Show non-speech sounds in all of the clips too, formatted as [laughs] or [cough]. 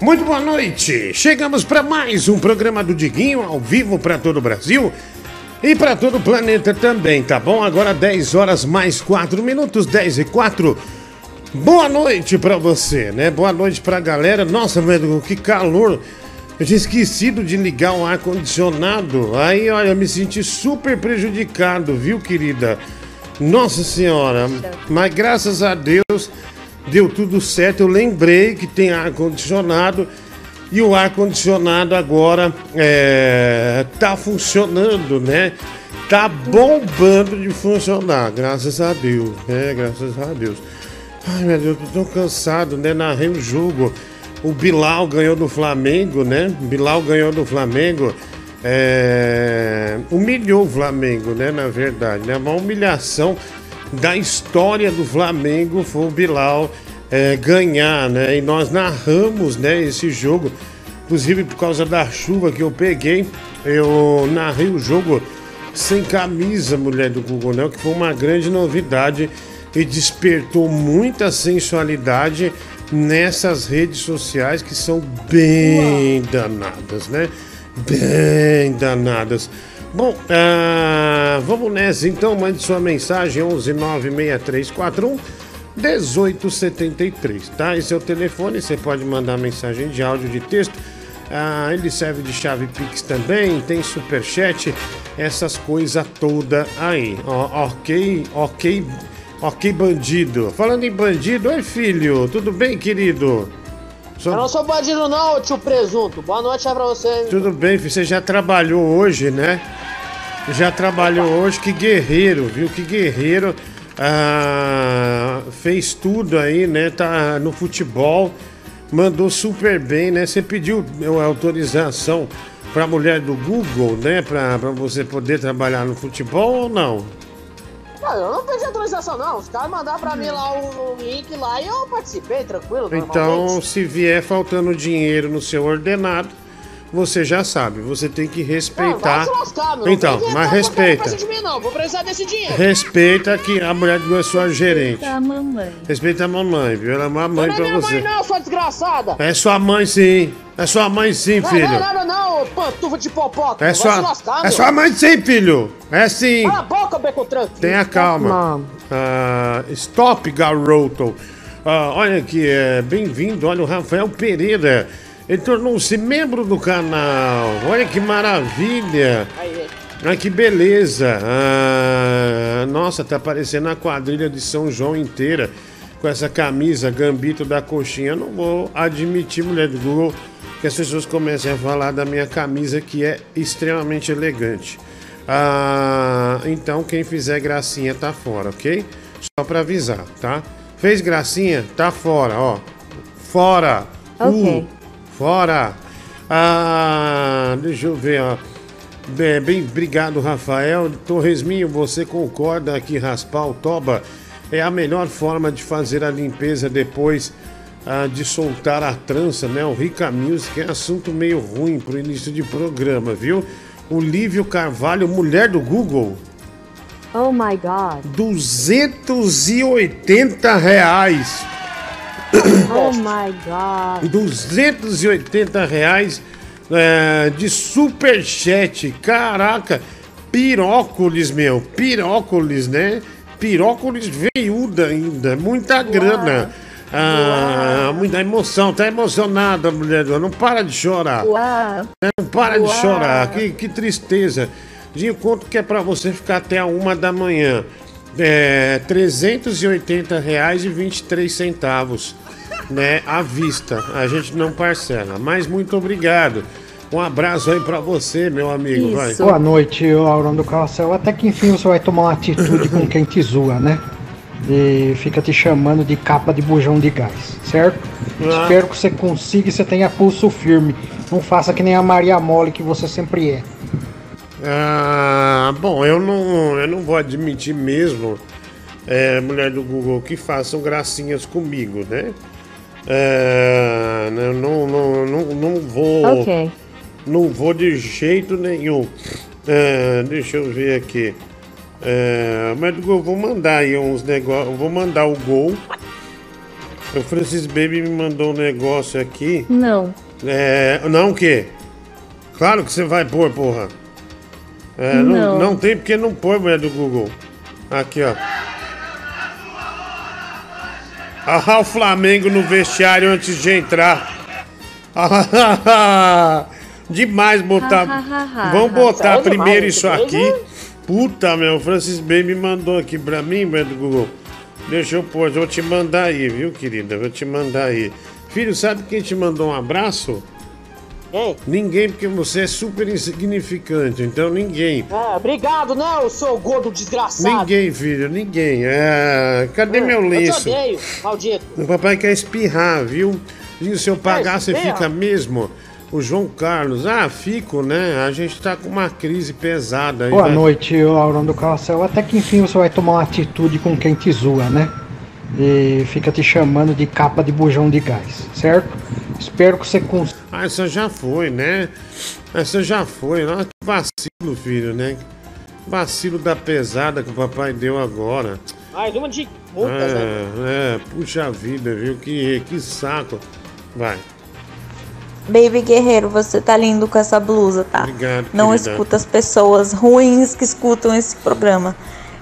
Muito boa noite. Chegamos para mais um programa do Diguinho ao vivo para todo o Brasil e para todo o planeta também, tá bom? Agora 10 horas mais 4 minutos, 10 e 4. Boa noite para você, né? Boa noite pra galera. Nossa, velho, que calor. Eu tinha esquecido de ligar o ar condicionado. Aí, olha, eu me senti super prejudicado, viu, querida? Nossa senhora. Mas graças a Deus deu tudo certo. Eu lembrei que tem ar-condicionado e o ar-condicionado agora é, tá funcionando, né? Tá bombando de funcionar, graças a Deus, né? Graças a Deus. Ai meu Deus, tô tão cansado, né? Narrei o jogo. O Bilal ganhou do Flamengo, né? Bilal ganhou do Flamengo. É... Humilhou o Flamengo, né? Na verdade, né? Uma humilhação da história do Flamengo foi o Bilal é, ganhar, né? E nós narramos, né, esse jogo. Inclusive por causa da chuva que eu peguei, eu narrei o jogo sem camisa, mulher do Google, né? Que foi uma grande novidade e despertou muita sensualidade nessas redes sociais que são bem danadas, né? Bem danadas. Bom, uh, vamos nessa então. Mande sua mensagem 1196341 1873, tá? Esse é o telefone. Você pode mandar mensagem de áudio, de texto. Uh, ele serve de chave Pix também. Tem superchat, essas coisas toda aí. ok, ok, ok, bandido. Falando em bandido, oi filho, tudo bem, querido? Só... Eu não sou bandido não, tio Presunto. Boa noite pra você. Tudo bem, você já trabalhou hoje, né? Já trabalhou Opa. hoje, que guerreiro, viu? Que guerreiro. Ah, fez tudo aí, né? Tá no futebol, mandou super bem, né? Você pediu autorização pra mulher do Google, né? Pra você poder trabalhar no futebol ou não? Não, eu não pedi autorização, não. Os caras mandaram pra mim lá o, o, link lá e eu participei, tranquilo. Então, se vier faltando dinheiro no seu ordenado, você já sabe, você tem que respeitar. Não, lascar, meu. Então, mas respeita. De mim, não. Vou precisar desse dinheiro. Respeita que a mulher não é sua gerente. Respeita a mamãe. Respeita a mamãe, viu? Ela é uma mãe não pra é minha você. Mãe, não, sua desgraçada. É sua mãe sim. É sua mãe sim, filho. Não, não é nada não, pantufa de popó. É sua, lascar, é sua mãe sim, filho. É sim. Cala a boca, Beco Trunk. Tenha calma. Uh, stop, garoto. Uh, olha aqui, é, bem-vindo. Olha o Rafael Pereira. Ele tornou-se membro do canal. Olha que maravilha. Olha que beleza. Ah, nossa, tá parecendo a quadrilha de São João inteira. Com essa camisa gambito da coxinha. não vou admitir, mulher do Google, que as pessoas comecem a falar da minha camisa que é extremamente elegante. Ah, então quem fizer gracinha tá fora, ok? Só para avisar, tá? Fez gracinha, tá fora, ó. Fora. Ok. Uh, fora. Ah, deixa eu ver, ó. Bem, bem, obrigado, Rafael. Torresminho, você concorda que raspar o toba é a melhor forma de fazer a limpeza depois ah, de soltar a trança, né? O Rica Music é assunto meio ruim pro início de programa, viu? O Lívio Carvalho, mulher do Google. Oh my God. 280 reais. Oh my God. 280 reais é, de superchat. Caraca, pirócolis, meu. Pirócolis, né? Pirócolis veiuda ainda. Muita grana. Ah, muita emoção, tá emocionada, mulher. Não para de chorar. Uau. Não para de chorar. Que, que tristeza. Dinho, quanto que é para você ficar até a uma da manhã? É, 380 reais e 23 centavos, né, à vista. A gente não parcela, mas muito obrigado. Um abraço aí para você, meu amigo. Vai. Boa noite, Aurão do Carrossel. Até que enfim você vai tomar uma atitude com quem te zoa, né? E fica te chamando de capa de bujão de gás, certo? Ah. Espero que você consiga e você tenha pulso firme. Não faça que nem a Maria Mole que você sempre é. Ah, bom, eu não, eu não vou admitir mesmo, é, mulher do Google, que façam gracinhas comigo, né? É, não, não, não, não vou. Ok. Não vou de jeito nenhum. É, deixa eu ver aqui. É, mas eu vou mandar aí uns negócios. Vou mandar o gol. O Francis Baby me mandou um negócio aqui. Não. É. Não o quê? Claro que você vai pôr, porra. É, não. Não. Não, tem porque não põe, mulher do Google. Aqui, ó. Ah, o Flamengo no vestiário antes de entrar. Ah, [laughs] Demais botar. Vamos botar primeiro isso isso aqui. Puta, meu, o Francis Baby mandou aqui pra mim, mulher do Google. Deixa eu pôr, eu vou te mandar aí, viu, querida? Vou te mandar aí. Filho, sabe quem te mandou um abraço? Quem? Ninguém, porque você é super insignificante, então ninguém. É, obrigado, né, o seu gordo desgraçado. Ninguém, filho, ninguém. É, Cadê meu Eu te lenço? odeio, maldito. O papai quer espirrar, viu? E se eu pagar, você fica mesmo? O João Carlos, ah, fico, né? A gente tá com uma crise pesada aí. Boa vai- noite, Laurão do Carrossel. Até que enfim você vai tomar uma atitude com quem te zoa, né? E fica te chamando de capa de bujão de gás, certo? Espero que você consiga. Ah, essa já foi, né? Essa já foi. Nossa, que vacilo, filho, né? Vacilo da pesada que o papai deu agora. Mais uma de multas, né? É, é, puxa vida, viu? Que, que saco. Vai, Baby Guerreiro, você tá lindo com essa blusa, tá? obrigado. Não querida. escuta as pessoas ruins que escutam esse programa.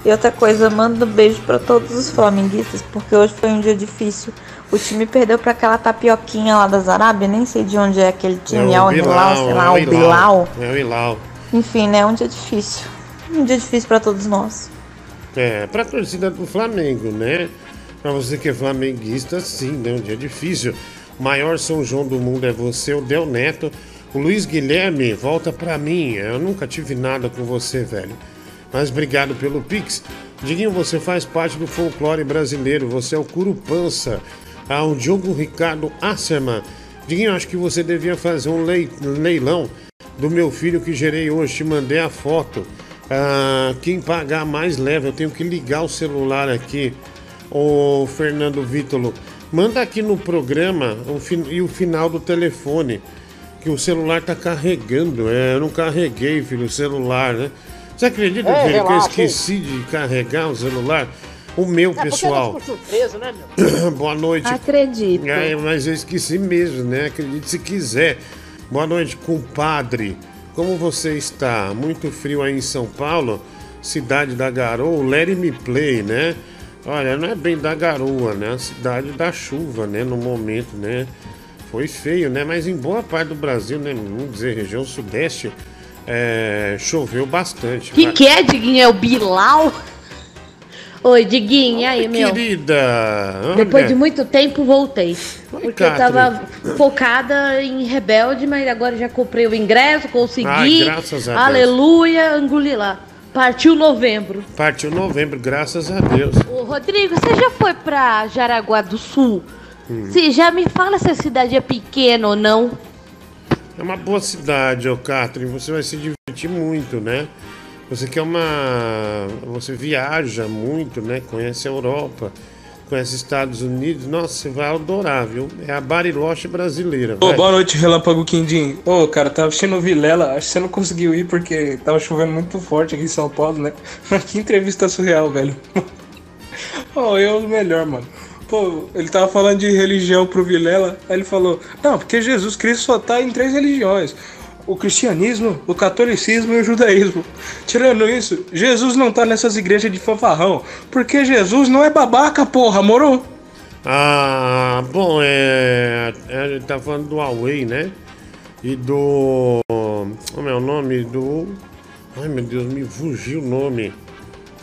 E outra coisa, manda um beijo pra todos os flamenguistas, porque hoje foi um dia difícil. O time perdeu pra aquela tapioquinha lá das Arábia, nem sei de onde é aquele time, é o Hilal, sei lá, o Bilal. É o Bilal. Enfim, né? Um dia difícil. Um dia difícil pra todos nós. É, pra torcida do Flamengo, né? Pra você que é flamenguista, sim, né? Um dia difícil. O maior São João do mundo é você, o Del Neto. O Luiz Guilherme, volta pra mim. Eu nunca tive nada com você, velho. Mas obrigado pelo Pix. Diguinho, você faz parte do folclore brasileiro. Você é o Curupança. Ah, o Diogo Ricardo Asserman. Diguinho, acho que você devia fazer um lei- leilão do meu filho que gerei hoje. Te mandei a foto. Ah, quem pagar mais leva. Eu tenho que ligar o celular aqui. Ô Fernando Vítolo, manda aqui no programa o e o final do telefone. Que o celular tá carregando. É, eu não carreguei, filho, o celular, né? Você acredita, É, filho, que eu relaxa, esqueci de carregar o celular? O meu, É porque pessoal. ficou surpreso, né, meu? [coughs] Boa noite. Acredito. É, mas eu esqueci mesmo, né? Acredite se quiser. Boa noite, compadre. Como você está? Muito frio aí em São Paulo, cidade da garoa, let me play, né? Olha, não é bem da garoa, né? A cidade da chuva, né? No momento, né? Foi feio, né? Mas em boa parte do Brasil, né? Vamos dizer, região sudeste, é, choveu bastante. Que Vai- que é, Diguinho? É o Bilal? Oi, Diguinho, e aí, meu? Querida! Depois olha. de muito tempo, voltei. Oi, Porque eu tava focada em Rebelde, mas agora já comprei o ingresso, consegui. Ai, graças a Deus. Aleluia, engoli lá. Partiu novembro. Partiu novembro, graças a Deus. Ô, Rodrigo, você já foi pra Jaraguá do Sul? Hum. Você já me fala se a cidade é pequena ou não? É uma boa cidade, ô Catherine. Você vai se divertir muito, né? Você quer uma. Você viaja muito, né? Conhece a Europa, conhece Estados Unidos. Nossa, você vai adorar, viu? É a Bariloche brasileira. Ô, vai. boa noite, Relâmpago Quindim. Ô, cara, tava assistindo Vilela, acho que você não conseguiu ir porque tava chovendo muito forte aqui em São Paulo, né? Mas [laughs] que entrevista surreal, velho. [laughs] Ô, eu o melhor, mano. Pô, ele tava falando de religião pro Vilela, aí ele falou, não, porque Jesus Cristo só tá em três religiões. O cristianismo, o catolicismo e o judaísmo. Tirando isso, Jesus não tá nessas igrejas de fanfarrão. Porque Jesus não é babaca, porra, moro? Ah, bom, é. é, Ele tá falando do Huawei, né? E do. Como é o nome? Do. Ai meu Deus, me fugiu o nome.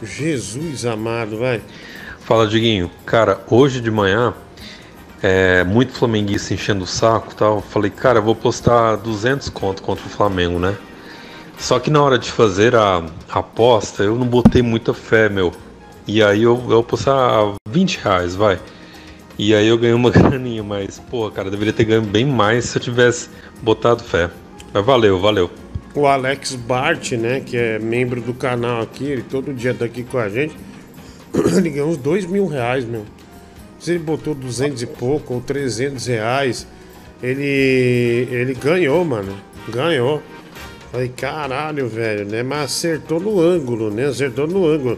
Jesus amado, vai. Fala, Diguinho. Cara, hoje de manhã, é, muito flamenguista enchendo o saco tal. Falei, cara, vou postar 200 conto contra o Flamengo, né? Só que na hora de fazer a, a aposta, eu não botei muita fé, meu. E aí eu, eu postar 20 reais, vai. E aí eu ganhei uma [laughs] graninha, mas, pô, cara, deveria ter ganho bem mais se eu tivesse botado fé. Mas valeu, valeu. O Alex Bart, né? Que é membro do canal aqui, ele todo dia tá aqui com a gente. [clears throat] Ele ganhou uns dois mil reais, meu. Se ele botou 200 e pouco ou 300 reais, ele, ele ganhou, mano. Ganhou. Falei, caralho, velho, né? Mas acertou no ângulo, né? Acertou no ângulo.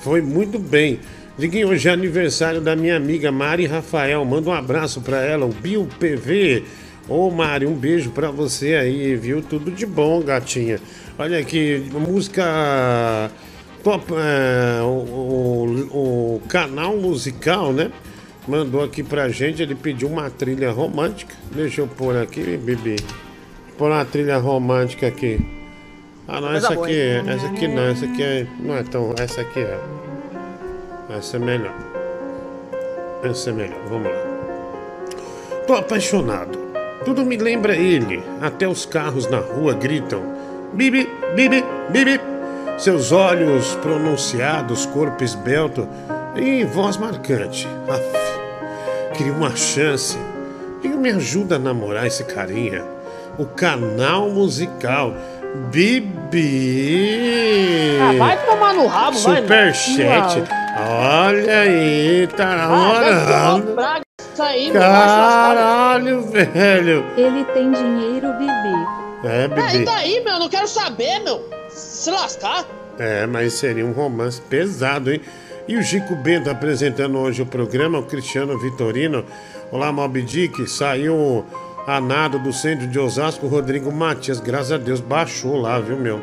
Foi muito bem. Diguinho, hoje é aniversário da minha amiga Mari Rafael. Manda um abraço pra ela, o Bio PV. Ô Mari, um beijo pra você aí, viu? Tudo de bom, gatinha. Olha aqui, música. Top, é, o, o- o canal musical, né? Mandou aqui pra gente, ele pediu uma trilha romântica. Deixa eu pôr aqui, bebê. Pôr uma trilha romântica aqui. Ah, não, essa aqui, é- essa aqui não, essa aqui é, não é tão, essa aqui é. Essa é melhor. Essa é melhor, vamos lá. Tô apaixonado. Tudo me lembra ele. Até os carros na rua gritam: Bibi, Bibi, Bibi. Seus olhos pronunciados, corpo esbelto e voz marcante. Aff, queria uma chance. Diga, me ajuda a namorar esse carinha. O canal musical. Bibi. Ah, vai tomar no rabo, vai. Superchat. Olha aí, tá Ah, vai se lascar. Caralho, velho. Ele tem dinheiro, Bibi. É, É, e bebê. daí, meu? Não quero saber, meu. Se lascar. É, mas seria um romance pesado, hein? E o Chico Bento apresentando hoje o programa, o Cristiano Vitorino. Olá, Mob Dick. Saiu a nado do centro de Osasco, Rodrigo Matias. Graças a Deus baixou lá, viu, meu?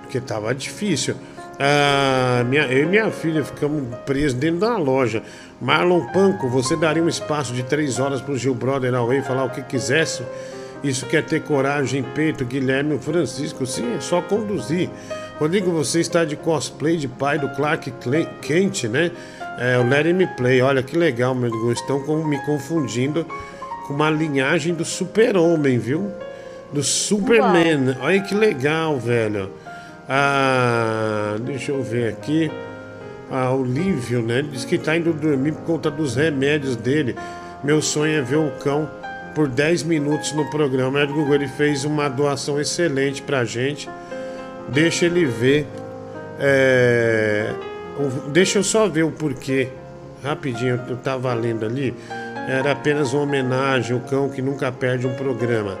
Porque tava difícil. Ah, minha, eu e minha filha ficamos presos dentro da loja. Marlon Panco, você daria um espaço de três horas pro Gil Brother Away falar o que quisesse? Isso quer ter coragem, peito, Guilherme Francisco. Sim, é só conduzir. Rodrigo, você está de cosplay de pai do Clark Kent, né? É, o Let Me Play. Olha que legal, meu Deus. Estão me confundindo com uma linhagem do super-homem, viu? Do Superman. Olha que legal, velho. Ah, deixa eu ver aqui. Ah, o Lívio, né? Ele diz que tá indo dormir por conta dos remédios dele. Meu sonho é ver o cão por 10 minutos no programa. É, Google, ele fez uma doação excelente pra gente. Deixa ele ver. É, deixa eu só ver o porquê. Rapidinho, eu tava lendo ali. Era apenas uma homenagem ao cão que nunca perde um programa.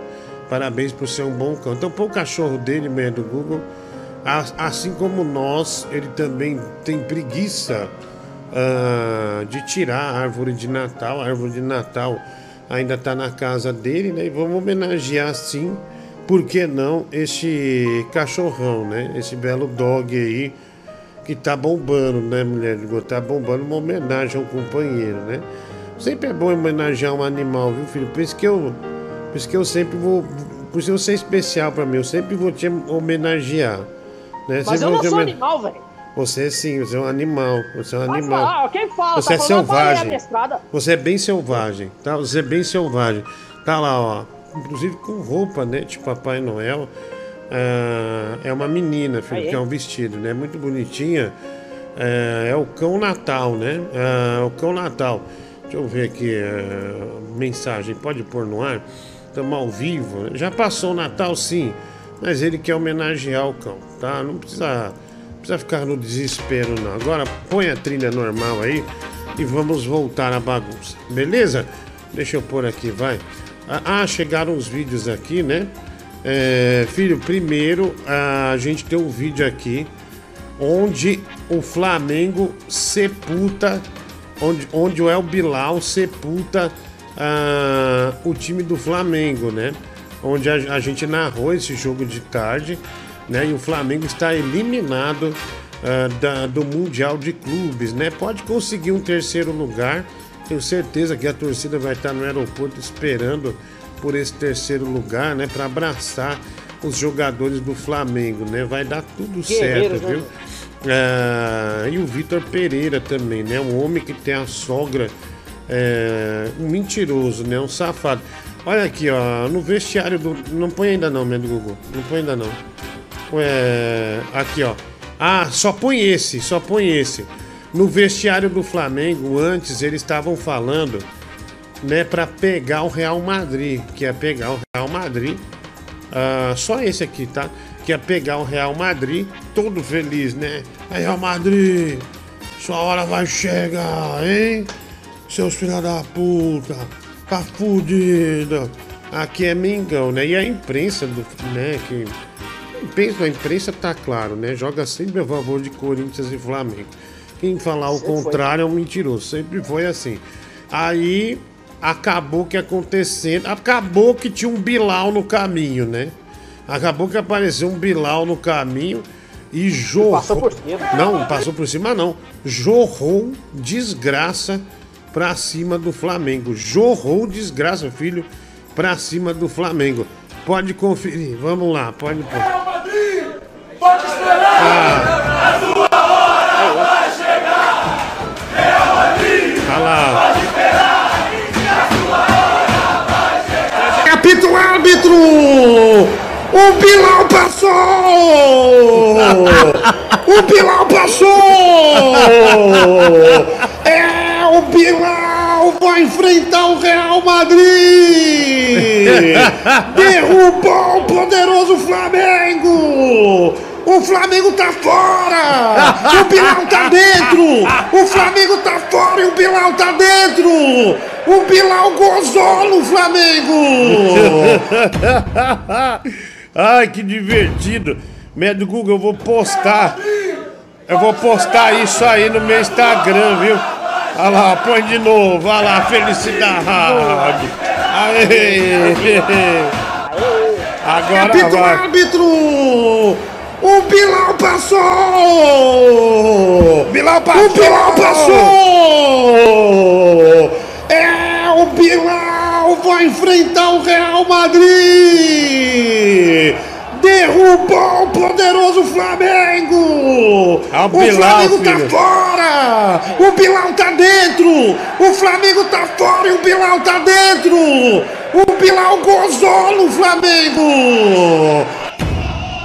Parabéns por ser um bom cão. Então, pô, o cachorro dele, man, do Google. Assim como nós, ele também tem preguiça ah, de tirar a árvore de Natal. A árvore de Natal ainda está na casa dele, né? E vamos homenagear sim, por que não, este cachorrão, né? Esse belo dog aí que tá bombando, né, mulher? Tá bombando uma homenagem ao companheiro, né? Sempre é bom homenagear um animal, viu, filho? Por isso que eu, por isso que eu sempre vou, por isso você é especial pra mim. Eu sempre vou te homenagear, né? Mas Sempre eu não sou homen- animal, velho. Você sim, você é um animal. Você é um animal. falar, quem fala? Você é tá baleia selvagem. Você é bem selvagem, tá? Você é bem selvagem. Tá lá, ó. Inclusive com roupa, né? De Papai Noel. Ah, é uma menina, filho, Aí, que é um vestido, né? Muito bonitinha. É, é o cão Natal, né? Ah, o cão Natal. Deixa eu ver aqui. ah, mensagem, pode pôr no ar? Estamos ao vivo. Já passou o Natal, sim. Mas ele quer homenagear o cão, tá? Não precisa, precisa ficar no desespero, não. Agora põe a trilha normal aí e vamos voltar à bagunça, beleza? Deixa eu pôr aqui, vai. Ah, ah, chegaram os vídeos aqui, né? É, filho, primeiro a gente tem um vídeo aqui onde o Flamengo sepulta, onde, onde o El Bilal sepulta ah, o time do Flamengo, né? Onde a, a gente narrou esse jogo de tarde, né? E o Flamengo está eliminado ah, da- do Mundial de Clubes, né? Pode conseguir um terceiro lugar. Tenho certeza que a torcida vai estar no aeroporto esperando por esse terceiro lugar, né? Para abraçar os jogadores do Flamengo, né? Vai dar tudo Guerreiros, certo, né, viu? Ah, e o Vitor Pereira também, né? Um homem que tem a sogra, é, um mentiroso, né? Um safado. Olha aqui, ó, no vestiário do. Não põe ainda não, meu Google. Não põe ainda não. É, aqui, ó. Ah, só põe esse, só põe esse. No vestiário do Flamengo, antes eles estavam falando, né, para pegar o Real Madrid, que é pegar o Real Madrid. Ah, só esse aqui, tá? Que é pegar o Real Madrid, todo feliz, né? Real Madrid, sua hora vai chegar, hein? Seus filhos da puta, tá fudido. Aqui é Mengão, né? E a imprensa, do, né, que imprensa, a imprensa tá claro, né? Joga sempre a favor de Corinthians e Flamengo. Quem falar o contrário é um mentiroso. Sempre foi assim. Aí acabou que acontecendo. Acabou que tinha um Bilal no caminho, né? Acabou que apareceu um Bilal no caminho e jorrou. Passou por cima. Não, passou por cima não. Jorrou desgraça pra cima do Flamengo. Jorrou desgraça, filho, pra cima do Flamengo. Pode conferir. Vamos lá, pode. Pode esperar! Olha lá. Apita o árbitro! O Bilal passou! O Bilal passou! É o Bilal vai enfrentar o Real Madrid! [laughs] Derrubou o poderoso Flamengo! O Flamengo tá fora! O Bilal tá dentro! O Flamengo tá fora e o Bilal tá dentro! O Bilal gozou no Flamengo! [laughs] Ai, que divertido! Médio Google, eu vou postar. Eu vou postar isso aí no meu Instagram, viu? Olha lá, põe de novo. Olha lá, felicidade. Aê! Agora vai. árbitro! O Bilal passou! Bilal passou! O Bilal passou! É o Bilal vai enfrentar o Real Madrid! Derrubou o poderoso Flamengo! o Flamengo tá fora! O Bilal tá dentro! O Flamengo tá fora e o Bilal tá dentro! O Bilal gozou no Flamengo!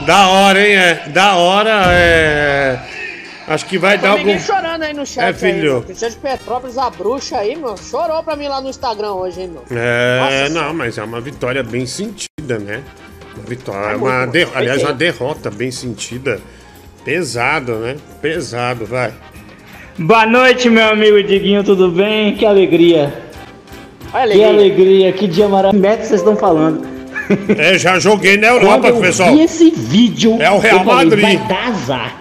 Da hora, hein? É. Da hora, é. Acho que vai dar algum. Ninguém chorando aí no chat. É, filho. Aí, Cristiano de Petrópolis, a bruxa aí, meu. Chorou pra mim lá no Instagram hoje, hein, meu. É, Nossa não, mas é uma vitória bem sentida, né? Uma vitória, É uma muito, de- aliás, uma derrota bem sentida. Pesado, né? Pesado, vai. Boa noite, meu amigo Diguinho, tudo bem? Que alegria. Olha Que alegria. alegria, que dia maravilhoso. Que método vocês estão falando? [laughs] É, já joguei na Europa, Quando eu pessoal. vi esse vídeo, É o Real falei, Madrid. vai dar azar.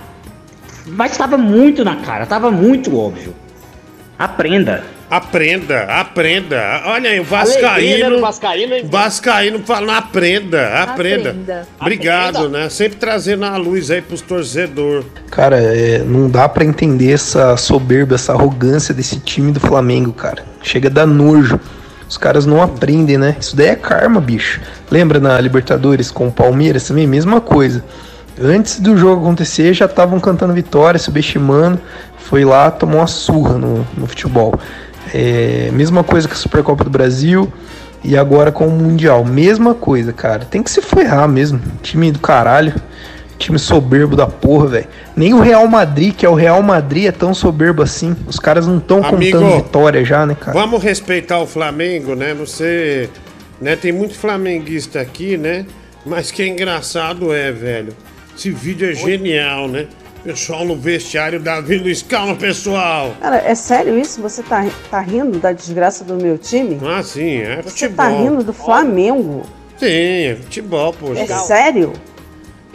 Mas tava muito na cara, tava muito óbvio. Aprenda. Aprenda, aprenda. Olha aí, o Alegria, né, Vascaíno. Vascaíno? Vascaíno falando, aprenda, aprenda. Aprenda. Obrigado, Aprenda. né? Sempre trazendo a luz aí pros torcedores. Cara, é, não dá pra entender essa soberba, essa arrogância desse time do Flamengo, cara. Chega a dar nojo. Os caras não aprendem, né? Isso daí é karma, bicho. Lembra na Libertadores com o Palmeiras também? Mesma coisa. Antes do jogo acontecer, já estavam cantando vitória, subestimando. Foi lá, tomou uma surra no, no futebol. É, mesma coisa com a Supercopa do Brasil e agora com o Mundial. Mesma coisa, cara. Tem que se ferrar mesmo. Time do caralho. Time soberbo da porra, velho. Nem o Real Madrid, que é o Real Madrid, é tão soberbo assim. Os caras não estão contando vitória já, né, cara? Vamos respeitar o Flamengo, né? Você. Né, tem muito flamenguista aqui, né? Mas que engraçado é, velho. Esse vídeo é genial, né? Pessoal no vestiário, Davi Luiz, calma, pessoal. Cara, é sério isso? Você tá, tá rindo da desgraça do meu time? Ah, sim, é Você futebol. tá rindo do Flamengo? Sim, é futebol, poxa. É sério?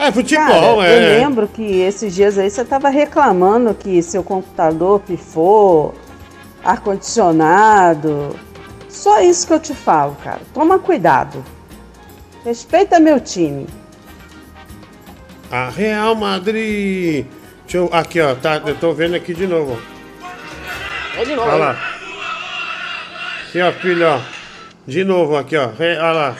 É futebol, Cara, é. Eu lembro que esses dias aí você tava reclamando que seu computador pifou, ar-condicionado. Só isso que eu te falo, cara. Toma cuidado. Respeita meu time. A Real Madrid. Deixa eu. Aqui, ó. Tá, eu tô vendo aqui de novo. É de novo. Olha lá. Aqui, ó, filho, ó. De novo aqui, ó. Re- Olha lá.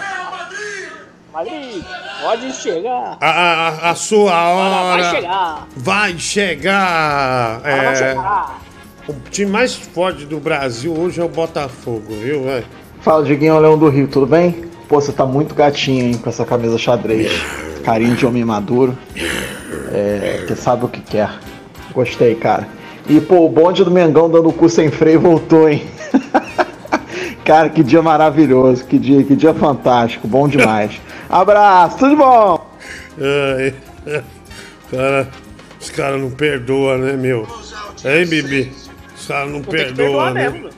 Madrid, pode chegar. A, a, a- sua hora. Vai chegar. Vai chegar. Ela vai É, chegar. o time mais forte do Brasil hoje é o Botafogo, viu, velho? Fala, Diguinho Leão do Rio, tudo bem? Pô, você tá muito gatinho, hein, com essa camisa xadrez. Carinho de homem maduro. É, que sabe o que quer. Gostei, cara. E, pô, o bonde do Mengão dando o cu sem freio voltou, hein? Cara, que dia maravilhoso. Que dia, que dia fantástico. Bom demais. [laughs] Abraço, tudo bom? Ai, [laughs] cara, os caras não perdoam, né, meu? Hein, Bibi? Os caras não perdoam, né? mesmo.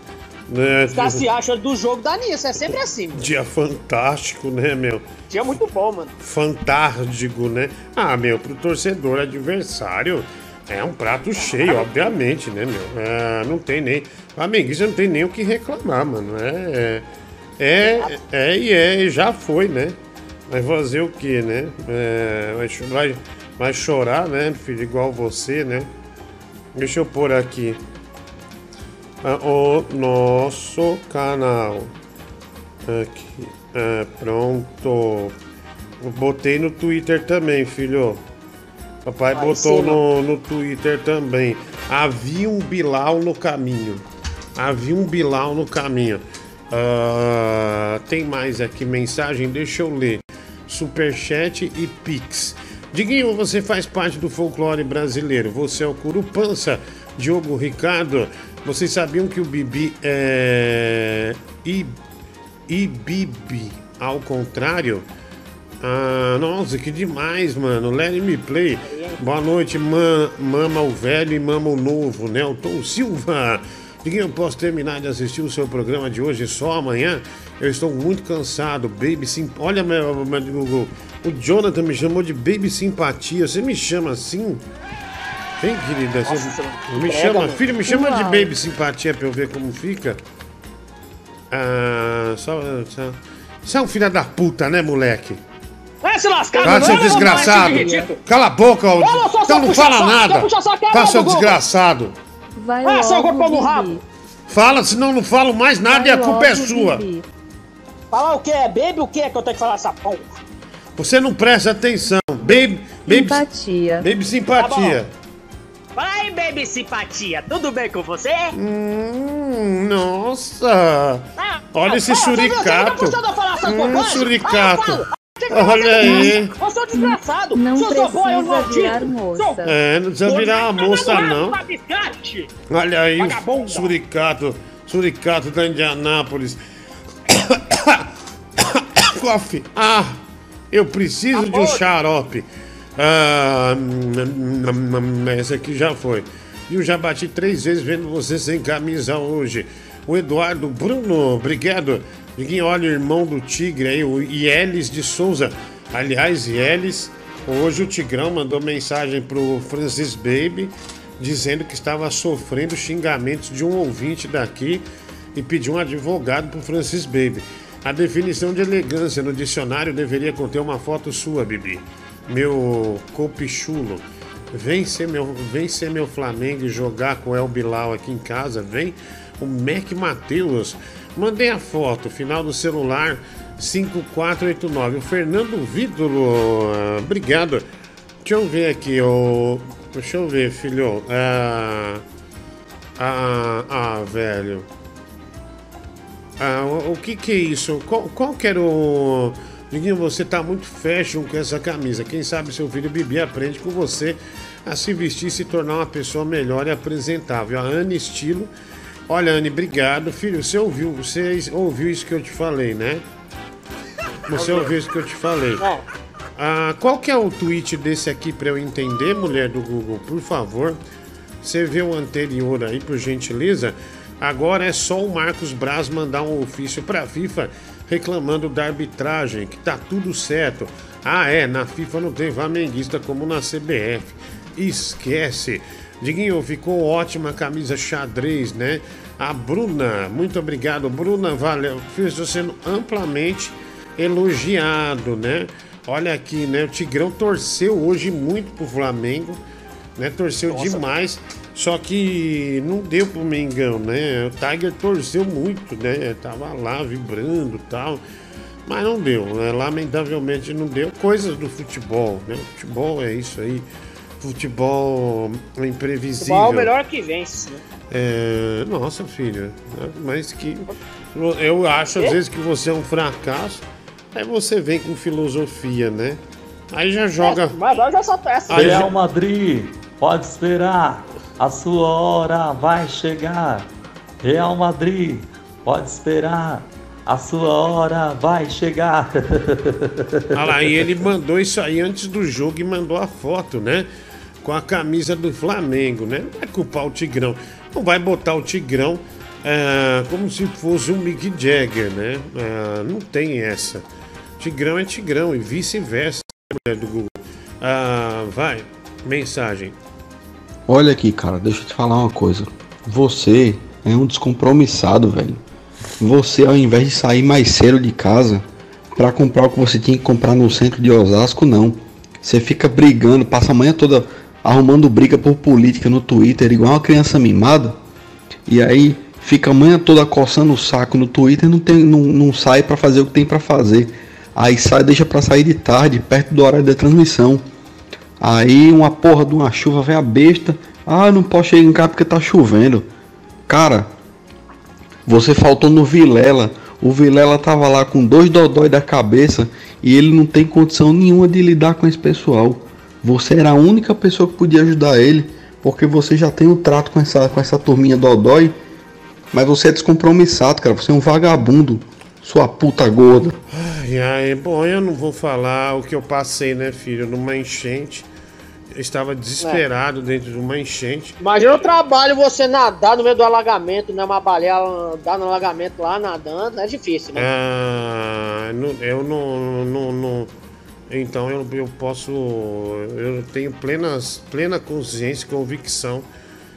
né? Os caras se acham do jogo da Nisso, é sempre assim. mano. Dia fantástico, né, meu? Dia muito bom, mano. Fantástico, né? Ah, meu, pro torcedor adversário, É um prato cheio, obviamente, né, meu? É, não tem nem. Flamenguista não tem nem o que reclamar, mano. É. É, é e é, e já foi, né? Vai fazer o quê, né? É, vai, vai chorar, né, filho? Igual você, né? Deixa eu pôr aqui. Ah, o nosso canal. Aqui. Ah, pronto. Botei no Twitter também, filho. Papai Vai botou no, no Twitter também. Havia um Bilal no caminho. Havia um Bilal no caminho. Ah, tem mais aqui mensagem, deixa eu ler. Superchat e Pix. Diguinho, você faz parte do folclore brasileiro. Você é o Curupança, Diogo Ricardo. Vocês sabiam que o Bibi é. Ibibi ao contrário? Ah, nossa, que demais, mano. Let me play. Boa noite, ma mama o velho e mama o novo, Nelton Silva. Diguinho, eu posso terminar de assistir o seu programa de hoje só amanhã? Eu estou muito cansado, baby sim. Olha, meu, meu, Google. O Jonathan me chamou de baby simpatia. Você me chama assim? Hein, querida? Você Nossa, você me chama, mano. filho, me chama de Uau. baby simpatia pra eu ver como fica. Ah, só, só. Você é um filho da puta, né, moleque? Vai se lascar, Cala, não seu vai levar desgraçado! esse. Cala a boca, sou então seu não fala nada! seu é Fala, eu, seu desgraçado! Vai Ah, seu no Bibi. rabo. Fala, senão não falo mais nada e a Vai culpa é sua! Bibi. Falar o quê? Baby o quê que eu tenho que falar essa porra? Você não presta atenção! Baby. Baby Simpatia. Baby simpatia! Fala aí, baby simpatia. Tudo bem com você? Hum, nossa! Ah, Olha esse ah, você viu? Você suricato! tá eu falar essas Hum, bobagens? suricato! Eu Olha aí! Você é um desgraçado. Não Seu sou eu precisa não virar digo. moça. Sou- É, não precisa virar uma moça, não. Olha aí, o Vagabunda. suricato, suricato da Indianápolis. [coughs] Coffee. Ah, eu preciso de um xarope. Ah, essa aqui já foi. E eu já bati três vezes vendo você sem camisa hoje. O Eduardo Bruno, obrigado. Diguinho, olha, irmão do Tigre aí, o Ielis de Souza. Aliás, Ielis, hoje o Tigrão mandou mensagem pro Francis Baby dizendo que estava sofrendo xingamentos de um ouvinte daqui e pediu um advogado pro Francis Baby. A definição de elegância no dicionário deveria conter uma foto sua, Bibi. Meu copichulo. Vem ser meu, vem ser meu Flamengo e jogar com o El Bilal aqui em casa, vem. O Mac Matheus. Mandei a foto, final do celular 5489. O Fernando Vídolo. Obrigado. Deixa eu ver aqui, o. Deixa eu ver, filho. Ah, ah, ah velho. Ah, o, o que que é isso? Qual, qual que era o. Diguinho, você tá muito fashion com essa camisa. Quem sabe seu filho Bibi aprende com você a se vestir e se tornar uma pessoa melhor e apresentável. A Anne Estilo. Olha, Anne, obrigado. Filho, você ouviu, você ouviu isso que eu te falei, né? Você ouviu isso que eu te falei. Ah, qual que é o tweet desse aqui para eu entender, mulher do Google? Por favor. Você vê o anterior aí, por gentileza. Agora é só o Marcos Braz mandar um ofício para a FIFA reclamando da arbitragem, que tá tudo certo. Ah, é, na FIFA não tem flamenguista como na CBF. Esquece. Diguinho, ficou ótima a camisa xadrez, né? A Bruna, muito obrigado. Bruna, valeu. Estou sendo amplamente elogiado, né? Olha aqui, né? O Tigrão torceu hoje muito pro Flamengo, né? Torceu demais. Só que não deu pro Mengão, né? O Tiger torceu muito, né? Tava lá vibrando e tal. Mas não deu, né? Lamentavelmente não deu. Coisas do futebol, né? Futebol é isso aí. Futebol é imprevisível. Igual o melhor que vence. né? É, nossa, filha, mas que eu acho às vezes que você é um fracasso. Aí você vem com filosofia, né? Aí já joga. Mas já só peça. Aí já- Real Madrid, pode esperar. A sua hora vai chegar. Real Madrid, pode esperar. A sua hora vai chegar. [laughs] Olha lá, e ele mandou isso aí antes do jogo e mandou a foto, né? Com a camisa do Flamengo, né? Não vai culpar o Tigrão. Não vai botar o Tigrão é, como se fosse um Mick Jagger, né? É, não tem essa. Tigrão é Tigrão e vice-versa, mulher do Google. Ah, vai, mensagem. Olha aqui, cara, deixa eu te falar uma coisa. Você é um descompromissado, velho. Você, ao invés de sair mais cedo de casa pra comprar o que você tinha que comprar no centro de Osasco, não. Você fica brigando, passa a manhã toda arrumando briga por política no Twitter, igual uma criança mimada. E aí fica a manhã toda coçando o saco no Twitter não, tem, não, não sai pra fazer o que tem pra fazer. Aí sai, deixa pra sair de tarde, perto do horário da transmissão. Aí uma porra de uma chuva vem a besta. Ah, não posso chegar em casa porque tá chovendo. Cara, você faltou no Vilela. O Vilela tava lá com dois dodói da cabeça e ele não tem condição nenhuma de lidar com esse pessoal. Você era a única pessoa que podia ajudar ele, porque você já tem um trato com essa, com essa turminha dodói. Mas você é descompromissado, cara. Você é um vagabundo. Sua puta gorda. Ai, ai, bom, eu não vou falar o que eu passei, né, filho? Numa enchente. Eu estava desesperado dentro de uma enchente. Imagina o trabalho você nadar no meio do alagamento, né? Uma baleia andar no alagamento lá nadando, é difícil, né? Ah, não- eu não, não, não- Então eu, eu posso. Eu tenho plenas, plena consciência e convicção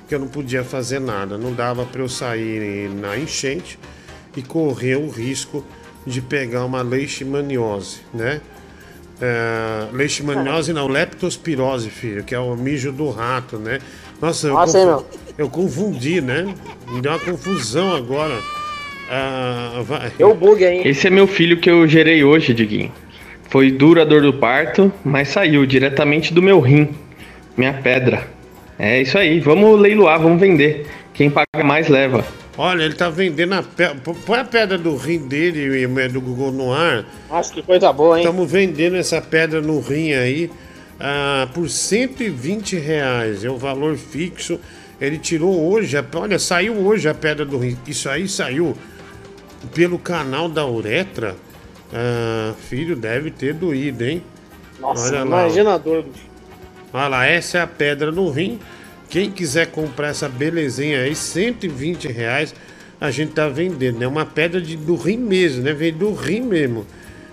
que eu não podia fazer nada. Não dava para eu sair na enchente e correr o risco de pegar uma leishmaniose, né? É, leishmaniose não, leptospirose, filho, que é o mijo do rato, né? Nossa, eu, Nossa, hein, confu- eu confundi, né? Me deu uma confusão agora. Ah, vai. Deu bug aí. Esse é meu filho que eu gerei hoje, Diguinho. Foi dura a dor do parto, mas saiu diretamente do meu rim. Minha pedra. É isso aí, vamos leiloar, vamos vender. Quem paga mais leva. Olha, ele tá vendendo a pedra. Põe a pedra do rim dele e do Google no ar. Nossa, que coisa boa, hein? Estamos vendendo essa pedra no rim aí ah, por 120 reais. É o valor fixo. Ele tirou hoje, a- olha, saiu hoje a pedra do rim. Isso aí saiu pelo canal da uretra. Ah, filho, deve ter doído, hein? Nossa, Olha lá, imagina a dor. Olha lá, essa é a pedra no rim. Quem quiser comprar essa belezinha aí, 120 reais, a gente tá vendendo. É uma pedra de, do rim mesmo, né? Vem do rim mesmo.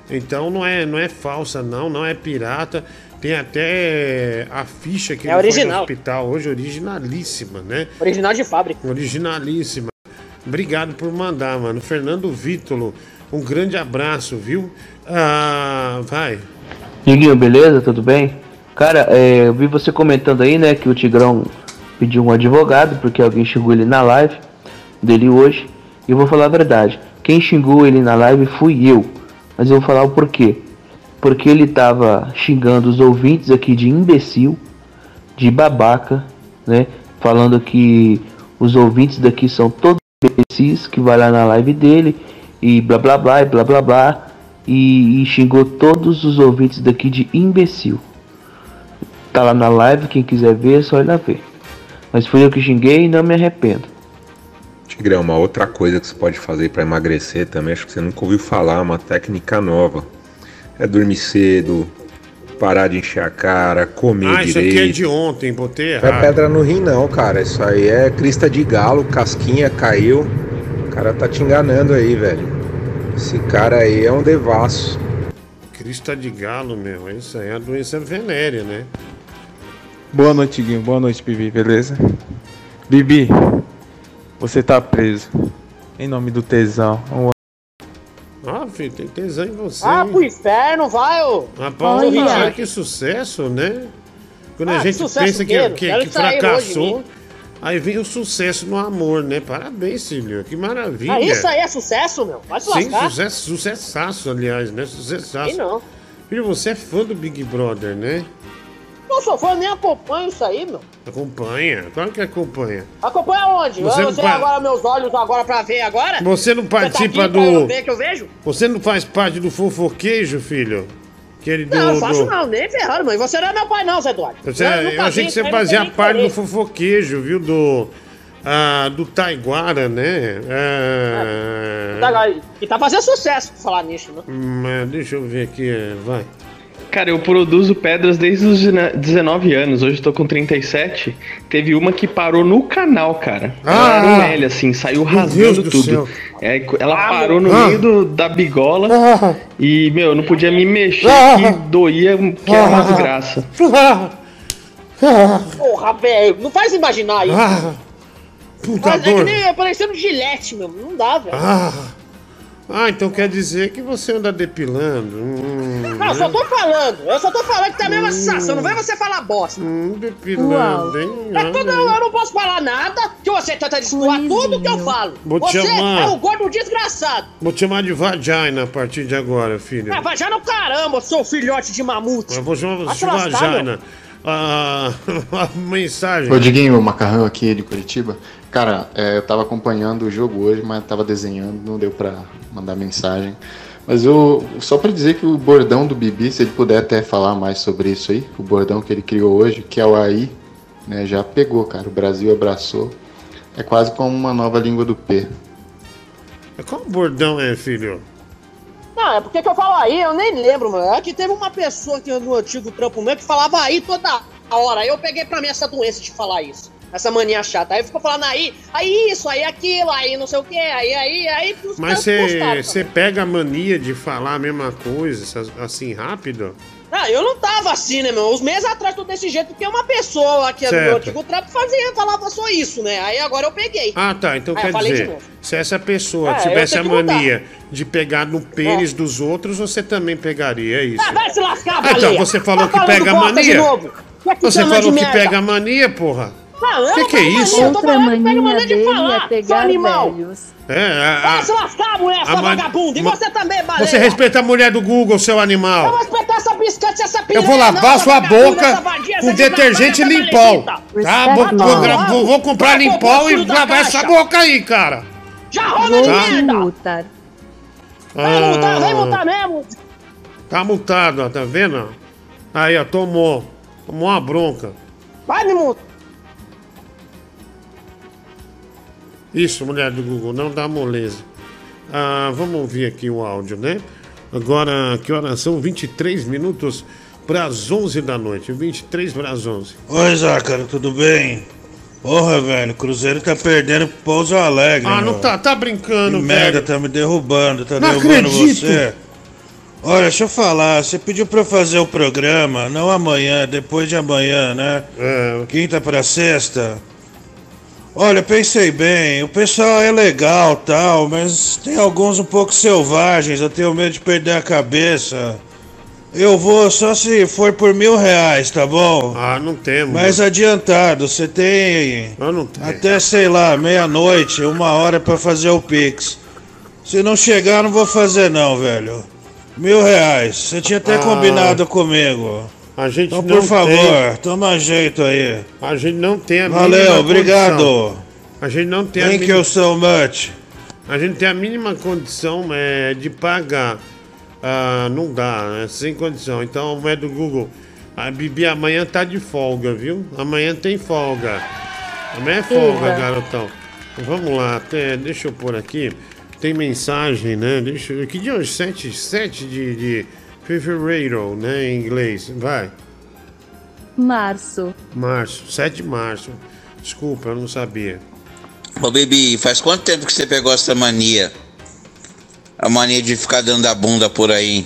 Então não é, não é falsa, não, não é pirata. Tem até a ficha que É ele foi no original. hospital hoje, originalíssima, né? Original de fábrica. Originalíssima. Obrigado por mandar, mano. Fernando Vítolo, um grande abraço, viu? Ah, vai. Diguinho, beleza? Tudo bem? Cara, é, eu vi você comentando aí, né, que o Tigrão pediu um advogado porque alguém xingou ele na live dele hoje. E eu vou falar a verdade. Quem xingou ele na live fui eu. Mas eu vou falar o porquê. Porque ele tava xingando os ouvintes aqui de imbecil, de babaca, né? Falando que os ouvintes daqui são todos imbecis, que vai lá na live dele e blá blá blá e blá blá blá. E, e xingou todos os ouvintes daqui de imbecil. Tá lá na live, quem quiser ver, é só ir lá ver. Mas fui eu que xinguei e não me arrependo. Tigrão, uma outra coisa que você pode fazer para emagrecer também, acho que você nunca ouviu falar, uma técnica nova. É dormir cedo, parar de encher a cara, comer Ah, isso direito. aqui é de ontem, botei Não é errado. pedra no rim não, cara. Isso aí é crista de galo, casquinha caiu. O cara tá te enganando aí, velho. Esse cara aí é um devasso. Crista de galo, meu. Isso aí é uma doença venérea, né? Boa noite, Guinho. Boa noite, Bibi, beleza? Bibi, você tá preso. Em nome do tesão. Um Ah, filho, tem tesão em você. Ah, pro inferno, vai, ô. Rapaz, Olha. que sucesso, né? Quando a Ah, gente sucesso pensa que, que, que sair fracassou, mim. Aí vem o sucesso no amor, né? Parabéns, Silvio. Que maravilha. Ah, isso aí é sucesso, meu. Vai se Sim, lascar. sucesso, sucessaço, aliás, né? Sucessaço. Sim, não. Filho, você é fã do Big Brother, né? Não sou fã, nem acompanho isso aí, meu. Acompanha. Claro que acompanha. Acompanha onde? Você Você, você pa- agora meus olhos agora pra ver agora? Você não participa tá aqui do- eu ver que eu vejo? Você não faz parte do fofoquejo, filho? Aquele do. Não, não faço do- não, nem ferrando, mãe. Você não é meu pai não, Zé Eduardo. Você- Eu eu, nunca achei vi que você não fazia parte do fofoquejo, viu? Do. Ah, do Taiguara, né? Ah, Tá, E tá fazendo sucesso por falar nisso, né? hum, é, deixa eu ver aqui, é, vai. Cara, eu produzo pedras desde os 19 anos, hoje eu tô com 37. Teve uma que parou no canal, cara. Ela era um Ah! L, assim, saiu rasgando tudo. É, ela Ah, parou no ah. meio do- da bigola Ah. e, meu, eu não podia me mexer, Ah. que doía, que era uma Ah. desgraça. Porra, velho, não faz imaginar isso. Ah, puta Mas é que nem parecendo gilete, meu. Não dá, velho. Ah, ah, então quer dizer que você anda depilando. Hum, [laughs] Não, eu só tô falando. Eu só tô falando que tá a mesma sensação. Não vai você falar bosta. Hum, depilando, hein? É tudo, eu não posso falar nada, que você tenta destoar tudo que eu falo. Vou te você chamar. é o gordo desgraçado. Vou te chamar de vagina a partir de agora, filho. Ah, vai já no caramba, seu filhote de mamute. Eu vou chamar Vai de vagina. Ah, [laughs] a mensagem. Ô Diguinho, o Macarrão aqui de Curitiba. Cara, é, eu tava acompanhando o jogo hoje, mas tava desenhando, não deu pra mandar mensagem. Mas eu, só pra dizer que o bordão do Bibi, se ele puder até falar mais sobre isso aí, o bordão que ele criou hoje, que é o AI, né, já pegou, cara. O Brasil abraçou. É quase como uma nova língua do P. Qual bordão é, filho? Não, é porque que eu falo aí, eu nem lembro, mano. É que teve uma pessoa aqui no antigo trampo meu que falava aí toda hora. Aí eu peguei pra mim essa doença de falar isso. Essa mania chata. Aí ficou falando aí, aí isso, aí aquilo, aí não sei o que, aí, aí, aí. os Mas você pega a mania de falar a mesma coisa assim rápido? Ah, eu não tava assim, né, meu? Uns meses atrás tô desse jeito, porque uma pessoa aqui no Certo. meu antigo trampo fazia, falava só isso, né? Aí agora eu peguei. Ah, tá. Então Aí quer dizer, se essa pessoa É, eu tivesse a que mudar. mania de pegar no pênis dos outros, você também pegaria, é isso? Ah, vai se lascar, Ah, então você falou Tá que pega de mania? novo. Quer que Você falou que merda? pega mania, porra? Não, eu Que não que é isso? mania, eu tô Outra falando que pega mania de dele falar, é seu pegar animal. velhos. É, a, Vai a- se lascar, mulher, sua man- vagabunda. E ma- você também, baleia. Você respeita a mulher do Google, seu Eu animal. vou respeitar essa biscate, essa Eu piranha, vou não, lavar essa sua boca vadia, com detergente limpol. Tá? Vou, vou, Vai, vou- vou comprar vai, limpol e lavar essa boca aí, cara. Já roda de Tá. merda. Vai multar, vai Ah, multar mesmo. Tá multado, ó, tá vendo? Aí, ó, tomou. Tomou uma bronca. Vai me multar. Isso, mulher do Google, não dá moleza. Ah, vamos ouvir aqui o áudio, né? Agora, que horas são? 23 minutos para as 11 da noite. 23 para as 11. Oi, Zácaro, tudo bem? Porra, velho, Cruzeiro tá perdendo pro Pouso Alegre. Ah, não meu. tá, tá brincando, Que merda, velho. tá me derrubando, tá Não derrubando acredito. você. Olha, deixa eu falar, você pediu pra eu fazer o programa, não amanhã, depois de amanhã, né? É. Quinta pra sexta. Olha, pensei bem, o pessoal é legal tal, mas tem alguns um pouco selvagens, eu tenho medo de perder a cabeça. Eu vou só se for por mil reais, tá bom? Ah, não temos. Mais adiantado, você tem Eu não tenho. até, sei lá, meia-noite, uma hora pra fazer o Pix. Se não chegar, não vou fazer não, velho. Mil reais, você tinha até Ah. combinado comigo. A gente Então, não por favor, tem. toma jeito aí. A gente não tem a Valeu, mínima obrigado. condição. A gente não tem a Thank mínima... you so much. A gente tem a mínima condição é, de pagar. Ah, não dá, né? Sem condição. Então, é do Google. A Bibi amanhã tá de folga, viu? Amanhã tem folga. Amanhã é folga, Eita. garotão. Vamos lá, até, deixa eu pôr aqui. Tem mensagem, né? Deixa eu. Que dia é hoje? 7, 7 de, de fevereiro, né? Em inglês. Vai. Março. Março, 7 de março. Desculpa, eu não sabia. Ô, Bibi, faz quanto tempo que você pegou essa mania? A mania de ficar dando a bunda por aí.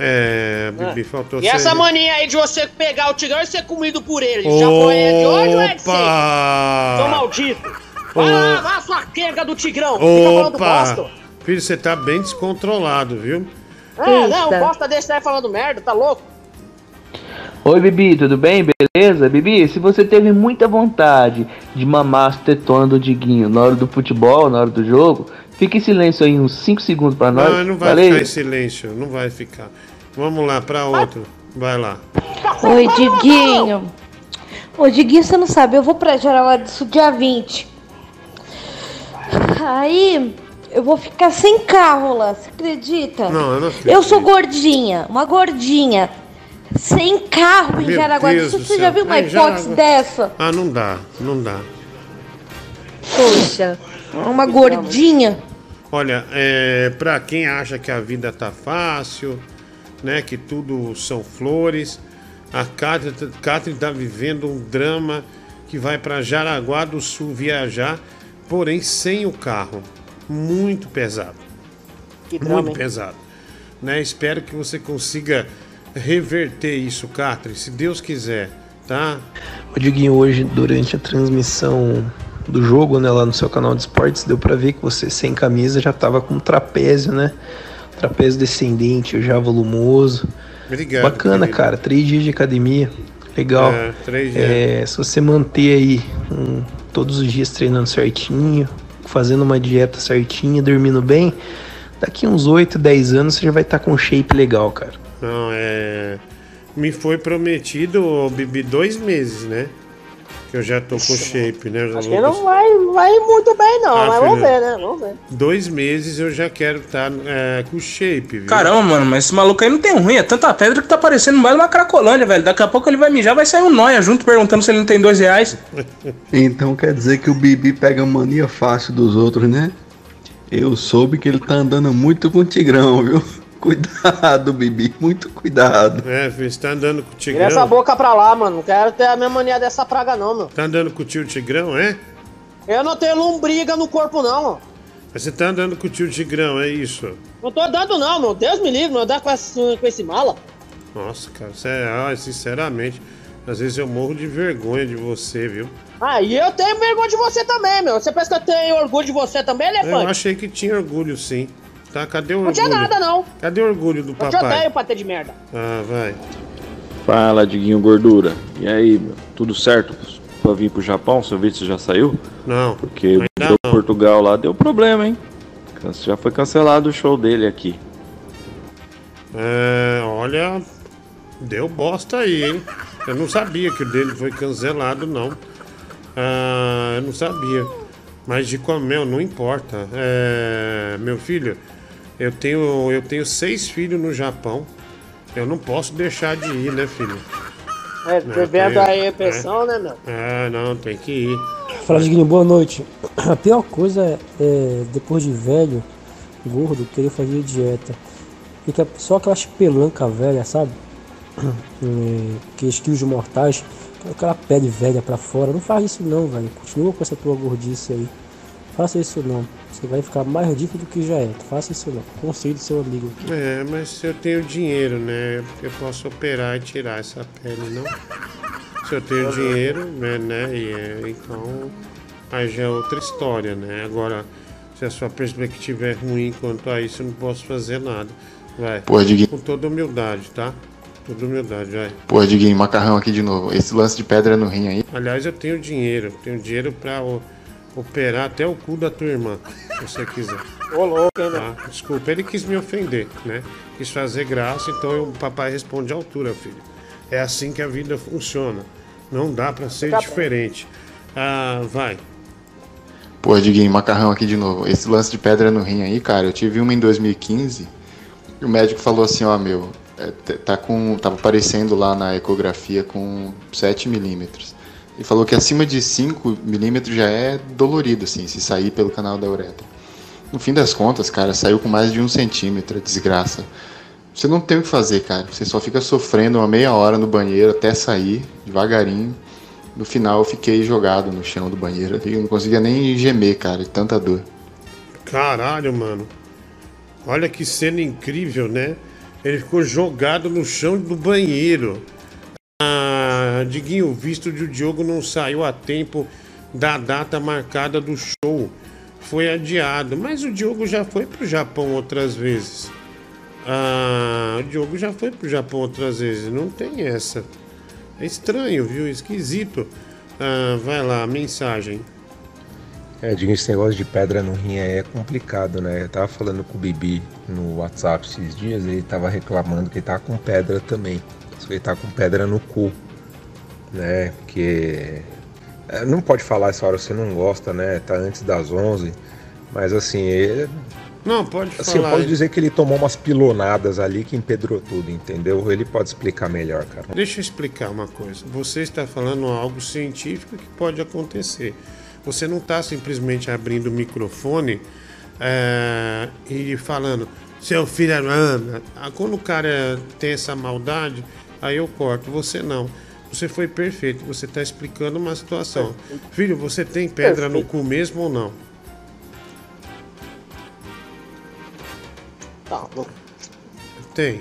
É, Bibi, faltou E essa ser- mania aí de você pegar o tigrão e ser comido por ele? Já foi de hoje ou é de sempre? Opa! Seu maldito. Vai Ô. lá, vai a sua quenga do tigrão. Fica falando bosta. Opa! Filho, você tá bem descontrolado, viu? É, não, bosta desse aí falando merda, tá louco? Oi, Bibi, tudo bem? Beleza? Bibi, se você teve muita vontade de mamar as tetonas do Diguinho na hora do futebol, na hora do jogo, fique em silêncio aí uns 5 segundos pra nós. Não, não vai Valeu? ficar em silêncio, não vai ficar. Vamos lá, pra outro. Vai lá. Oi, Diguinho. Ô, Diguinho, você não sabe, eu vou pra do Sul dia 20. Aí eu vou ficar sem carro lá, você acredita? Não, eu não acredito. Eu sou gordinha, uma gordinha. Sem carro em Meu Jaraguá do Deus Sul. do Você céu. já viu uma Ai, hipótese Jaraguá- dessa? Ah, não dá, não dá. Poxa, uma gordinha. Olha, é, para quem acha que a vida tá fácil, né, que tudo são flores, a Catherine Catherine tá vivendo um drama que vai para Jaraguá do Sul viajar, porém sem o carro. Muito pesado. Que drama, Muito hein? pesado. Né? Espero que você consiga reverter isso, Catherine, se Deus quiser. tá? O Diguinho, hoje, durante a transmissão do jogo, né, lá no seu canal de esportes, deu pra ver que você sem camisa já tava com trapézio, né? Trapézio descendente, já volumoso. Obrigado. Bacana, querido. cara. Três dias de academia. Legal. É, três dias. É, se você manter aí um, todos os dias treinando certinho, fazendo uma dieta certinha, dormindo bem, daqui uns 8, 10 anos você já vai estar com um shape legal, cara. Não, é. Me foi prometido, Bibi, dois meses, né? Que eu já tô com shape, né? Já Acho que não vai, vai muito bem, não, Ah, mas vamos ver, né? Vamos ver. Dois meses eu já quero estar com shape, viu? Caramba, mano, mas esse maluco aí não tem ruim. É tanta pedra que tá parecendo mais uma cracolândia, velho. Daqui a pouco ele vai mijar, vai sair um nóia junto perguntando se ele não tem dois reais. [laughs] Então quer dizer que o Bibi pega mania fácil dos outros, né? Eu soube que ele tá andando muito com o Tigrão, viu? Cuidado, Bibi, muito cuidado. É, filho, você tá andando com o Tira essa Tigrão? boca pra lá, mano. Não quero ter a minha mania dessa praga, não, meu. Tá andando com o tio Tigrão, é? Eu não tenho lombriga no corpo, não, mano. Mas você tá andando com o tio Tigrão, é isso? Não tô andando, não, meu. Deus me livre, não andar com esse, com esse mala. Nossa, cara, você é, ah, sinceramente, às vezes eu morro de vergonha de você, viu? Ah, e eu tenho vergonha de você também, meu. Você pensa que eu tenho orgulho de você também, Eu elefante? achei que tinha orgulho, sim. Tá, cadê o Não orgulho? tinha nada, não. Cadê o orgulho do Eu te papai? odeio, patê de merda. Ah, vai. Fala, Diguinho Gordura. E aí, meu? Tudo certo pra vir pro Japão? Seu visto já saiu? Não. Porque o não. Portugal lá deu problema, hein? Já foi cancelado o show dele aqui. É, olha, deu bosta aí, hein? Eu não sabia que o dele foi cancelado, não. Ah, eu não sabia. Mas de comer, não importa. É, meu filho, eu tenho, eu tenho seis filhos no Japão. Eu não posso deixar de ir, né, filho? É, tem- aí a pensão, né, meu? É, não, tem que ir. Fala, Diguinho, boa noite. A pior coisa é, é, depois de velho, gordo, querer fazer dieta. Fica só aquelas pelanca velha, sabe? É, Aqueles quilos mortais, aquela pele velha pra fora. Não faz isso não, velho. Continua com essa tua gordice aí. Faça isso não. Você vai ficar mais ridículo do que já é. Faça isso não. Conselho do seu amigo. É, mas se eu tenho dinheiro, né? Eu posso operar e tirar essa pele, não? Se eu tenho dinheiro, né? né e é, então, aí já é outra história, né? Agora, se a sua perspectiva é ruim quanto a isso, eu não posso fazer nada. Vai. Pô, Diguinho. Com toda humildade, tá? Toda humildade, vai. Pô, Diguinho, macarrão aqui de novo. Esse lance de pedra no rim aí. Aliás, eu tenho dinheiro. Tenho dinheiro pra operar até o cu da tua irmã, se você quiser. Ô, louco, hein? Tá? Desculpa, ele quis me ofender, né? Quis fazer graça, então o papai responde à altura, filho. É assim que a vida funciona. Não dá pra ser Fica bem. diferente. Ah, vai. Pô, Diguinho, macarrão aqui de novo. Esse lance de pedra no rim aí, cara, eu tive uma em 2015 e o médico falou assim, ó, meu, é, tá com. Tava aparecendo lá na ecografia com 7 milímetros. E falou que acima de 5 milímetros já é dolorido, assim, se sair pelo canal da uretra. No fim das contas, cara, saiu com mais de um centímetro, desgraça. Você não tem o que fazer, cara. Você só fica sofrendo uma meia hora no banheiro até sair, devagarinho. No final eu fiquei jogado no chão do banheiro eu não conseguia nem gemer, cara, de tanta dor. Caralho, mano. Olha que cena incrível, né? Ele ficou jogado no chão do banheiro. Ah, Diguinho, visto de o Diogo não saiu a tempo da data marcada do show. Foi adiado, mas o Diogo já foi pro Japão outras vezes. Ah, o Diogo já foi pro Japão outras vezes, não tem essa. É estranho, viu? Esquisito. Ah, vai lá, mensagem. É, Diguinho, esse negócio de pedra no rim é complicado, né? Eu tava falando com o Bibi no WhatsApp esses dias, ele tava reclamando que ele tava com pedra também. Ele tá com pedra no cu, né? Porque é, não pode falar essa hora você não gosta, né? Tá antes das 11, mas assim, ele, Não, pode assim eu falar. posso dizer que ele tomou umas pilonadas ali que empedrou tudo, entendeu? Ele pode explicar melhor, cara. Deixa eu explicar uma coisa. Você está falando algo científico que pode acontecer. Você não está simplesmente abrindo o microfone é, e falando, seu filho é. Ah, Quando o cara tem essa maldade, aí eu corto. Você não. Você foi perfeito. Você está explicando uma situação. Filho, você tem pedra no cu mesmo ou não? Tá. Tem.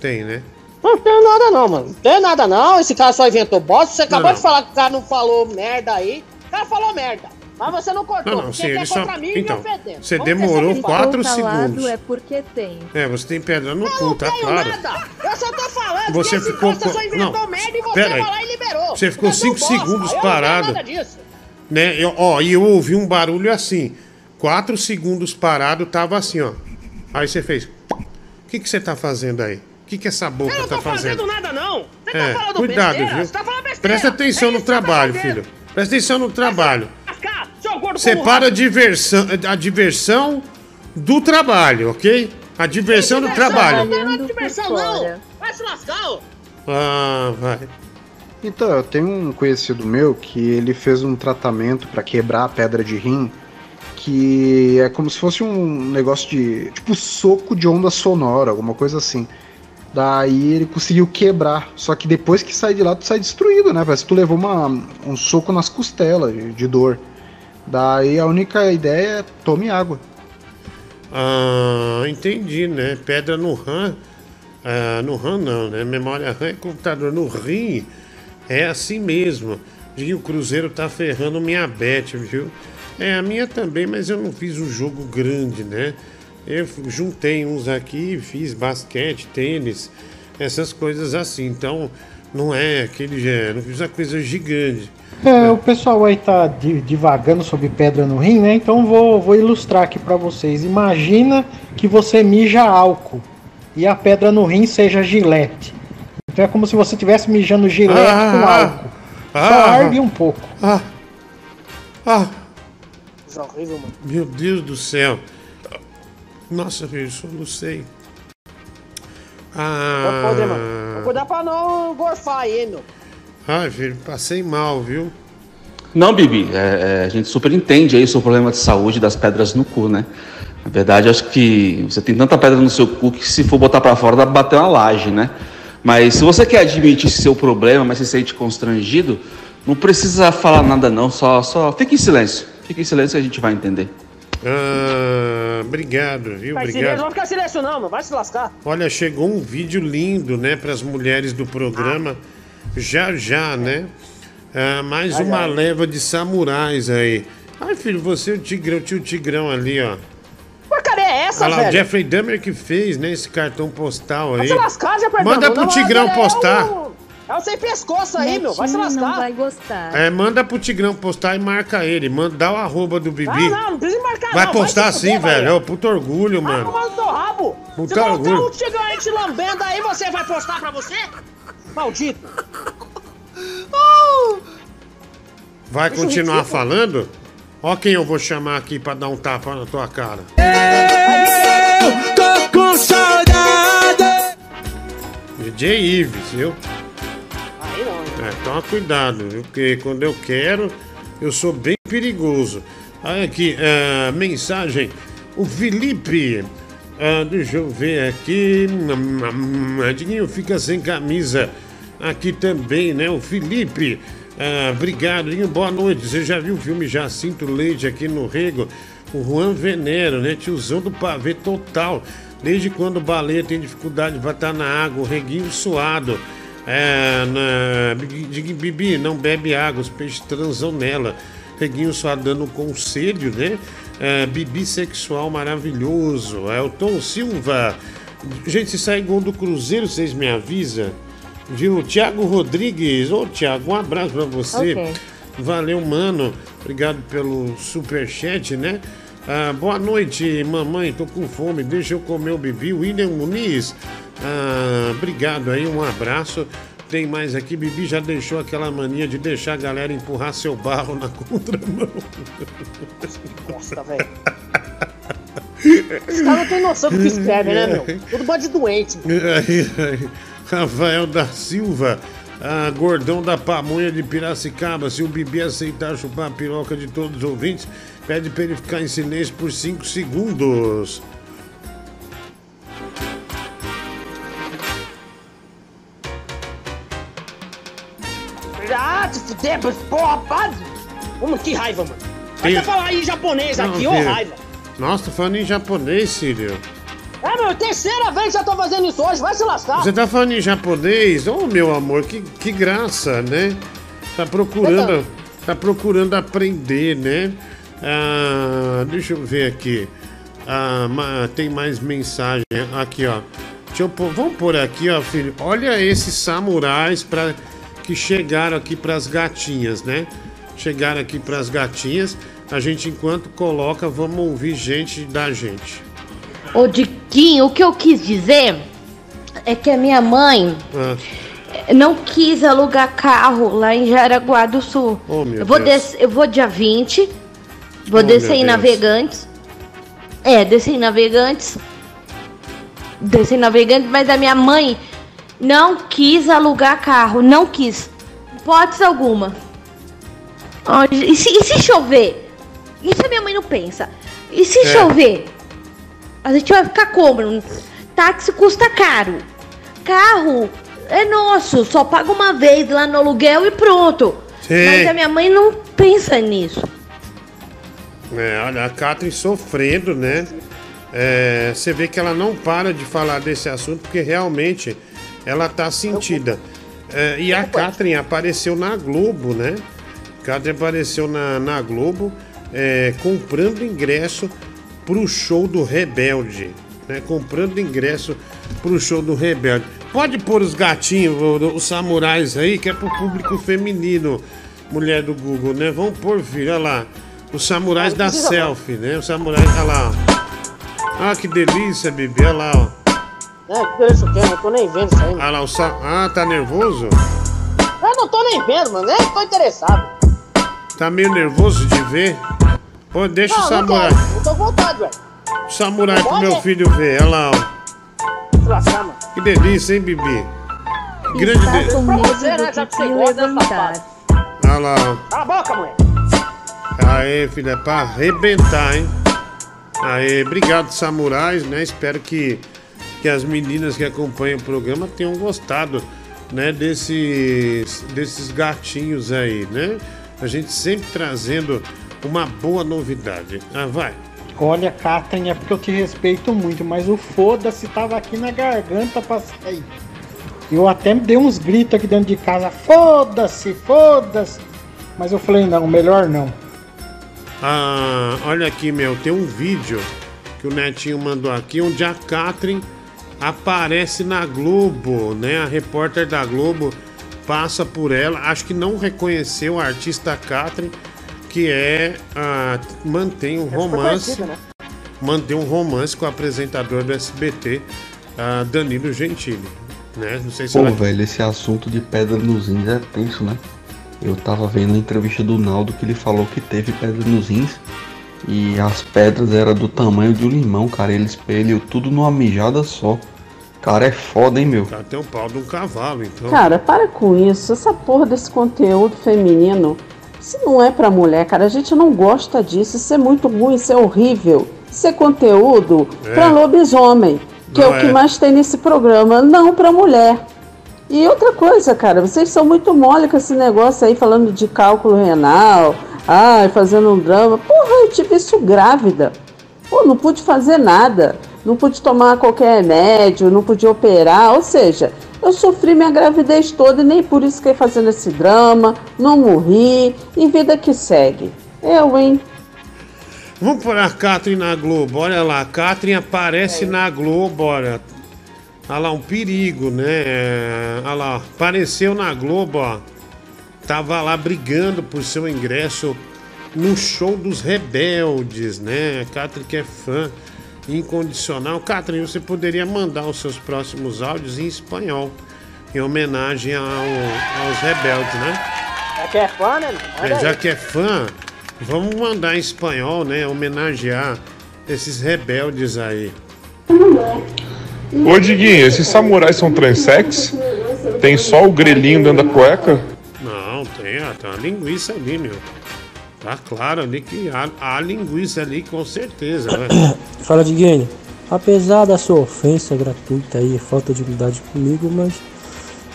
Tem, né? Não tem nada não, mano. Não tem nada não. Esse cara só inventou bosta. Você acabou Não. de falar que o cara não falou merda aí. O cara falou merda. Mas você não cortou. Não, não, porque sim, ele só- contra mim então, e você demorou ter quatro essa calado segundos. é porque tem. É, você tem pedra no cu, tá tenho claro. nada. Eu só tô falando Você que ficou com- só inventou não, merda e você aí. lá e liberou. Você ficou Inventou cinco bosta. segundos Eu parado. Não sei nada disso. Né? Eu, ó, e eu ouvi um barulho assim. Quatro segundos parado, tava assim, ó. Aí você fez. O que, que você tá fazendo aí? O que, que essa boca Eu não tá tô fazendo? fazendo nada não. Você É, tá falando cuidado, besteira. viu? Você tá falando besteira. Presta atenção no trabalho, filho. Presta atenção no trabalho. Separa a diversão, a diversão do trabalho, ok? A diversão do trabalho. Não tem de diversão não. Vai se lascar, ô. Ah, vai. Então, eu tenho um conhecido meu que ele fez um tratamento pra quebrar a pedra de rim, que é como se fosse um negócio de. tipo soco de onda sonora, alguma coisa assim. Daí ele conseguiu quebrar. Só que depois que sai de lá, tu sai destruído, né? Parece que tu levou uma, um soco nas costelas de, de dor. Daí a única ideia é tome água. Ah, entendi, né? Pedra no RAM. Ah, no RAM não, né? Memória RAM é computador. No rim é assim mesmo. E o Cruzeiro tá ferrando minha bet, viu? É, a minha também, mas eu não fiz um jogo grande, né? Eu juntei uns aqui, fiz basquete, tênis, essas coisas assim. Então, não é aquele. é, Não fiz uma coisa gigante. É, o pessoal aí tá di- divagando sobre pedra no rim, né? Então vou, vou ilustrar aqui pra vocês. Imagina que você mija álcool e a pedra no rim seja gilete. Então é como se você estivesse mijando gilete Ah, com ah, álcool. Só ah. arde um pouco. Ah, ah, Coisa horrível, mano. meu Deus do céu. Nossa, filho, solucei. Ah, Pode poder, mano. Vou cuidar pra não gorfar aí, meu. Ai, filho, passei mal, viu? Não, Bibi, é, é, a gente super entende aí o seu problema de saúde das pedras no cu, né? Na verdade, acho que você tem tanta pedra no seu cu que se for botar pra fora dá pra bater uma laje, né? Mas se você quer admitir esse seu problema, mas se sente constrangido, não precisa falar nada não, só, só fique em silêncio. Fique em silêncio que a gente vai entender. Ah, obrigado, viu? Vai silêncio, não Obrigado. vai ficar silêncio não, meu. Vai se lascar. Olha, chegou um vídeo lindo, né, para as mulheres do programa. Já já, né? Ah, mais Já, uma já. leva de samurais aí. Ai, filho, você é o Tigrão, tio Tigrão ali, ó. Porcaria é essa, Olha lá, o velho? Jeffrey Dahmer que fez, né, esse cartão postal Vai aí. se lascar, já perdeu. Manda pro Tigrão postar. É o sem pescoço aí, meu. Vai se Netinho lascar. não vai gostar. É, manda pro Tigrão postar e marca ele. Manda, dá o arroba do Bibi. Não, não, não precisa marcar Vai não. postar se sim, fuder, velho. É o puto orgulho, Vai mano. no teu rabo. Puta Se colocar orgulho. um gigante lambendo aí, você vai postar pra você? Maldito. [laughs] Vai Isso continuar ridículo. falando? Ó quem eu vou chamar aqui pra dar um tapa na tua cara. Tô com saudade. DJ Ives, viu? Aí não. É, toma cuidado, viu? Porque quando eu quero, eu sou bem perigoso. Olha aqui, ah, mensagem. O Felipe. ah, deixa eu ver aqui. Hum, Diguinho fica sem camisa. Aqui também, né? O Felipe. Ah, obrigado. Boa noite. Você já viu o filme Jacinto Leite aqui no Rego? O Juan Venero, né? Tiozão do pavê total. Desde quando o baleia tem dificuldade para estar na água, o reguinho suado. É, na, Bibi- não bebe água, os peixes transam nela. Reguinho só dando conselho, né? É, Bibi sexual maravilhoso. É o Tom Silva. Gente, se sair gol do Cruzeiro, vocês me avisam. Viu? Tiago Rodrigues. Ô, Tiago, um abraço pra você. Ok. Valeu, mano. Obrigado pelo superchat, né? Ah, boa noite, mamãe. Tô com fome. Deixa eu comer o Bibi. William Muniz. Ah, obrigado aí, um abraço. Tem mais aqui. Bibi já deixou aquela mania de deixar a galera empurrar seu barro na [laughs] contramão. Nossa, velho. Os caras não têm noção do que escreve, né, meu? Tudo bando de doente. Aí, [laughs] aí, Rafael da Silva, ah, gordão da pamonha de Piracicaba. Se o Bibi aceitar chupar a piroca de todos os ouvintes, pede pra ele ficar em silêncio por 5 segundos. Ah, te fuder, porra, para. Mano, que raiva, mano. Vai Tem- até falar aí japonês Não, aqui, ô filho. raiva. Nossa, tô falando em japonês, Sírio. É, meu, terceira vez que eu tô fazendo isso hoje, vai se lascar. Você tá falando em japonês? Oh, meu amor, que, que graça, né? Tá procurando, tá procurando aprender, né? Ah, deixa eu ver aqui. Ah, tem mais mensagem aqui, ó. Deixa eu pôr, vamos pôr aqui, ó, filho. Olha esses samurais para que chegaram aqui pras gatinhas, né? Chegaram aqui pras gatinhas. A gente, enquanto coloca, vamos ouvir gente da gente. Ô, Diquinho, o que eu quis dizer é que a minha mãe Ah, não quis alugar carro lá em Jaraguá do Sul. Oh, eu, vou des- eu vou dia 20, vou Oh, descer em Deus. Navegantes. É, descer em Navegantes. Descer em Navegantes, mas a minha mãe não quis alugar carro, não quis. Hipótese alguma. Ó, E se, e se chover? Isso a minha mãe não pensa. E se É. chover? A gente vai ficar como? Táxi custa caro. Carro é nosso, só paga uma vez lá no aluguel e pronto. Sim. Mas a minha mãe não pensa nisso. É, olha, a Catherine sofrendo, né? É, você vê que ela não para de falar desse assunto porque realmente ela tá sentida. É, e a Catherine apareceu na Globo, né? Catherine apareceu na, na Globo é, comprando ingresso pro show do Rebelde. Né? Comprando ingresso pro show do Rebelde. Pode pôr os gatinhos, o- os samurais aí, que é pro público feminino, mulher do Google, né? Vamos pôr, filho, olha lá. Os samurais da selfie, né? Os samurais, olha lá, ó. Ah, que delícia, bebê, olha lá, ó. É, que não tô nem vendo isso aí. Olha lá, o sa... Ah, tá nervoso? Eu não tô nem vendo, mano, nem tô interessado. Tá meio nervoso de ver? Pô, deixa o Não, não samurai. não tô com. O samurai pro Pode? meu filho ver, olha lá, ó. Que delícia, hein, Bibi? Que grande delícia. com Pra medo né, do que levantar. Olha lá, ó. Cala a boca, mulher. Aê, filho, é pra arrebentar, hein? Aê, obrigado, samurais, né? Espero que, que as meninas que acompanham o programa tenham gostado, né? Desses, desses gatinhos aí, né? A gente sempre trazendo uma boa novidade. Ah, vai. Olha, Catherine, é porque eu te respeito muito, mas o foda-se tava aqui na garganta pra sair. Eu até dei uns gritos aqui dentro de casa, foda-se, foda-se. Mas eu falei, não, melhor não. Ah, olha aqui, meu, tem um vídeo que o Netinho mandou aqui onde a Catherine aparece na Globo, né? A repórter da Globo passa por ela, acho que não reconheceu a artista Catherine, que é a mantém um romance, conhecida, né? mantém um romance com o apresentador do SBT, ah, Danilo Gentili, né? Não sei se Pô, ela velho, esse assunto de pedra nos rins é tenso, né? Eu tava vendo a entrevista do Naldo que ele falou que teve pedra nos rins e as pedras eram do tamanho de um limão, cara. Ele espelhou tudo numa mijada só. Cara, é foda, hein, meu? Cara, tem o pau de um cavalo, então. Cara, para com isso. Essa porra desse conteúdo feminino. Isso não é pra mulher, cara. A gente não gosta disso. Isso é muito ruim, isso é horrível. Isso é conteúdo É. pra lobisomem, que é o que é. mais tem nesse programa, não pra mulher. E outra coisa, cara, vocês são muito mole com esse negócio aí falando de cálculo renal, ai, fazendo um drama. Porra, eu tive isso grávida. Pô, não pude fazer nada. Não pude tomar qualquer remédio, não pude operar. Ou seja, eu sofri minha gravidez toda e nem por isso que fazendo esse drama. Não morri. E vida que segue. Eu, hein? Vamos pôr a Catherine na Globo, olha lá, a Catherine aparece na Globo, olha. Olha lá, um perigo, né? É, Olha lá, apareceu na Globo, ó. Tava lá brigando por seu ingresso no show dos rebeldes, né? A Catherine que é fã incondicional. Catherine, você poderia mandar os seus próximos áudios em espanhol, em homenagem ao- aos rebeldes, né? É que é fã, né? É, já que é fã, vamos mandar em espanhol, né? Homenagear esses rebeldes aí. Ô Diguinho, esses samurais são transex? Tem só o grelhinho dentro da cueca? Não, tem, ó, tem uma linguiça ali, meu. Tá claro ali que há, há linguiça ali, com certeza, né? [coughs] Fala de game. Apesar da sua ofensa gratuita aí, falta de humildade comigo, mas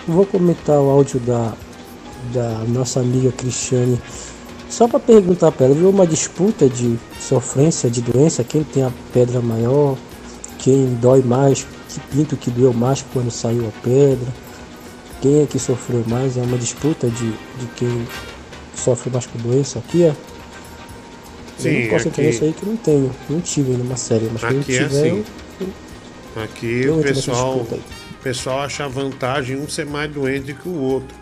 vou comentar o áudio da, da nossa amiga Cristiane. Só para perguntar para ela, viu uma disputa de sofrência, de doença, quem tem a pedra maior, quem dói mais, que pinto que doeu mais quando saiu a pedra, quem é que sofreu mais, é uma disputa de, de quem sofre mais com doença aqui, é. Sim, eu não posso aqui- isso aí que não tenho, não tive numa série, mas quando Aqui é tiver, assim. eu- Aqui o pessoal, pessoal acha vantagem um ser mais doente que o outro.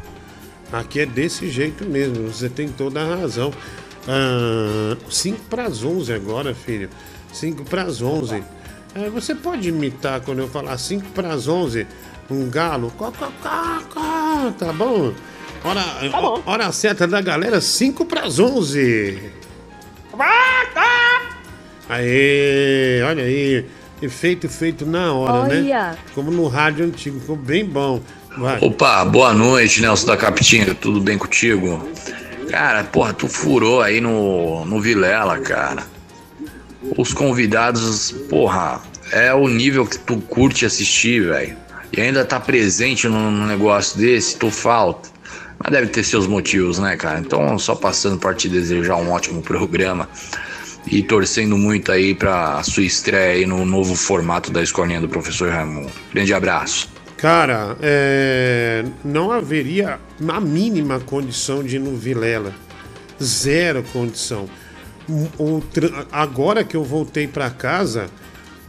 Aqui é desse jeito mesmo, você tem toda a razão. 5 para as 11 agora, filho. 5 para as 11. É, você pode imitar quando eu falar 5 para as 11 um galo? Có, có, có, tá bom? Hora, hora certa da galera, 5 para as 11. Aê, olha aí. Efeito feito na hora, né? Olha. Como no rádio antigo, ficou bem bom. Vai. Opa, boa noite, Nelson da Capitinga, tudo bem contigo? Cara, porra, tu furou aí no, no Vilela, cara. Os convidados, porra, é o nível que tu curte assistir, velho. E ainda tá presente num negócio desse, tu falta. Mas deve ter seus motivos, né, cara? Então, só passando para te desejar um ótimo programa e torcendo muito aí pra sua estreia aí no novo formato da escolinha do professor Raimundo. Grande abraço. Cara, é, não haveria a mínima condição de ir no Vilela. Zero condição. O- o tran- agora que eu voltei pra casa,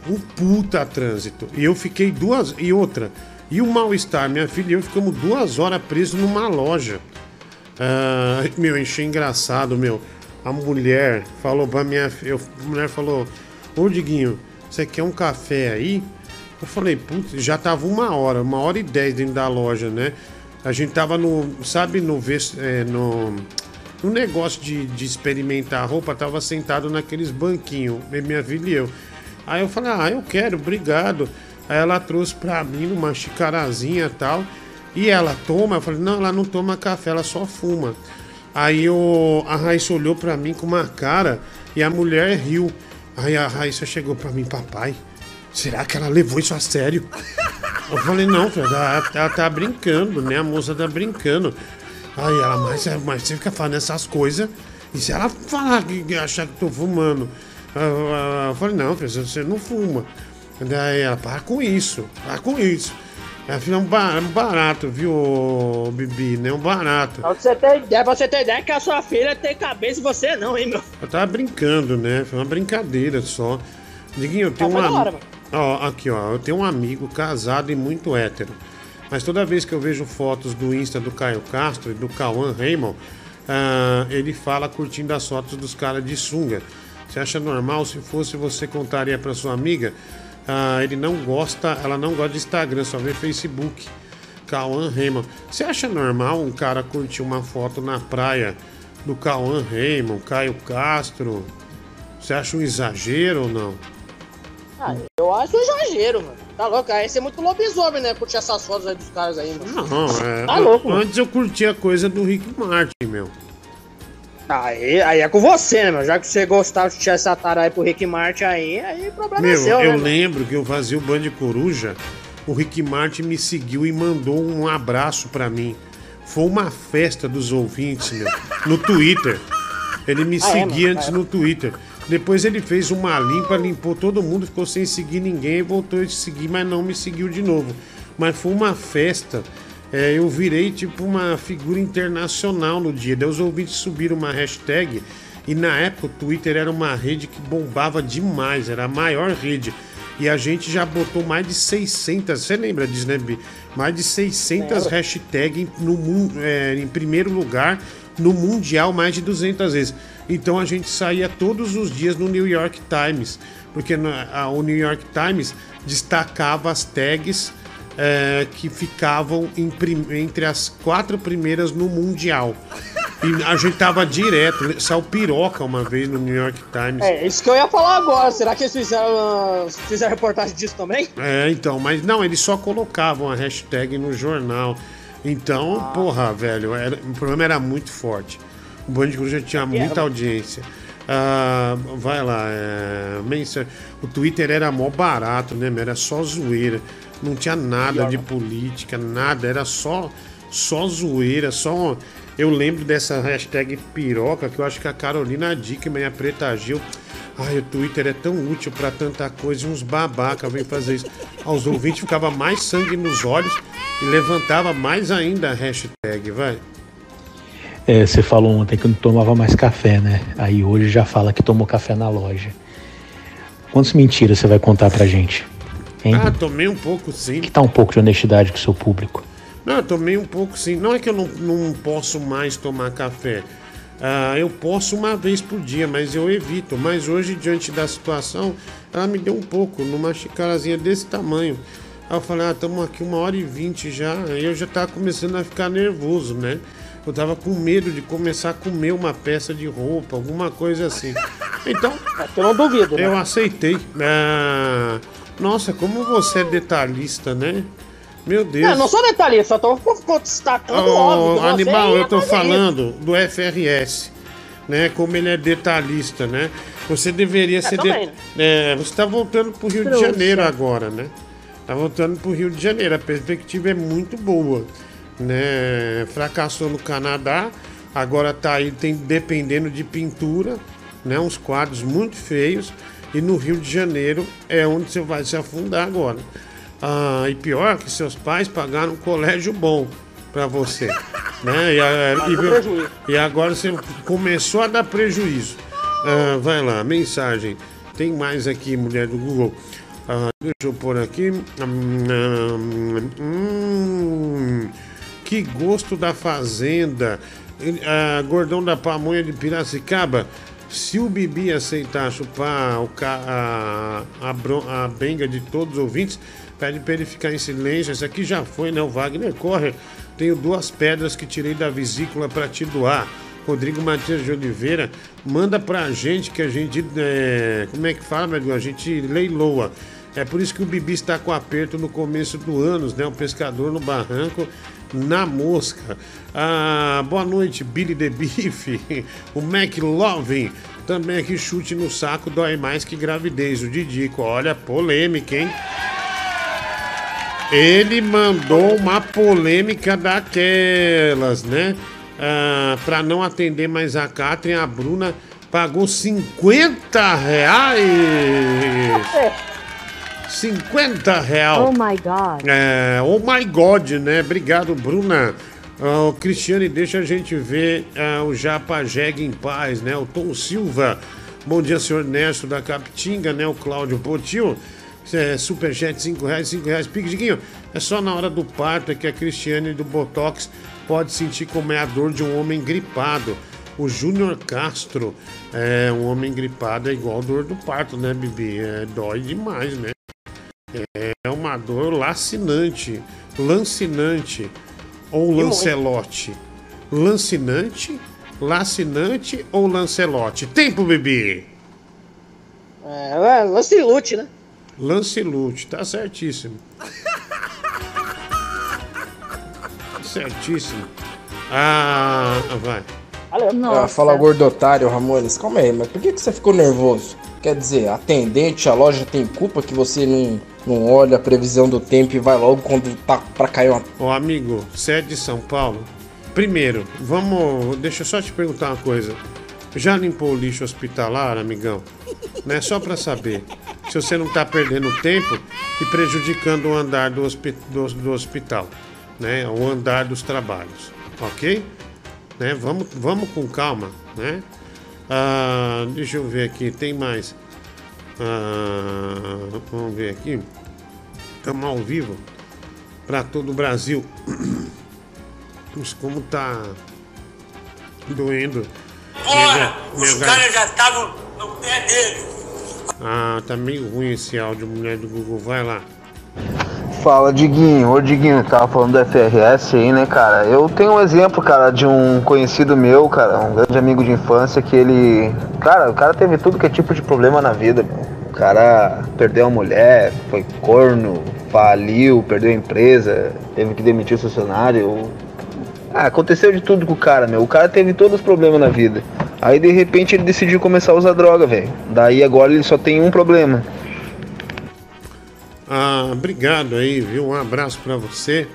um puta trânsito. E eu fiquei duas. E outra. E o mal-estar, minha filha e eu ficamos duas horas presos numa loja. Ah, meu, encheu engraçado, meu. A mulher falou pra minha filha. A mulher falou: Ô Diguinho, você quer um café aí? Eu falei, putz, já tava uma hora, uma hora e dez dentro da loja, né? A gente tava no, sabe, no, é, no, no negócio de, de experimentar roupa, tava sentado naqueles banquinhos, minha filha e eu. Aí eu falei, ah, eu quero, obrigado. Aí ela trouxe pra mim uma xicarazinha e tal. E ela toma, eu falei, não, ela não toma café, ela só fuma. Aí o, a Raíssa olhou pra mim com uma cara e a mulher riu. Aí a Raíssa chegou pra mim, papai, será que ela levou isso a sério? Eu falei, não, ela, ela tá brincando, né? A moça tá brincando. Aí ela, mas, mas você fica falando essas coisas. E se ela falar que, achar que tô fumando? Eu, eu- eu falei, não, você não fuma. Daí ela, para com isso, para com isso. Ela é um é um barato, viu, Bibi, né? Um barato. Pra você ter ideia, você ter ideia que a sua filha tem cabeça e você não, hein, meu? Eu tava brincando, né? Foi uma brincadeira só. Diguinho, eu tenho Ah, um hora, am- mano. Ó, aqui, ó. Eu tenho um amigo casado e muito hétero. Mas toda vez que eu vejo fotos do Insta do Caio Castro e do Cauã Raymond, ah, ele fala curtindo as fotos dos caras de sunga. Você acha normal? Se fosse, você contaria pra sua amiga? Ah, ele não gosta, ela não gosta de Instagram, só vê Facebook. Cauã Raymond. Você acha normal um cara curtir uma foto na praia do Cauã Raymond, Caio Castro? Você acha um exagero ou não? Ah, eu acho um exagero, mano. Tá louco? Aí você é muito lobisomem, né? Curtir essas fotos aí dos caras aí, mano. Não, é. Tá louco, mano. Antes eu curtia a coisa do Rick Martin, meu. Aí, aí é com você, né, meu? Já que você gostava de tirar essa tara aí pro Rick Martin aí, aí o problema é Meu, seu, eu né? lembro que eu fazia o Band Coruja, o Rick Martin me seguiu e mandou um abraço pra mim. Foi uma festa dos ouvintes, meu, no Twitter. Ele me Ah, é, seguia mano? antes é. no Twitter. Depois ele fez uma limpa, limpou todo mundo, ficou sem seguir ninguém e voltou a te seguir, mas não me seguiu de novo. Mas foi uma festa. É, eu virei tipo uma figura internacional no dia. Daí os ouvintes subiram uma hashtag e na época o Twitter era uma rede que bombava demais, era a maior rede. E a gente já botou mais de 600, você lembra disso, né, Bi? Mais de 600 Lembro. hashtags no mundo, é, em primeiro lugar no Mundial mais de 200 vezes. Então a gente saía todos os dias no New York Times, porque o New York Times destacava as tags é, que ficavam entre as quatro primeiras no Mundial. E a gente tava direto, saiu piroca uma vez no New York Times. É, isso que eu ia falar agora. Será que eles fizeram, ah, fizeram reportagem disso também? É, então, mas não, eles só colocavam a hashtag no jornal. Então, porra, velho, era- o programa era muito forte. O Band Coruja tinha muita audiência. Ah, vai lá, é, o Twitter era mó barato, né? Era só zoeira. Não tinha nada de política, nada, era só, só zoeira, só. Eu lembro dessa hashtag piroca que eu acho que a Carolina Dickman e a Preta Gil Ai, o Twitter é tão útil pra tanta coisa e uns babaca vêm fazer isso. Aos ouvintes ficava mais sangue nos olhos e levantava mais ainda a hashtag, vai. É, você falou ontem que não tomava mais café, né? Aí hoje já fala que tomou café na loja. Quantas mentiras você vai contar pra gente? Hein? Ah, tomei um pouco sim. Que tá um pouco de honestidade com o seu público. Não, eu tomei um pouco sim. Não é que eu não, não posso mais tomar café. Ah, eu posso uma vez por dia, mas eu evito. Mas hoje, diante da situação, ela me deu um pouco, numa xicarazinha desse tamanho. Aí eu falei, ah, estamos aqui uma hora e vinte já. Aí eu já tava começando a ficar nervoso, né? Eu tava com medo de começar a comer uma peça de roupa, alguma coisa assim. [laughs] Então, eu não duvido. né? eu aceitei. Ah, nossa, como você é detalhista, né? Meu Deus. Não, eu não sou detalhista, só tô destacando Ô, óbvio. animal, eu tô fazer falando do FRS, né? Como ele é detalhista, né? Você deveria ser. também, né? É, você tá voltando pro Rio Trouxa. de Janeiro agora, né? Tá voltando pro Rio de Janeiro. A perspectiva é muito boa, né? Fracassou no Canadá, agora tá aí tem, dependendo de pintura, né? Uns quadros muito feios. E no Rio de Janeiro é onde você vai se afundar agora. Ah, e pior que seus pais pagaram um colégio bom pra você, [laughs] né? E, a- e- e agora você começou a dar prejuízo. Ah, vai lá, mensagem. Tem mais aqui, mulher do Google. Ah, deixa eu pôr aqui. Hum, que gosto da fazenda. Ah, gordão da pamonha de Piracicaba. Se o Bibi aceitar chupar ca- a, a, a benga de todos os ouvintes, pede pra ele ficar em silêncio. Esse aqui já foi, né? O Wagner corre. Tenho duas pedras que tirei da vesícula pra te doar. Rodrigo Matias de Oliveira, manda pra gente que a gente. é, como é que fala, meu? A gente leiloa. É por isso que o Bibi está com aperto no começo do ano, né? O pescador no barranco, na mosca. Ah, boa noite, Billy the Beef, [laughs] o McLovin. Também aqui chute no saco dói mais que gravidez. O Didico, olha, polêmica, hein? Ele mandou uma polêmica daquelas, né? Ah, para não atender mais a Catherine, a Bruna pagou 50 reais. 50 reais. Oh my god. É, oh my God, né? Obrigado, Bruna. Ah, o Cristiane, deixa a gente ver ah, o Japa Jeg em paz, né? O Tom Silva. Bom dia, senhor Ernesto da Capitinga, né? O Cláudio Potil. É, Superchat 5 reais, 5 reais. Piguinho, é só na hora do parto é que a Cristiane do Botox pode sentir como é a dor de um homem gripado. O Júnior Castro, é, um homem gripado é igual a dor do parto, né, Bibi? É, dói demais, né? É uma dor lacinante, lancinante ou lancelote. Lancinante, lacinante ou lancelote? Tempo, bebê! É, é lance lute, né? Lancelute, tá certíssimo. certíssimo. Ah, vai. Ah, fala gordotário, Ramones. Calma aí, mas por que, que você ficou nervoso? Quer dizer, atendente, a loja tem culpa que você não, não olha a previsão do tempo e vai logo quando tá pra cair uma. Ô amigo, você é de São Paulo? Primeiro, vamos. Deixa eu só te perguntar uma coisa. Já limpou o lixo hospitalar, amigão? Né? Só pra saber. Se você não tá perdendo tempo e prejudicando o andar do, hospi- do- do hospital, né? O andar dos trabalhos, ok? Né? Vamos, vamos com calma, né? Ah, deixa eu ver aqui, tem mais. Ah, vamos ver aqui. Estamos ao vivo para todo o Brasil. [clears throat] Puxa, como tá doendo. Ora, Minha os caras já estavam no pé dele. Ah, tá meio ruim esse áudio, mulher do Google. Vai lá. Fala, Diguinho. Ô, Diguinho, tava falando do FRS aí, né, cara? Eu tenho um exemplo, cara, de um conhecido meu, cara, um grande amigo de infância, que ele. Cara, o cara teve tudo que é tipo de problema na vida, cara perdeu a mulher, foi corno, faliu, perdeu a empresa, teve que demitir o funcionário. Ah, aconteceu de tudo com o cara, meu. O cara teve todos os problemas na vida. Aí de repente ele decidiu começar a usar droga, velho. Daí agora ele só tem um problema. Ah, obrigado aí, viu? Um abraço pra você.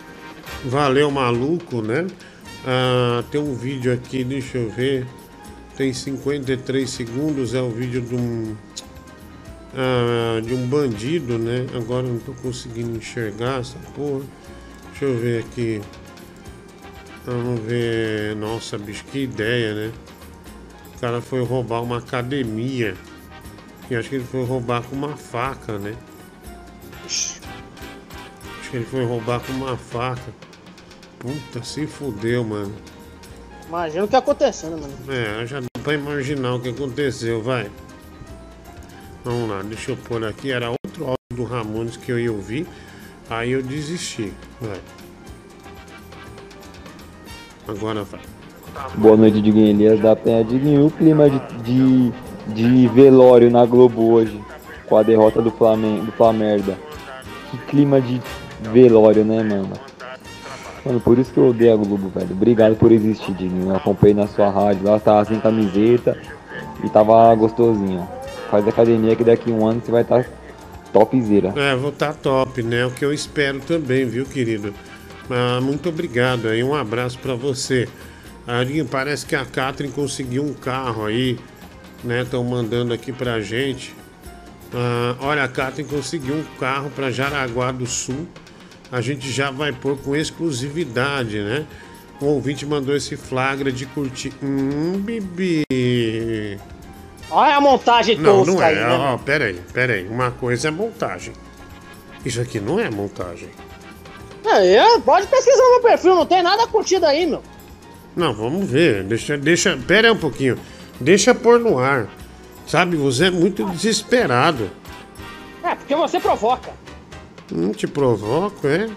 Valeu, maluco, né? Ah, tem um vídeo aqui, deixa eu ver. Tem 53 segundos, é o vídeo de um. Ah, de um bandido, né? Agora eu não tô conseguindo enxergar essa porra. Deixa eu ver aqui. Vamos ver. Nossa, bicho, que ideia, né? O cara foi roubar uma academia. E acho que ele foi roubar com uma faca, né? Acho que ele foi roubar com uma faca. Puta, se fudeu, mano. Imagina o que aconteceu, né, mano? É, já dá pra imaginar o que aconteceu, vai. Vamos lá, deixa eu pôr aqui. Era outro áudio do Ramones que eu ia ouvir. Aí eu desisti. Vai. Agora vai. Boa noite, Diguinho Elias da Penha. Diguinho, o clima de, de, de velório na Globo hoje, com a derrota do Flamengo, do Flamerda. Que clima de velório, né, mano? Mano, por isso que eu odeio a Globo, velho. Obrigado por existir, Diguinho. Eu acompanhei na sua rádio lá, tava sem camiseta e tava gostosinho. Faz academia que daqui a um ano você vai estar topzera. É, vou estar top, né? O que eu espero também, viu, querido? Ah, muito obrigado aí, um abraço pra você. Arinho, parece que a Catherine conseguiu um carro aí, né? Estão mandando aqui pra gente. Ah, olha, a Catherine conseguiu um carro pra Jaraguá do Sul. A gente já vai pôr com exclusividade, né? O ouvinte mandou esse flagra de curtir. Hum, Bibi. Olha a montagem Não, tosca não aí, é. né? Ó, pera aí, pera aí. Uma coisa é montagem. Isso aqui não é montagem. É, pode pesquisar no perfil, não tem nada curtido aí, meu. Não, vamos ver. Deixa, deixa. Pera aí um pouquinho. Deixa pôr no ar. Sabe, você é muito desesperado. É, porque você provoca. Não te provoco, é?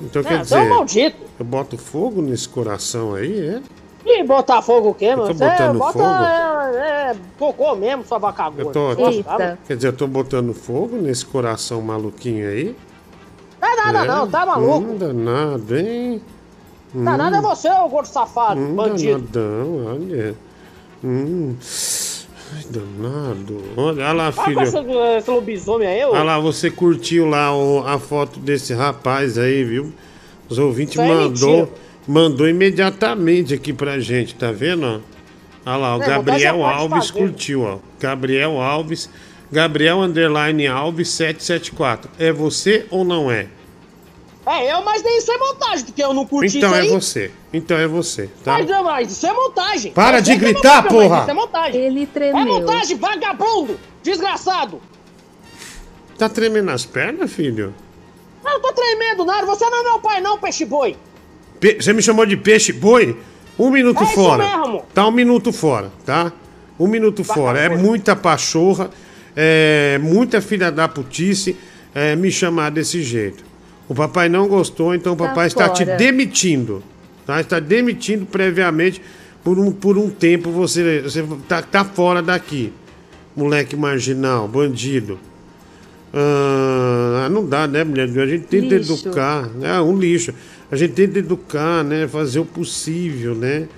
Então É, quer dizer. é maldito. Eu boto fogo nesse coração aí, é? E botar fogo o quê, mano? tô Você botando bota, fogo? É, é, cocô mesmo, sua vaca gorda. Eu tô. Tá, Quer dizer, eu tô botando fogo nesse coração maluquinho aí? Não é nada É? não, tá maluco? Hum, danado, hein? Tá nada é você, ô gordo safado, Hum, bandido. danadão, olha. Hum. Ai, danado. Olha, olha lá, Vai com filho. esse, esse lobisomem aí, ô. Olha lá, você curtiu lá o- a foto desse rapaz aí, viu? Os ouvintes Isso é mandou, imediatamente aqui pra gente, tá vendo? ó? Olha lá, o É, Gabriel Alves fazer. curtiu, ó. Gabriel Alves, Gabriel Underline Alves 774. É você ou não é? É eu, mas nem isso é montagem, porque eu não curti então isso é aí. você. Então é você, tá? Mas, não, mas isso é montagem. Para Eu de é gritar, montagem, mas porra! Isso é montagem. Ele tremeu. É montagem, vagabundo! Desgraçado! Tá tremendo as pernas, filho? Eu não tô tremendo nada, você não é meu pai não, peixe boi. Pe- Você me chamou de peixe boi? Um minuto É fora. mesmo. Tá um minuto fora, tá? Um minuto fora. É muita pachorra, é muita filha da putice é, me chamar desse jeito. O papai não gostou, então o Tá papai está te fora. demitindo. Tá? Está demitindo previamente por um, por um tempo. Você, você tá, tá fora daqui. Moleque marginal, bandido. Ah, não dá, né, mulher? A gente tenta Lixo. educar. É um lixo. A gente tenta educar, né? Fazer o possível, né?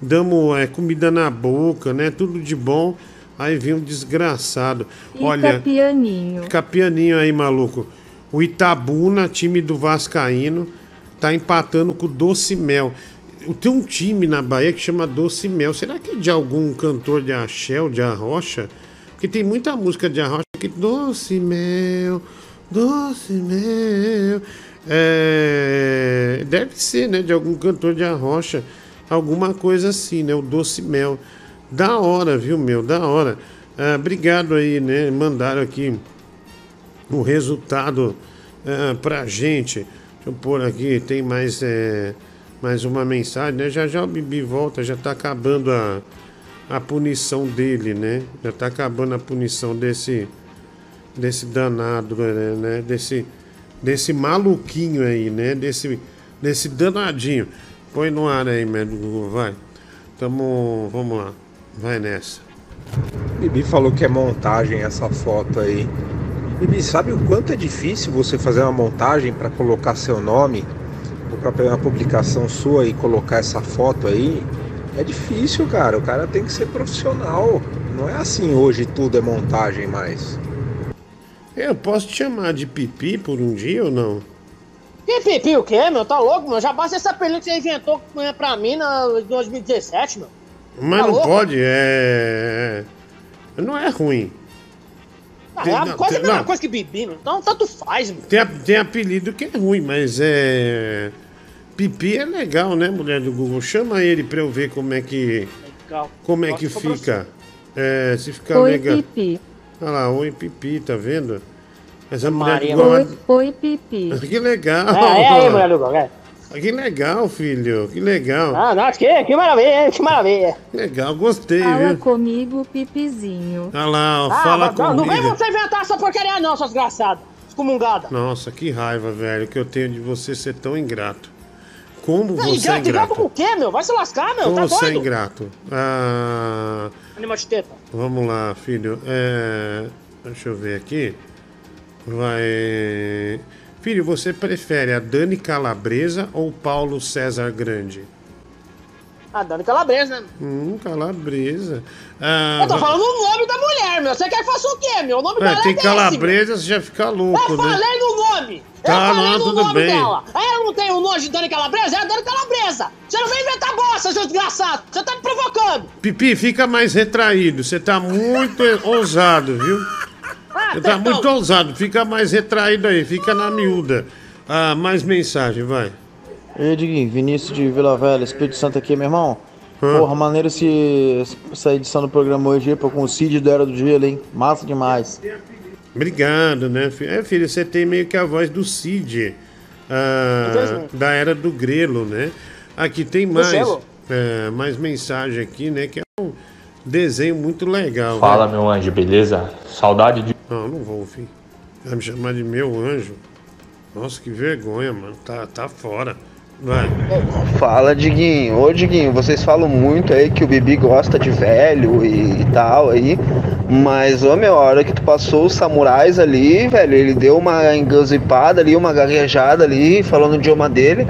Damos é, comida na boca, né? Tudo de bom. Aí vem um desgraçado. Fica Olha, pianinho. fica pianinho aí, maluco. O Itabuna, time do Vascaíno, tá empatando com o Doce Mel. Tem um time na Bahia que chama Doce Mel. Será que é de algum cantor de axé ou de arrocha? Porque tem muita música de arrocha que Doce Mel, Doce Mel. É, deve ser, né? De algum cantor de arrocha. Alguma coisa assim, né? O Doce Mel. Da hora, viu, meu? Da hora. Ah, obrigado aí, né? Mandaram aqui o resultado ah, pra gente. Deixa eu pôr aqui, tem mais, é, mais uma mensagem, né? Já já o Bibi volta, já tá acabando a, a punição dele, né? Já tá acabando a punição desse, desse danado, né? né? Desse, desse maluquinho aí, né? Desse, desse danadinho. Põe no ar aí, médico, vai. Tamo, vamos lá, vai nessa. Bibi falou que é montagem essa foto aí. Bibi, sabe o quanto é difícil você fazer uma montagem para colocar seu nome? Ou para pegar uma publicação sua e colocar essa foto aí? É difícil, cara. O cara tem que ser profissional. Não é assim hoje tudo é montagem mais. Eu posso te chamar de pipi por um dia ou não? Que pipi o quê, meu? Tá louco, meu? Já basta esse apelido que você inventou né, pra mim na em 2017, meu. Mas Tá não louco? pode, é. Não é ruim. Ah, Tem- é não, quase a tem- mesma não. coisa que bibi, meu. Então, tanto faz, meu. Tem, a- tem apelido que é ruim, mas é. Pipi é legal, né, mulher do Google? Chama ele pra eu ver como é que. Legal. Como é Gosto que fica. É, se ficar Oi, legal. Pipi. Olha lá, oi Pipi, tá vendo? Essa mulher Maria, do Oi, oi, Pipi. [laughs] Que legal! É, é aí, mulher do Google, é. Que legal, filho. Que legal. Ah, nossa, que, que maravilha, que maravilha. Legal, gostei, Fala viu? comigo, Pipizinho. Olha lá, ó, Ah, fala mas não, não vem comigo. você inventar essa porcaria não, suas desgraçadas. Excomungada. Nossa, que raiva, velho, que eu tenho de você ser tão ingrato. Como você é ingrato, ingrato com ingrato? o quê, meu? Vai se lascar, meu. Como Tá você é ingrato? Ah, Animal de teta. vamos lá, filho. É, deixa eu ver aqui. Vai. Filho, você prefere a Dani Calabresa ou o Paulo César Grande? Ah, Dani Calabresa, né? Hum, Calabresa. Ah, Eu tô falando o nome da mulher, meu. Você quer que eu faça o quê, meu? O nome É, dela tem é Calabresa, você já fica louco, Eu né? falei no nome. Tá, eu falei não, no nome bem. dela. Ela não tem o nome de Dani Calabresa, é a Dani Calabresa. Você não vem inventar bosta, seu desgraçado. Você tá me provocando. Pipi, fica mais retraído. Você tá muito [laughs] ousado, viu? Ah, Você tá então, muito ousado. Fica mais retraído aí. Fica na miúda. Ah, mais mensagem, vai. Ei, Diguinho, Vinícius de Vila Velha, Espírito Santo aqui, meu irmão. Hã? Porra, maneiro esse, essa edição do programa hoje aí, pô, com o Cid do Era do Gelo, hein? Massa demais. Obrigado, né, filho? É, filho, você tem meio que a voz do Cid. ah, Infelizmente. da era do grelo, né? Aqui tem mais, é, mais mensagem aqui, né? Que é um desenho muito legal. Fala, né? meu anjo, beleza? Saudade de. Não, não vou, filho. Vai me chamar de meu anjo. Nossa, que vergonha, mano. Tá, tá fora. Fala, Diguinho. Ô, Diguinho, vocês falam muito aí que o Bibi gosta de velho e, tal aí. Mas, ô, meu, a hora que tu passou os samurais ali, velho, ele deu uma enganzipada ali, uma gaguejada ali, falando o idioma dele,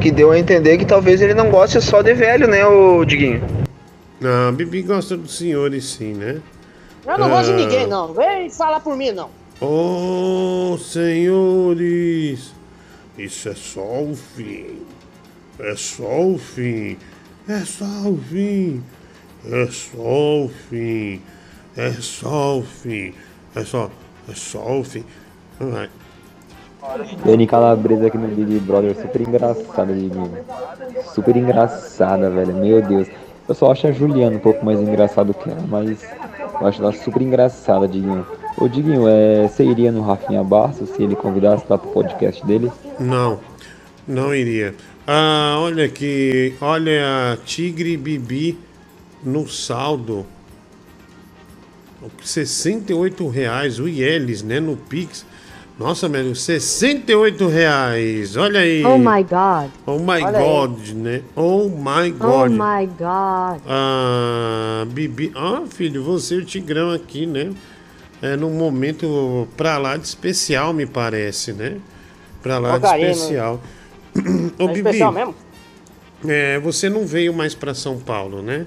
que deu a entender que talvez ele não goste só de velho, né, ô, Diguinho? Não, a Bibi gosta dos senhores sim, né? Eu não gosto de Ah. ninguém, não. Vem falar por mim, não. Oh, senhores, isso é só o fim. É só o fim. É só o fim. É só o fim. É só o fim. É só, é só o fim. Vai. Dani Calabresa aqui no Big Brother, super engraçada, Diguinho. Super engraçada, velho. Meu Deus. Eu só acho a Juliana um pouco mais engraçada que ela, mas eu acho ela super engraçada, Diguinho. Ô, Diguinho, é, você iria no Rafinha Barça se ele convidasse lá pro podcast dele? Não, não iria. Ah, olha aqui, olha a Tigre Bibi no saldo. 68 reais, o Ieles, né, no Pix. Nossa, velho, 68 reais, olha aí. Oh my god. Oh my Olha aí. God, né? Oh my Oh God. my god. Ah, Bibi. Ah, filho, você e o Tigrão aqui, né? É num momento pra lá de especial, me parece, né? Pra lá de Porcaria, né? especial. [clears throat] Ô, É Bibi, especial mesmo? é, você não veio mais pra São Paulo, né?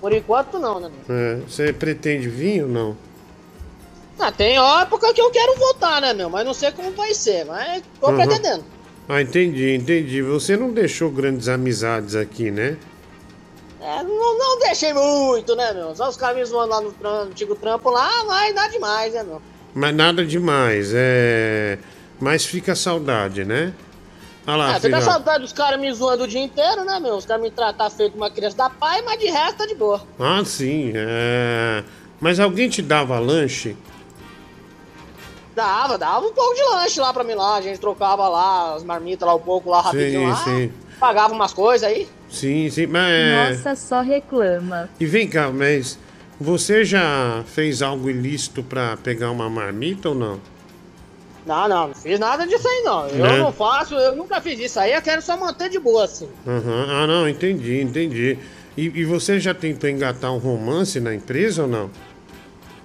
Por enquanto, não, né? É, você pretende vir ou não? Ah, tem época que eu quero voltar, né, meu? Mas não sei como vai ser, mas tô Uhum. pretendendo. Ah, entendi, entendi. Você não deixou grandes amizades aqui, né? É, não, não deixei muito, né, meu? Só os caras me lá no tram- antigo trampo lá, mas nada demais, né, meu? Mas nada demais, é. Mas fica saudade, né? Olha lá, ah, fica filho. saudade dos caras me zoando o dia inteiro, né, meu? Os caras me tratar feito uma criança da pai, mas de resto tá de boa. Ah, sim. É... Mas alguém te dava lanche? Dava, dava um pouco de lanche lá pra mim lá. A gente trocava lá as marmitas lá um pouco lá rapidinho Sim, lá. sim. Pagava umas coisas aí. Sim, sim. Mas... Nossa, só reclama. E vem cá, mas você já fez algo ilícito pra pegar uma marmita ou não? Não, não, não fiz nada disso aí não. Eu Né? não faço, eu nunca fiz isso aí, eu quero só manter de boa, assim. Aham. Ah, não, entendi, entendi. E, e você já tentou engatar um romance na empresa ou não?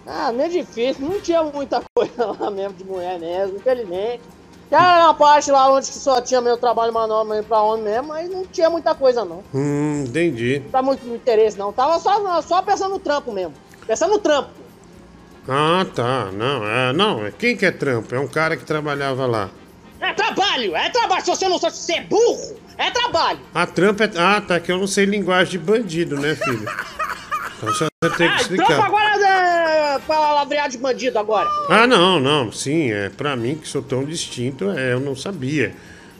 Ah, é difícil, não tinha muita [laughs] coisa lá mesmo de mulher mesmo, infelizmente. Era uma parte lá onde que só tinha meu trabalho manual mesmo pra homem mesmo, mas não tinha muita coisa não. Hum, entendi. Não tá muito interesse não. Tava só, só pensando no trampo mesmo. Pensando no trampo. Ah, tá. Não, é, não, é quem que é trampo? É um cara que trabalhava lá. É trabalho, é trabalho. Se você não sabe ser burro, É trabalho. A trampa é. Ah, tá, que eu não sei linguagem de bandido, né, filho? Então você tem que É, trampa explicar. agora é, pra lavrear de bandido agora. Ah, não, não, sim, é pra mim que sou tão distinto, é, eu não sabia.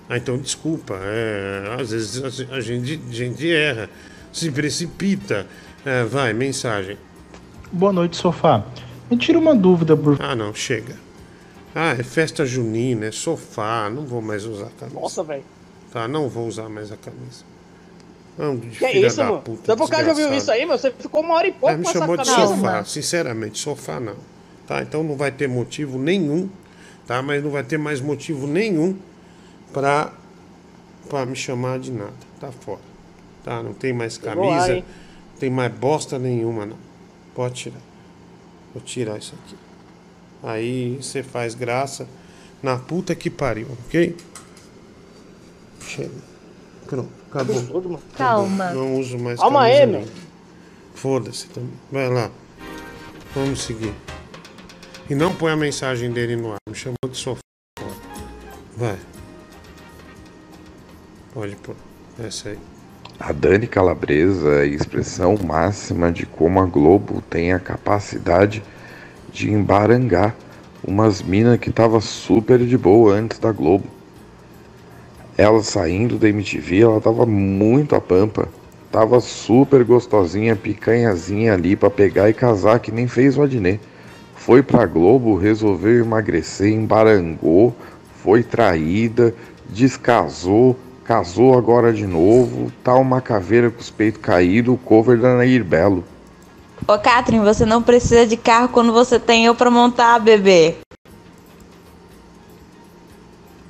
Ah, então desculpa, é, às vezes a, a gente, a gente erra, se precipita. É, vai, mensagem. Boa noite, sofá. Me tira uma dúvida, por Ah, não, chega. Ah, é festa junina, é sofá, não vou mais usar a camisa. Nossa, velho. Tá, não vou usar mais a camisa. Não, de Que é filha isso, da mano? puta, Só por causa de ouvir desgraçado. isso aí, meu, você ficou uma hora e pouco É, me com essa chamou de camisa. sofá, sinceramente, sofá não. Tá? Então não vai ter motivo nenhum, tá? Mas não vai ter mais motivo nenhum pra, pra me chamar de nada. Tá fora. Tá? Não tem mais lá, camisa, hein? não tem mais bosta nenhuma, não. Pode tirar. Vou tirar isso aqui. Aí você faz graça na puta que pariu, ok? Chega. Pronto, acabou. Calma. Não uso mais Calma aí, meu. Foda-se também. Vai lá. Vamos seguir. E não põe a mensagem dele no ar. Me chamou de sofá. Vai. Pode pôr. Essa aí. A Dani Calabresa é expressão máxima de como a Globo tem a capacidade de embarangar umas minas que tava super de boa antes da Globo. Ela saindo da MTV, ela tava muito a pampa. Tava super gostosinha, picanhazinha ali pra pegar e casar que nem fez o Adnet. Foi pra Globo, resolveu emagrecer, embarangou, foi traída, descasou, casou agora de novo, tá uma caveira com os peitos caídos, o cover da Nair Belo. Ô, Catherine, você não precisa de carro quando você tem eu pra montar, bebê.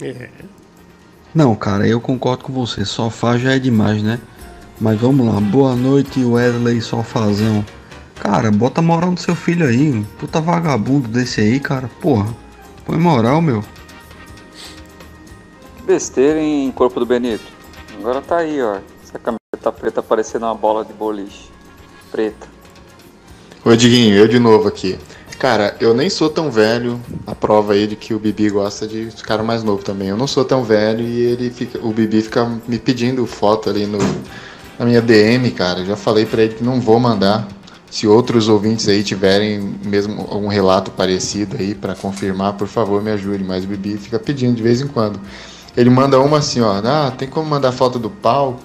É. Não, cara, eu concordo com você. Sofá já é demais, né? Mas vamos lá. Boa noite, Wesley Sofazão. Cara, bota moral no seu filho aí. Puta vagabundo desse aí, cara. Porra. Põe moral, meu. Besteira em corpo do Benito. Agora tá aí, ó. Essa camiseta preta parecendo uma bola de boliche. Preta. Ô Diguinho, eu de novo aqui. Cara, eu nem sou tão velho, a prova aí de que o Bibi gosta de cara mais novo também. Eu não sou tão velho e ele fica, o Bibi fica me pedindo foto ali no, na minha DM, cara. Já falei pra ele que não vou mandar. Se outros ouvintes aí tiverem mesmo algum relato parecido aí pra confirmar, por favor, me ajude. Mas o Bibi fica pedindo de vez em quando. Ele manda uma assim, ó, ah, tem como mandar foto do pau?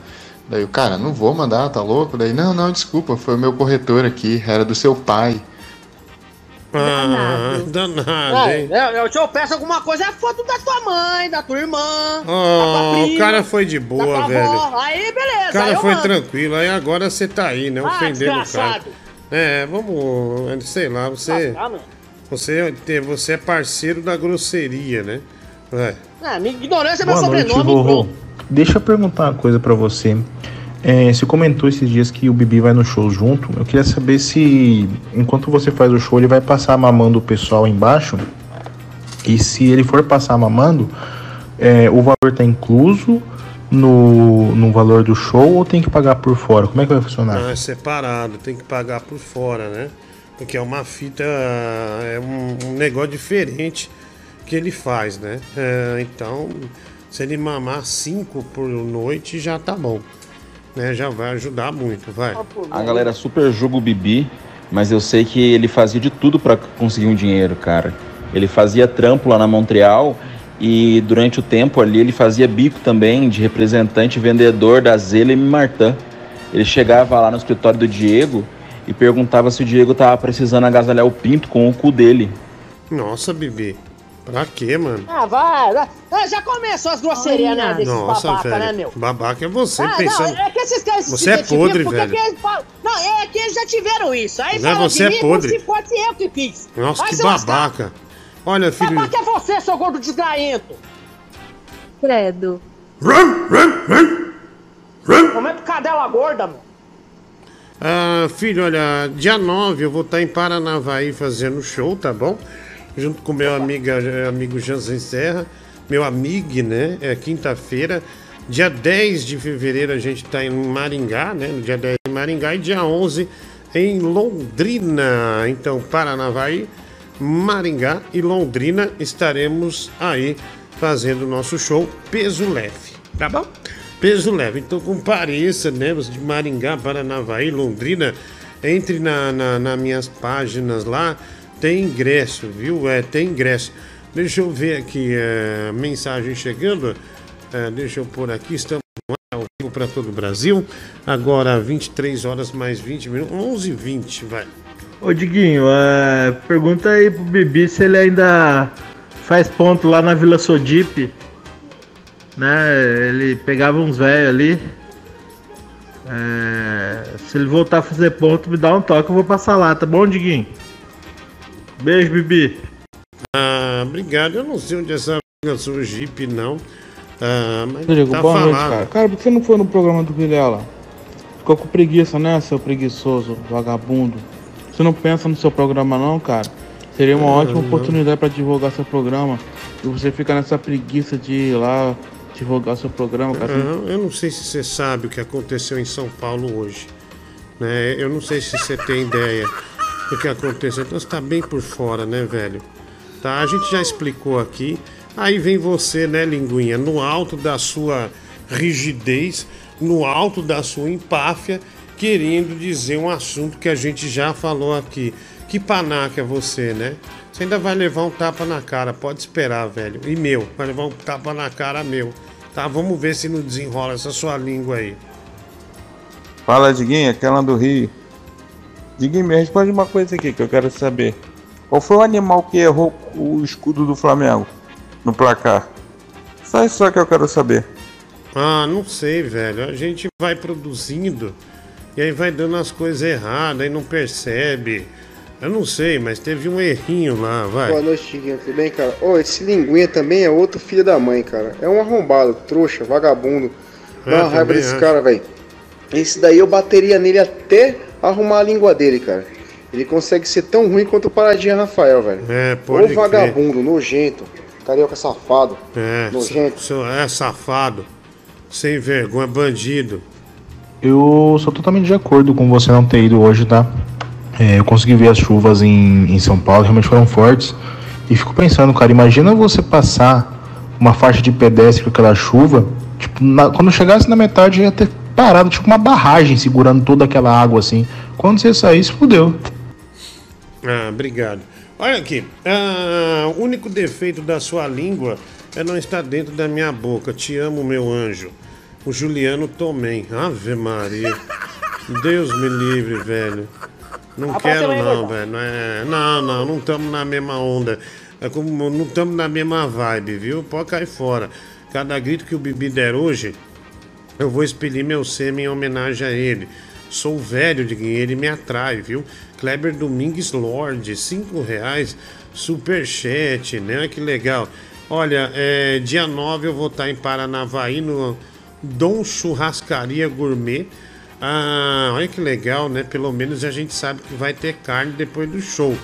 Daí o cara, não vou mandar, tá louco? Daí, não, não, desculpa, foi o meu corretor aqui, era do seu pai. Ah, danado, É, hein? eu, eu, eu peço alguma coisa, é foto da tua mãe, da tua irmã. da tua Oh, o prima, cara foi de boa, velho. avó. Aí, beleza. O cara aí foi mando. tranquilo, aí agora você tá aí, né? Ah, Ofendendo o cara. É, vamos, sei lá, você. Ah. Você, tem- você é parceiro da grosseria, né? Vai. É, minha ignorância é meu Boa noite, sobrenome. vovô. pronto. Deixa eu perguntar uma coisa pra você. É, você comentou esses dias que o Bibi vai no show junto. Eu queria saber se, enquanto você faz o show, ele vai passar mamando o pessoal embaixo. E se ele for passar mamando, é, o valor tá incluso no, no valor do show ou tem que pagar por fora? Como é que vai funcionar? Não, é separado, tem que pagar por fora, né? Porque é uma fita, é um, um negócio diferente que ele faz, né? É, então, se ele mamar cinco por noite, já tá bom. Né? Já vai ajudar muito, vai. A galera super julga o Bibi, mas eu sei que ele fazia de tudo pra conseguir um dinheiro, cara. Ele fazia trampo lá na Montreal e durante o tempo ali ele fazia bico também de representante vendedor da Zela e Martin. Ele chegava lá no escritório do Diego e perguntava se o Diego tava precisando agasalhar o pinto com o cu dele. Nossa, Bibi. Pra quê, mano? Ah, vai. vai. Ah, já começou as grosserias, né? Desses Nossa, babaca, velho. né, meu? Babaca é você Ah, pensando. não, é que esses caras Você se é podre, porque velho. que eles falam- Não, é que eles já tiveram isso. Aí Não, você de é mim podre. como se fosse eu que fiz. Nossa, Vai que babaca. Olha, filho. Babaca é você, seu gordo desgraento. Credo. Momento cadela gorda, meu. Ah, filho, olha, dia 9 eu vou estar em Paranavaí fazendo show, tá bom? Junto com meu amiga, amigo Jansen Serra, meu amigo, né? É quinta-feira. Dia 10 de fevereiro a gente tá em Maringá, né? No dia 10 em Maringá e dia 11 em Londrina. Então, Paranavaí, Maringá e Londrina estaremos aí fazendo o nosso show peso leve, tá bom? peso leve. Então compareça, né? De Maringá, Paranavaí, Londrina, entre na, na, nas minhas páginas lá, tem ingresso, viu? É, tem ingresso. Deixa eu ver aqui, é, mensagem chegando. É, deixa eu pôr aqui, estamos ao vivo para todo o Brasil. Agora 23 horas mais 20 minutos, 11 h 20 vai. Ô Diguinho, é, pergunta aí pro Bibi se ele ainda faz ponto lá na Vila Sodipe. Né? Ele pegava uns velhos ali. É, se ele voltar a fazer ponto, me dá um toque, eu vou passar lá, tá bom, Diguinho? Beijo, Bibi. Ah, obrigado. Eu não sei onde é essa Vila Sodipe, não. Ah, mas Rodrigo, tá boa noite, falado. cara. Cara, por que você não foi no programa do Vilela? Ficou com preguiça, né, seu preguiçoso, vagabundo? Você não pensa no seu programa, não, cara? Seria uma Ah, ótima não. oportunidade pra divulgar seu programa. E você fica nessa preguiça de ir lá divulgar seu programa, cara. Aham, eu não sei se você sabe o que aconteceu em São Paulo hoje. Né? Eu não sei se você tem ideia do que aconteceu. Então você tá bem por fora, né, velho? Tá? A gente já explicou aqui. Aí vem você, né, linguinha, no alto da sua rigidez, no alto da sua empáfia, querendo dizer um assunto que a gente já falou aqui. Que panaca é você, né? Você ainda vai levar um tapa na cara, pode esperar, velho. E meu, vai levar um tapa na cara meu. Tá, vamos ver se não desenrola essa sua língua aí. Fala, Diguinho, aquela do Rio. Diguinho, me responde uma coisa aqui que eu quero saber. Qual foi o animal que errou o escudo do Flamengo no placar? Só isso só que eu quero saber. Ah, não sei, velho. A gente vai produzindo e aí vai dando as coisas erradas, aí não percebe. Eu não sei, mas teve um errinho lá, vai. Boa noite, Tiguinho. Tudo bem, cara? Ô, esse linguinha também é outro filho da mãe, cara. É um arrombado, trouxa, vagabundo. Dá É, uma raiva desse acho. cara, velho. Esse daí eu bateria nele até arrumar a língua dele, cara. Ele consegue ser tão ruim quanto o Paradinha Rafael, velho. É, pode Ô crer. vagabundo, nojento. Carioca safado. É, Nojento. seu- é safado, sem vergonha, bandido. Eu sou totalmente de acordo com você não ter ido hoje, tá? É, eu consegui ver as chuvas em, em São Paulo, realmente foram fortes. E fico pensando, cara, imagina você passar uma faixa de pedestre com aquela chuva, tipo, na- quando chegasse na metade ia ter parado, tipo uma barragem segurando toda aquela água assim. Quando você saísse, fudeu. Ah, obrigado. Olha aqui, ah, o único defeito da sua língua é não estar dentro da minha boca. Te amo, meu anjo. O Juliano Tomem. Ave Maria. Deus me livre, velho. Não Ah, quero não, velho. Não, é... não, não, não estamos na mesma onda. É como não estamos na mesma vibe, viu? Pode cair fora. Cada grito que o Bibi der hoje, eu vou expelir meu sêmen em homenagem a ele. Sou velho de quem ele me atrai, viu? Kleber Domingues Lorde, cinco reais, superchat, né? Que legal. Olha, é, dia 9 eu vou estar em Paranavaí, no Dom Churrascaria Gourmet. Ah, olha que legal, né? Pelo menos a gente sabe que vai ter carne depois do show.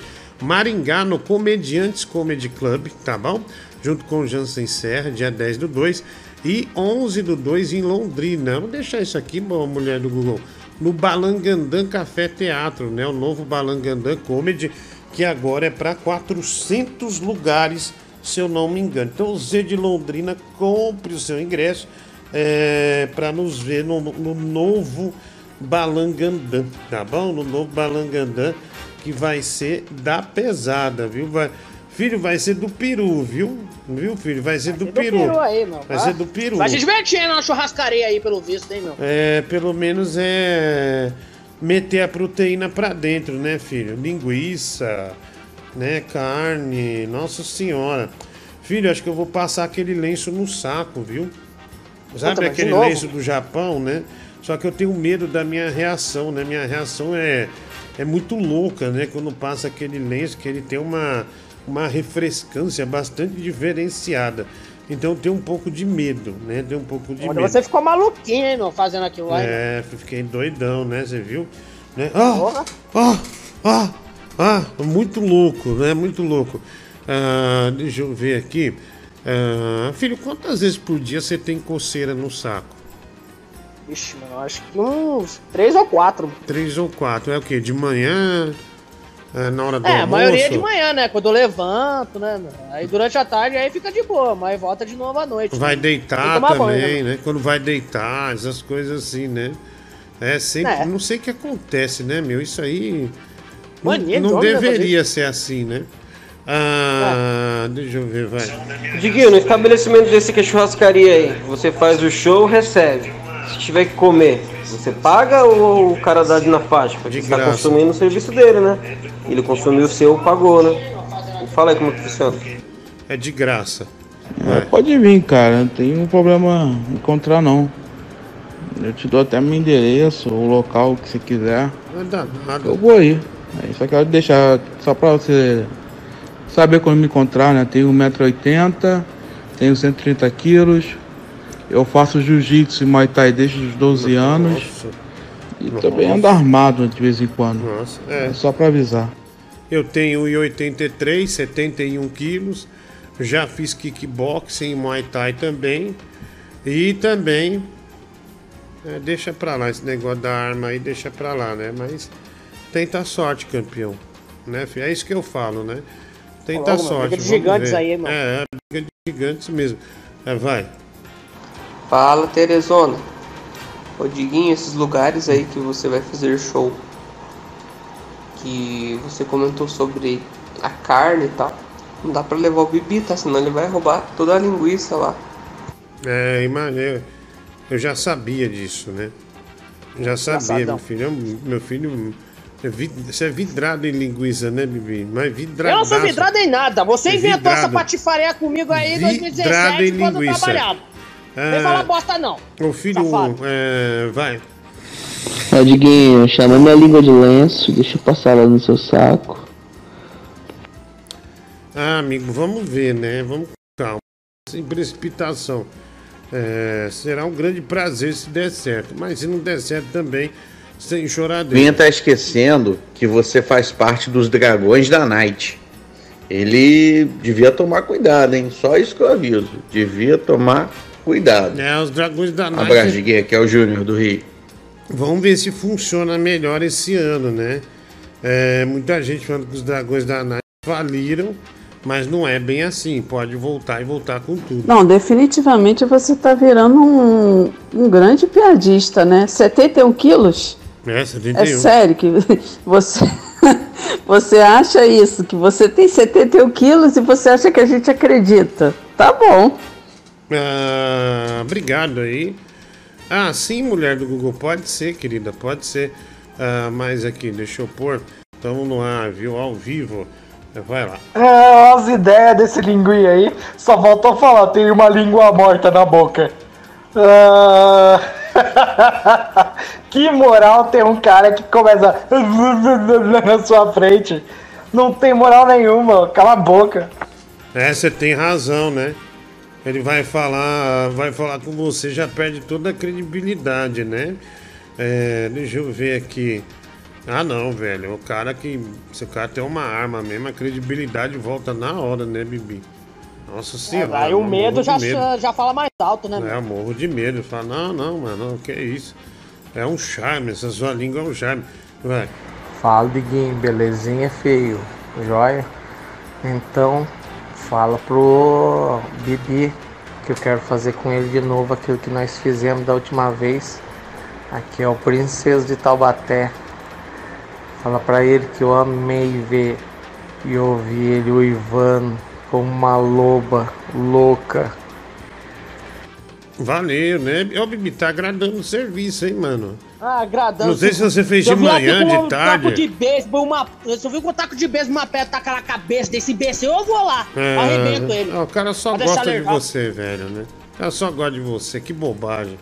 Maringá, no Comediantes Comedy Club, tá bom? Junto com o Jansen Serra, dia 10 do 2. E 11 do 2 em Londrina. Vou deixar isso aqui, mulher do Google. No Balangandã Café Teatro, né? O novo Balangandã Comedy, que agora é para 400 lugares, se eu não me engano. Então, Z de Londrina, compre o seu ingresso é, para nos ver no, no novo Balangandã, tá bom? No novo Balangandã, que vai ser da pesada, viu? Vai, filho, vai ser do peru, viu? Viu, filho? Vai ser do Do peru. peru aí, meu. Vai ser do peru. Vai se divertir na churrascaria aí, pelo visto, hein, meu? É, pelo menos é meter a proteína pra dentro, né, filho? Linguiça, né, carne, nossa senhora. Filho, acho que eu vou passar aquele lenço no saco, viu? Sabe Puta, aquele lenço do Japão, né? Só que eu tenho medo da minha reação, né? Minha reação é, é muito louca, né? Quando passa aquele lenço, que ele tem uma, uma refrescância bastante diferenciada. Então eu tenho um pouco de medo, né? Tenho um pouco de Olha, medo. você ficou maluquinho, hein, meu, fazendo aquilo lá. É, fiquei doidão, né? Você viu? Né? Ah, ah, ah, ah, muito louco, né? Muito louco. Ah, deixa eu ver aqui. Ah, filho, quantas vezes por dia você tem coceira no saco? Ixi, mano, eu acho que uns três ou quatro. Três ou quatro. É o quê? De manhã, é, na hora do É, a almoço. maioria é de manhã, né? Quando eu levanto, né? Aí durante a tarde aí fica de boa, mas volta de novo à noite. Vai né? deitar também, banho, né? Quando vai deitar, essas coisas assim, né? É sempre. É. Não sei o que acontece, né, meu? Isso aí. não- Mania não homem, né, deveria ser assim, né? Ah, deixa eu ver, vai. Diguinho, no estabelecimento desse que é churrascaria aí, você faz o show, recebe. Se tiver que comer, você paga ou o cara dá de na faixa? Porque você tá graça. consumindo o serviço dele, né? Ele consumiu o seu, pagou, né? Fala aí como que funciona. É de graça. É, pode vir, cara. Não tem um problema em encontrar, não. Eu te dou até meu endereço, o local que você quiser. Não dá nada. Eu vou aí. Aí só quero deixar, só pra você saber como me encontrar, né? Tenho 1,80m, tenho 130 quilos. Eu faço jiu-jitsu e muay thai desde os 12 anos. E também ando armado de vez em quando. Nossa, é. É só pra avisar. Eu tenho 1,83, 71 quilos. Já fiz kickboxing e Muay Thai também. E também. é, deixa pra lá esse negócio da arma aí, deixa pra lá, né? Mas tenta a sorte, campeão. Né, filho? É isso que eu falo, né? Tenta a sorte. briga de gigantes ver. aí, mano. É, é, briga de gigantes mesmo. É, vai. Fala, Teresona. Ô, Diguinho, esses lugares aí que você vai fazer show, que você comentou sobre a carne e tal, não dá pra levar o Bibi, tá? Senão ele vai roubar toda a linguiça lá. É, imagina. Eu já sabia disso, né? Já sabia, Engraçadão. meu filho. Eu- Meu filho. é vid- Você é vidrado em linguiça, né, Bibi? Mas Eu vidrado. não sou vidrado em nada. Você É inventou essa vidrado. patifaria comigo aí em Vidrado 2017 em quando eu linguiça. trabalhava. É. Nem falar bosta, não. O filho. É, vai. Ó, Diguinho, chama minha língua de lenço, deixa eu passar lá no seu saco. Ah, amigo, vamos ver, né? Vamos com calma. Sem precipitação. É, será um grande prazer se der certo. Mas se não der certo também, sem choradeira. Vinha tá esquecendo que você faz parte dos dragões da Night. Ele devia tomar cuidado, hein? Só isso que eu aviso. Devia tomar cuidado. É, os dragões da Night. Abraço, Diguinho, aqui é o Júnior do Rio. Vamos ver se funciona melhor esse ano, né? É, muita gente falando que os dragões da Night faliram, mas não é bem assim. Pode voltar e voltar com tudo. Não, definitivamente você tá virando um, um grande piadista, né? 71 quilos? É, É 71. sério que [laughs] você, você acha isso, que você tem 71 quilos e você acha que a gente acredita. Tá bom. Ah, obrigado aí. Ah, sim, mulher do Google. Pode ser, querida, pode ser. Ah, mas aqui, deixa eu pôr. Estamos no ar, viu? Ao vivo. Vai lá. É, as ideias desse linguim aí, só faltou falar, tem uma língua morta na boca. Ah, [laughs] que moral ter um cara que começa [laughs] na sua frente. Não tem moral nenhuma, cala a boca. É, você tem razão, né? Ele vai falar, vai falar com você, já perde toda a credibilidade, né? É, deixa eu ver aqui. Ah, não, velho. O cara que. Se o cara tem uma arma mesmo, a credibilidade volta na hora, né, Bibi? Nossa É, senhora. aí o medo já, medo. já fala mais alto, né? É, eu morro de medo. Fala, não, não, mano, que isso? É um charme, essa sua língua é um charme. Vai. Fala, Diguinho, belezinha, feio? Joia? Então, fala pro Bibi que eu quero fazer com ele de novo aquilo que nós fizemos da última vez. Aqui é o Princesa de Taubaté. Fala pra ele que eu amei ver e ouvir ele uivando como uma loba louca. Valeu, né? Ô, Bibi, tá agradando o serviço, hein, mano? Ah, agradando. Não sei se você fez de manhã, com de um tarde. taco de beisebol, uma... Eu vir com um taco de beisebol, uma pedra tacar na cabeça desse imbecil, eu vou lá. Arrebento ele. ah, o cara só Pra gosta de você, velho, né? O cara só gosta de você, que bobagem.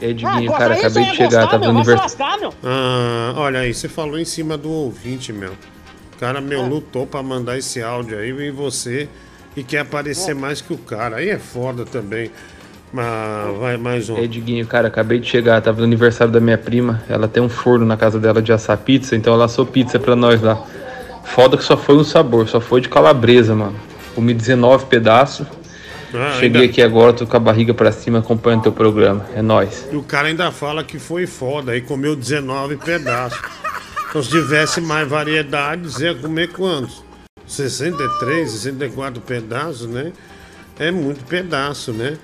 E aí, Ah, cara, acabei de chegar, gostar, tava meu, no aniversário. lascar, meu. Ah, olha aí, você falou em cima do ouvinte, meu. O cara, É. meu, lutou pra mandar esse áudio aí, vem você e quer aparecer mais que o cara. Aí é foda também. Mas vai mais um. E aí, Diguinho, cara, acabei de chegar, tava no aniversário da minha prima. Ela tem um forno na casa dela de assar pizza, então ela assou pizza pra nós lá. Foda que só foi um sabor, só foi de calabresa, mano. Comi 19 pedaços. Ah, Cheguei ainda- aqui agora, tô com a barriga pra cima acompanhando teu programa. É nóis. E o cara ainda fala que foi foda, aí comeu 19 pedaços. Então, se tivesse mais variedades, ia comer quantos? 63, 64 pedaços, né? É muito pedaço, né?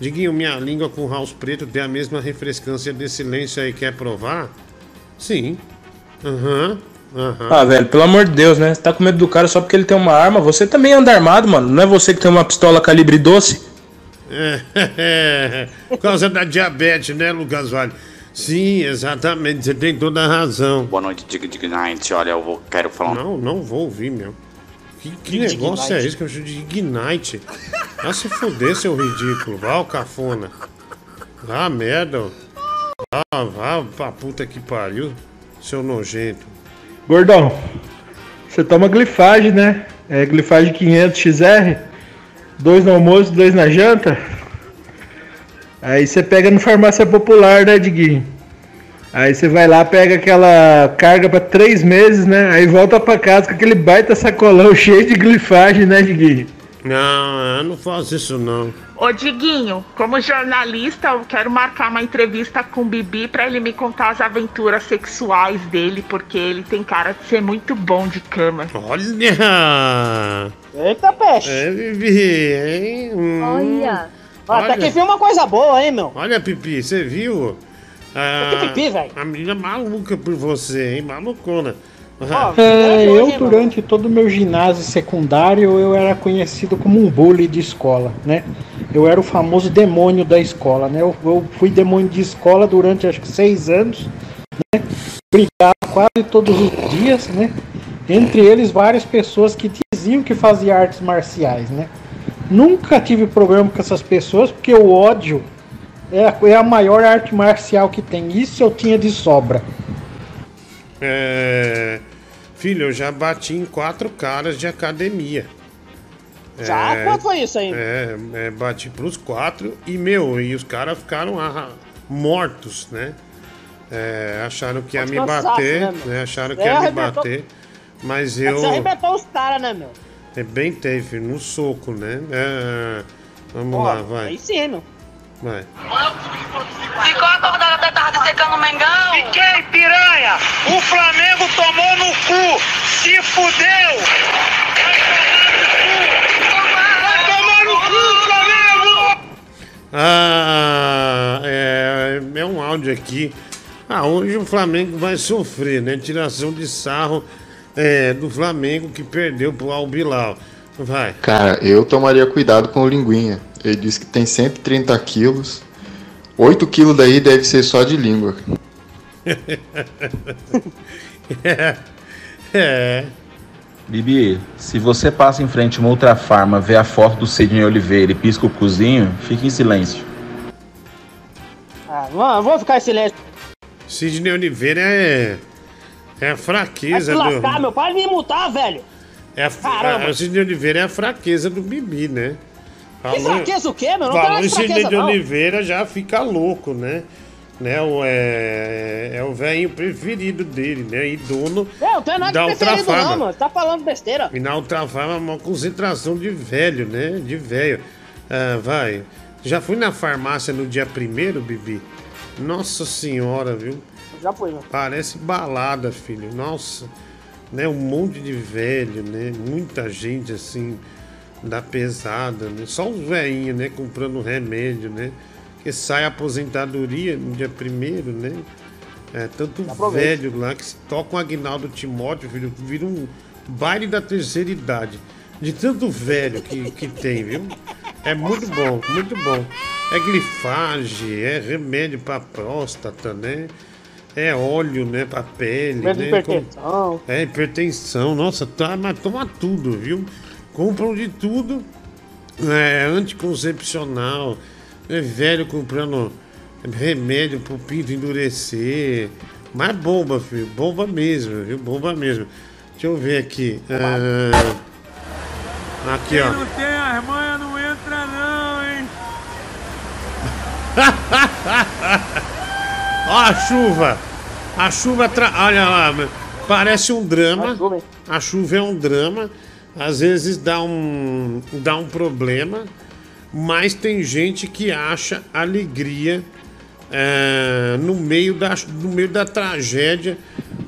Diguinho, minha língua com house preto tem a mesma refrescância desse silêncio aí. Quer provar? Sim. Aham. Aham. Ah, velho, pelo amor de Deus, né? Você tá com medo do cara só porque ele tem uma arma. Você também anda armado, mano. Não é você que tem uma pistola calibre doce? É, [laughs] por causa da diabetes, né, Lucas Vale? Sim, exatamente, você tem toda a razão. Boa noite, Dig Dig Night. Olha, eu vou, quero falar um Não, não vou ouvir, meu. Que, que negócio Ignite. é esse que eu chamo de Ignite? Vai se fuder, seu ridículo. Vá, o cafona. Vá, merda. Vá, vá pra puta que pariu, seu nojento. Gordão, você toma glifagem, né? É glifagem 500 XR, dois no almoço, dois na janta. Aí você pega no farmácia popular, né, Diguinho? Aí você vai lá, pega aquela carga pra três meses, né? Aí volta pra casa com aquele baita sacolão [laughs] cheio de glifagem, né, Diguinho? Não, eu não faço isso não. Ô Diguinho, como jornalista, eu quero marcar uma entrevista com o Bibi pra ele me contar as aventuras sexuais dele, porque ele tem cara de ser muito bom de cama. Olha! Eita, peixe! É, Vivi, hein? Hum. Olha. Olha. Até que viu uma coisa boa, hein, meu? Olha, Pipi, você viu? Ah, Que pipi, velho? A menina maluca por você, hein? Malucona. É, eu durante todo o meu ginásio secundário eu era conhecido como um bully de escola, né? Eu era o famoso demônio da escola, né? Eu, eu fui demônio de escola durante acho que seis anos, né? Brigava quase todos os dias, né? Entre eles várias pessoas que diziam que faziam artes marciais, né? Nunca tive problema com essas pessoas porque o ódio é a, é a maior arte marcial que tem. Isso eu tinha de sobra. É, filho, eu já bati em quatro caras de academia. Já? Quanto foi isso aí? É, é, bati pros quatro e, meu, e os caras ficaram ah, mortos, né? É, acharam que ia Pode me cansaço, bater, né, né? Acharam que É, ia me arrebentou- bater. Mas Você eu. arrebentou os caras, né, meu? Arrebentei, filho, no soco, né? É, vamos Ó, lá, vai. Aí sim, meu. Vai. Ficou acordado até tarde secando o Mengão? Fiquei, piranha! O Flamengo tomou no cu! Se fudeu! Vai tomar no cu, Flamengo! Ah, é, é um áudio aqui. Ah, hoje o Flamengo vai sofrer, né? Tiração de sarro é, do Flamengo que perdeu pro Albilau. Vai. Cara, eu tomaria cuidado com o linguinha. Ele disse que tem 130 quilos. 8 quilos daí deve ser só de língua. [laughs] é. É. Bibi, se você passa em frente a uma outra farma, vê a foto do Sidney Oliveira e pisca o cozinho, fique em silêncio. Ah, não, vou ficar em silêncio. Sidney Oliveira é. É a Vai se fraqueza lascar, do. meu. Para de me mutar, velho. É a, Caramba. a, o Sidney Oliveira é a fraqueza do Bibi, né? Que fraqueza o quê, meu? Não tem Falou nada em de fraqueza, de não. Oliveira já fica louco, né? né? O, é, é o velhinho preferido dele, né? E dono Não, não tem nada da de preferido, não, mano. Tá falando besteira. E na Ultrafarma, uma concentração de velho, né? De velho. Ah, vai. Já fui na farmácia no dia primeiro, Bibi? Nossa senhora, viu? Já foi, meu. Parece balada, filho. Nossa. Né? Um monte de velho, né? Muita gente, assim, da pesada, né? Só os velhinhos, né? Comprando remédio, né? Que sai a aposentadoria no dia primeiro, né? É, tanto velho lá que se toca um Agnaldo Timóteo, filho, vira um baile da terceira idade. De tanto velho que, que tem, viu? É muito bom, muito bom. É glifage, é remédio pra próstata, né? É óleo, né, pra pele, né? hipertensão. É, hipertensão. Nossa, tá, mas toma tudo, viu? Compram de tudo. É, anticoncepcional. É velho comprando remédio pro pinto endurecer. Mas bomba, filho. Bomba mesmo, viu? Bomba mesmo. Deixa eu ver aqui. Ah, aqui, ó. Não tem as manhas, não entra não, hein? [laughs] Ó a chuva! A chuva, tra... olha lá, parece um drama. A chuva é um drama. Às vezes dá um, dá um problema, mas tem gente que acha alegria é, no, meio da, no meio da tragédia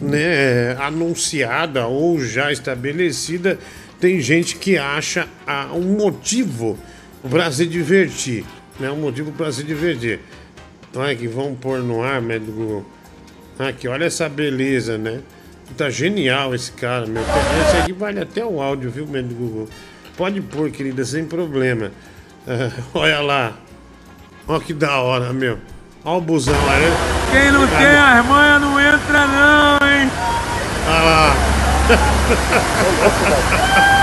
né, anunciada ou já estabelecida, tem gente que acha ah, um motivo para se divertir. Né, um motivo para se divertir. Olha que vão pôr no ar, médico Google. Aqui, olha essa beleza, né? Tá genial esse cara, meu. Esse aqui vale até o áudio, viu, médico Google? Pode pôr, querida, sem problema. Ah, [laughs] olha lá. Olha que da hora, meu. Olha o busão lá, né? Quem não tem as manhas não entra não, hein? Olha lá. [laughs]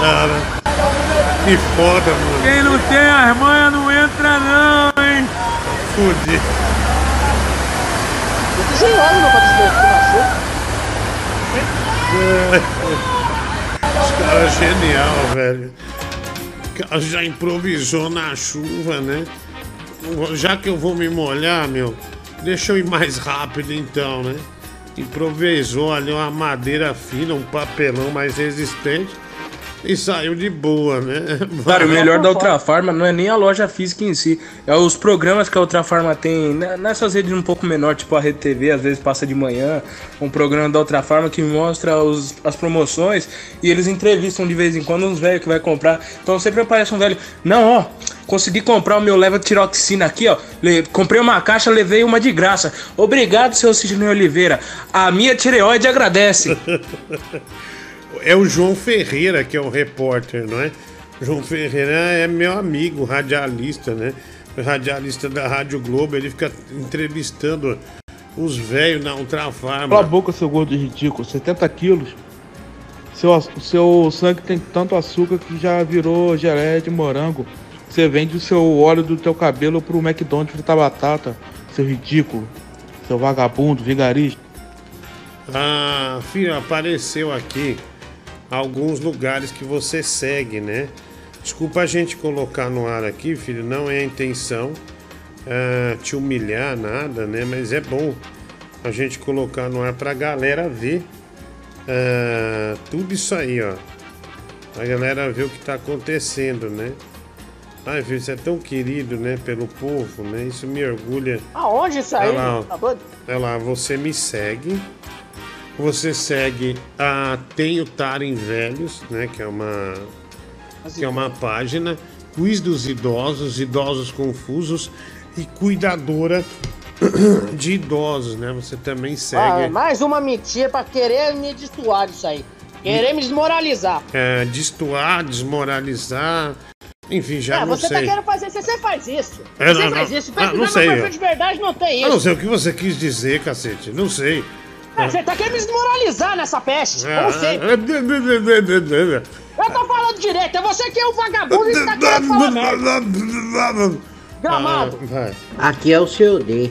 Cara, que foda, mano. Quem não tem as manhas não entra não, hein? Fudi. Eu desenhando, meu, pra desmontar Os caras genial, velho. O cara já improvisou na chuva, né? Já que eu vou me molhar, meu, deixa eu ir mais rápido então, né? Improvisou ali uma madeira fina, um papelão mais resistente e saiu de boa, né? [laughs] Cara, o melhor da Ultrafarma não é nem a loja física em si, é os programas que a Ultrafarma tem né, nessas redes um pouco menor, tipo a Rede TV, às vezes passa de manhã, um programa da Ultrafarma que mostra os, as promoções e eles entrevistam de vez em quando uns velhos que vai comprar. Então sempre aparece um velho, não, ó, consegui comprar o meu leva tiroxina aqui, ó. Le- comprei uma caixa, levei uma de graça. Obrigado, seu Sidney Oliveira. A minha tireoide agradece. [laughs] É o João Ferreira que é o repórter, não é? João Ferreira é meu amigo, radialista, né? Radialista da Rádio Globo, ele fica entrevistando os velhos na Ultrafarma. Cala a boca, seu gordo ridículo. 70 quilos. Seu, seu sangue tem tanto açúcar que já virou geleia de morango. Você vende o seu óleo do teu cabelo pro McDonald's fritar batata. Seu ridículo. Seu vagabundo, vigarista. Ah, filho, apareceu aqui alguns lugares que você segue, né? Desculpa a gente colocar no ar aqui, filho, não é a intenção ah, te humilhar, nada, né? Mas é bom a gente colocar no ar pra galera ver ah, tudo isso aí, ó. A galera ver o que tá acontecendo, né? Ai, filho, você é tão querido, né, pelo povo, né? Isso me orgulha. Aonde isso aí? Olha lá, ó. Tá? Olha lá, você me segue. Você segue a Tenho Tarem Velhos, né? Que é uma. Que é uma página. Quiz dos idosos, idosos confusos e cuidadora [clears throat] de idosos, né? Você também Ah, segue. mais uma mentira pra querer me destoar disso aí. Querer me desmoralizar. É, destoar, desmoralizar. Enfim, já é, não você sei. tá querendo fazer, você, você faz isso. É, você não, faz não. isso. Ah, não sei, perfil de verdade não tem Eu não isso. sei o que você quis dizer, cacete. Não sei. É, você tá querendo me desmoralizar nessa peste. Sei. Eu tô falando direito, é você que é o vagabundo e tá querendo falar merda. Gramado. Ah, vai. Aqui é o seu D,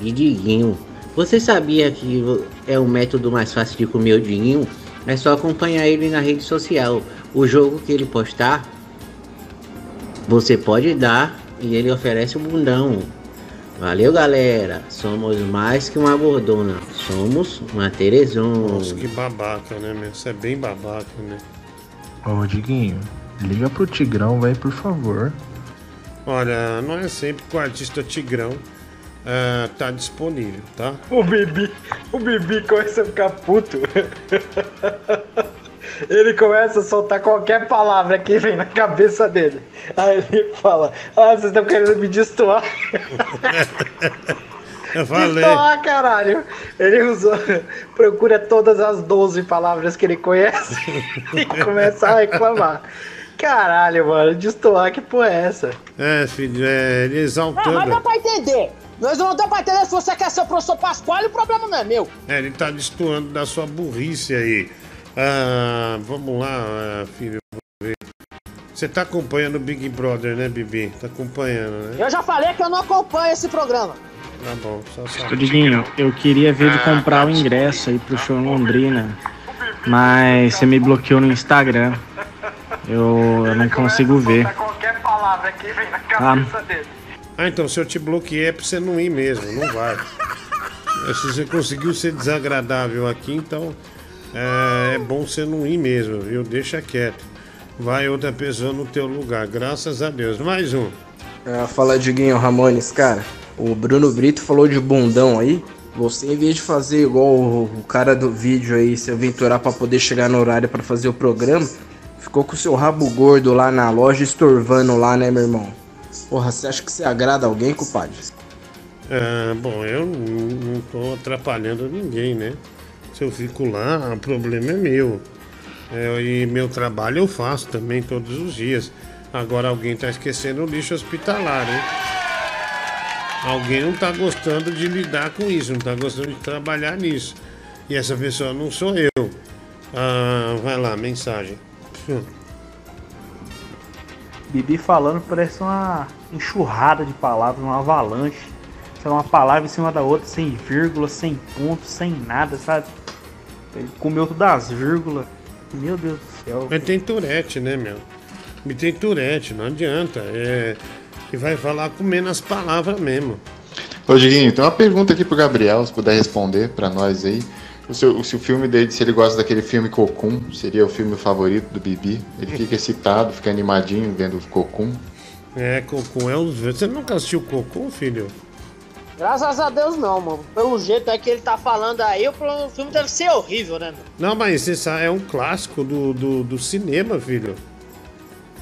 de Diguinho. Você sabia que é o método mais fácil de comer o Diguinho? É só acompanhar ele na rede social. O jogo que ele postar, você pode dar e ele oferece o bundão. Valeu, galera. Somos mais que uma gordona. Somos uma Teresona. Nossa, que babaca, né, meu? Você é bem babaca, né? Ô, Diguinho, liga pro Tigrão, vai, por favor. Olha, não é sempre que o artista Tigrão ah, tá disponível, tá? O Bibi, o Bibi começa a ficar puto. [laughs] Ele começa a soltar qualquer palavra que vem na cabeça dele. Aí ele fala: Ah, vocês estão querendo me destoar. [laughs] Eu falei. Destoar, caralho. Ele usou. Procura todas as 12 palavras que ele conhece [laughs] e começa a reclamar. Caralho, mano, destoar, que porra é essa? É, filho, é, ele Ah, mas dá pra entender. Nós não dá pra entender se você quer ser o professor Pascoal, o problema não é meu. É, ele tá destoando da sua burrice aí. Ah, vamos lá, ah, filho. Você tá acompanhando o Big Brother, né, Bibi? Tá acompanhando, né? Eu já falei que eu não acompanho esse programa. Tá bom, só só. Ô Diguinho, eu queria ver de comprar o ingresso aí pro show em Londrina, mas você me bloqueou no Instagram. Eu, eu não consigo ver. Qualquer palavra que vem na cabeça dele. Ah, então se eu te bloqueei é pra você não ir mesmo, não vai. [laughs] Se você conseguiu ser desagradável aqui, então é, é bom você não ir mesmo, viu? Deixa quieto. Vai outra pessoa no teu lugar, graças a Deus. Mais um. Ah, fala Diguinho Ramones, cara. O Bruno Brito falou de bundão aí. Você, em vez de fazer igual o, cara do vídeo aí, se aventurar pra poder chegar no horário pra fazer o programa, ficou com o seu rabo gordo lá na loja, estorvando lá, né, meu irmão? Porra, você acha que você agrada alguém, compadre? Ah, bom, eu não, não tô atrapalhando ninguém, né? Se eu fico lá, o problema é meu. É, e meu trabalho eu faço também todos os dias. Agora alguém tá esquecendo o lixo hospitalar, hein? Alguém não tá gostando de lidar com isso, não tá gostando de trabalhar nisso. E essa pessoa não sou eu. Ah, vai lá, mensagem. [laughs] Bibi falando parece uma enxurrada de palavras, uma avalanche. Uma palavra em cima da outra, sem vírgula, sem ponto, sem nada, sabe? Ele comeu todas as vírgulas. Meu Deus do céu. Mas tem Tourette, né, meu? Me tem Tourette, não adianta. É. Que vai falar com menos palavras mesmo. Ô, Diguinho, tem uma pergunta aqui pro Gabriel, se puder responder pra nós aí. O seu, se o filme dele, se ele gosta daquele filme Cocum, seria o filme favorito do Bibi? Ele fica excitado, fica animadinho vendo Cocum. É, Cocum é o. Você nunca assistiu Cocum, filho? Graças a Deus não, mano. Pelo jeito é que ele tá falando aí, o filme deve ser horrível, né, meu? Não, mas esse é um clássico do, do, do cinema, filho.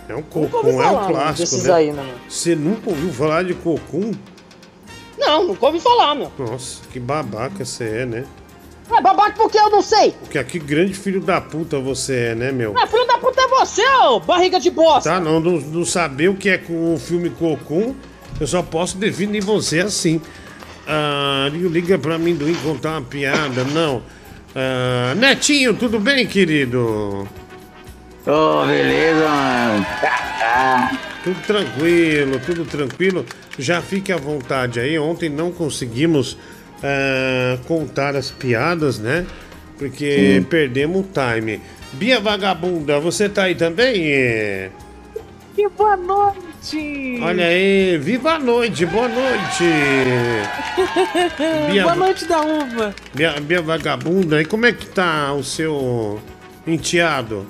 É um Cocum, é um mano, clássico. né? aí, né, mano? Você nunca ouviu falar de Cocum? Não, nunca ouvi falar, meu. Nossa, que babaca você é, né? É babaca porque eu não sei. Porque que grande filho da puta você é, né, meu? É, filho da puta é você, ô barriga de bosta. Tá, não, não, não saber o que é com o filme Cocum, eu só posso definir você assim. Ah, liga pra mim do contar uma piada, não. Ah, Netinho, tudo bem, querido? Ô, beleza, mano. Tudo tranquilo, tudo tranquilo. Já fique à vontade aí. Ontem não conseguimos ah, contar as piadas, né? Porque Sim. perdemos o time. Bia Vagabunda, você tá aí também? E boa noite! Olha aí, viva a noite, boa noite! Bia- [laughs] boa noite da uva! Bia, Bia Vagabunda, e como é que tá o seu enteado?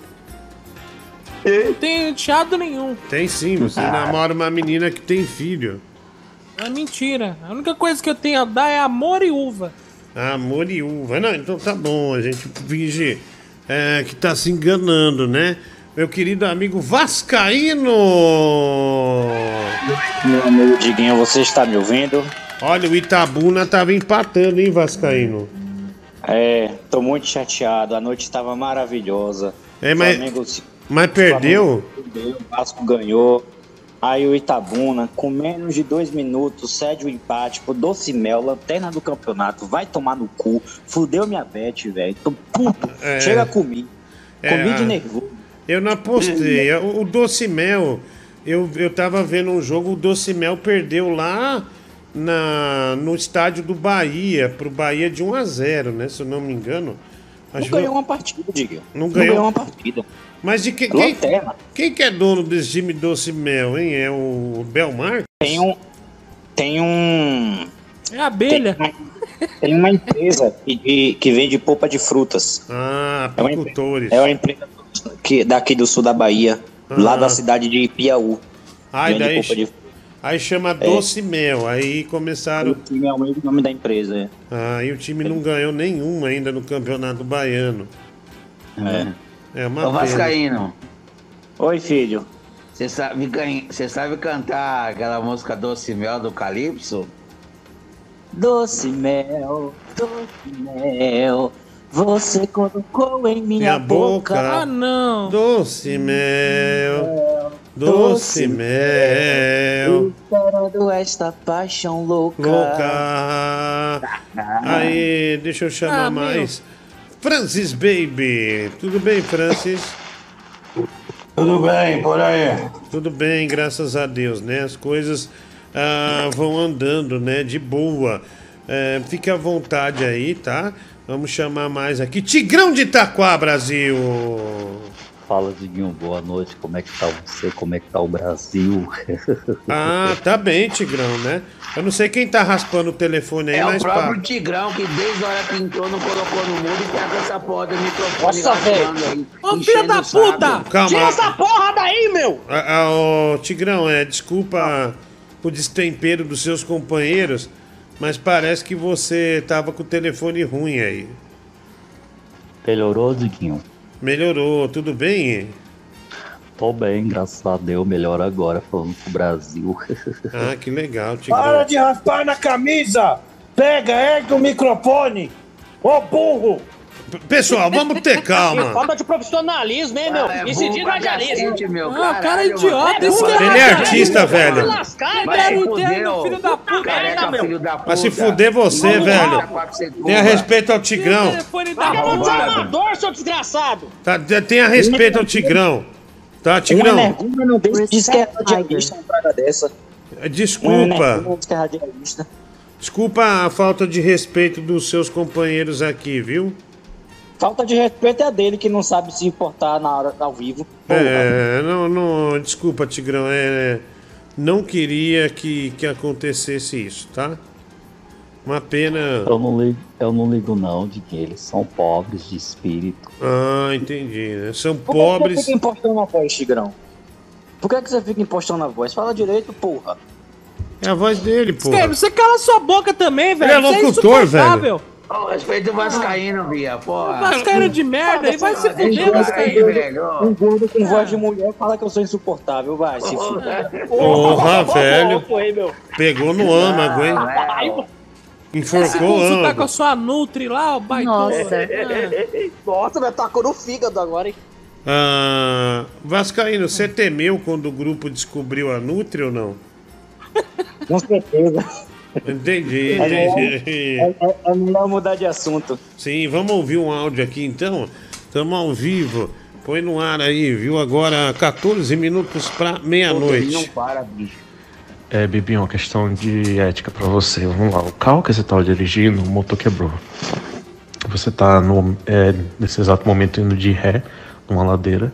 Não tenho teado nenhum. Tem sim, você Ah. namora uma menina que tem filho. É mentira. A única coisa que eu tenho a dar é amor e uva. Amor e uva. Não, então tá bom, a gente finge é, que tá se enganando, né? Meu querido amigo Vascaíno! Meu amigo Diguinho, você está me ouvindo? Olha, o Itabuna tava empatando, hein, Vascaíno? É, tô muito chateado. A noite estava maravilhosa. É, mas- Flamengo Mas perdeu? Flamengo perdeu, o Vasco ganhou. Aí o Itabuna, com menos de dois minutos, cede o empate pro Doce Mel, lanterna do campeonato. Vai tomar no cu. Fudeu minha bet, velho. Tô puto. É. Chega comigo. É, Comi de ah, nervoso. Eu não apostei. [laughs] O, o Doce Mel, eu, eu tava vendo um jogo, o Doce Mel perdeu lá na, no estádio do Bahia, pro Bahia de 1 a 0 né? Se eu não me engano. Não Acho ganhou que- uma partida, diga. Não ganhou? uma partida. Mas de que, quem, quem que é dono desse time Doce Mel, hein? É o Belmar? Tem um. Tem um. É abelha. Tem uma empresa que, que- vende polpa de frutas. Ah, É uma apicultores. É uma empresa que, daqui do sul da Bahia, lá Ah. da cidade de Piauí. Aí Vende daí de Aí chama Doce Mel. Aí começaram. O time é o mesmo nome da empresa, é. Ah, e o time não ganhou nenhum ainda no Campeonato Baiano. É. É uma Ô. Vascaíno, Oi, filho. você sabe, você sabe cantar aquela música Doce Mel do Calypso? Doce mel, doce mel, você colocou em minha, boca. boca. Ah, não. Doce mel, doce mel, Esperando esta paixão louca. louca. Aí, deixa eu chamar Ah, meu. mais. Francis Baby. Tudo bem, Francis? Tudo bem, por aí. Tudo bem, graças a Deus, né? As coisas ah, vão andando, né? De boa. É, fique à vontade aí, tá? Vamos chamar mais aqui. Tigrão de Itaquá, Brasil! Fala, Diguinho, boa noite. Como é que tá você? Como é que tá o Brasil? [laughs] Ah, tá bem, Tigrão, né? Eu não sei quem tá raspando o telefone aí, É o mas próprio pá. Tigrão que desde a hora que entrou não colocou no mundo e tá com essa porra do microfone Nossa, velho. Ô, filho da o puta! Calma. Tira essa porra daí, meu! Ah, ah, ô, Tigrão, é, desculpa o destempero dos seus companheiros, mas parece que você tava com o telefone ruim aí. Melhorou, Diguinho? Melhorou, tudo bem? Tô bem, graças a Deus. Melhor agora, falando com o Brasil. [laughs] Ah, que legal, Tigrão. Para de raspar na camisa! Pega, ergue o microfone! Ô burro! Pessoal, vamos ter calma. [laughs] falta de profissionalismo, hein, meu? Ah, é Esse dia radialista. meu, Ah, o cara é idiota, esse É cara Ele é artista, velho. Lascar, Vai velho. se Quero ter filho da puta. Careca, filho da puta. Vai se fuder você, Vamos velho. segundos. Tenha respeito ao Tigrão. Telefone da é amador, seu desgraçado. Tá, tenha respeito ao Tigrão. Tá, Uma Tigrão? energúmena não deixa diz que é radialista uma praga dessa. Uma Desculpa. é. Desculpa a falta de respeito dos seus companheiros aqui, viu? Falta de respeito é a dele que não sabe se importar na hora ao vivo. Porra. É, não, não, desculpa, Tigrão, é, não queria que, que acontecesse isso, tá? Uma pena. Eu não ligo, eu não ligo não, Diguinho. Eles são pobres de espírito. Ah, entendi, né? São Por que que você pobres. fica impostando a voz, Tigrão? Por que, que você fica impostando a voz? Fala direito, porra. É a voz dele, pô. Cara, você cala sua boca também, velho. Ele é Você locutor, insuportável. Ô, respeita o Vascaíno, Bia, porra. Vascaíno de merda, aí vai se fuder, Aí, Vascaíno. Um gordo com voz de mulher fala que eu sou insuportável, vai, se fuder. Porra, velho. Pegou no âmago, hein? Esse Enforcou o curso tá com a sua Nutri lá, ó, baitola. Nossa. Nossa, me tacou no fígado agora, hein? Ah, Vascaíno, você temeu quando o grupo descobriu a Nutri ou não? Com certeza. Entendi, É entendi. É, é- é melhor mudar de assunto. Sim, vamos ouvir um áudio aqui então. Estamos ao vivo. Põe no ar aí, viu? Agora 14 minutos para Não meia-noite. para, bicho. É, Bibi, uma questão de ética pra você. Vamos lá, o carro que você tava dirigindo, o motor quebrou. Você tá no, é, nesse exato momento indo de ré, numa ladeira,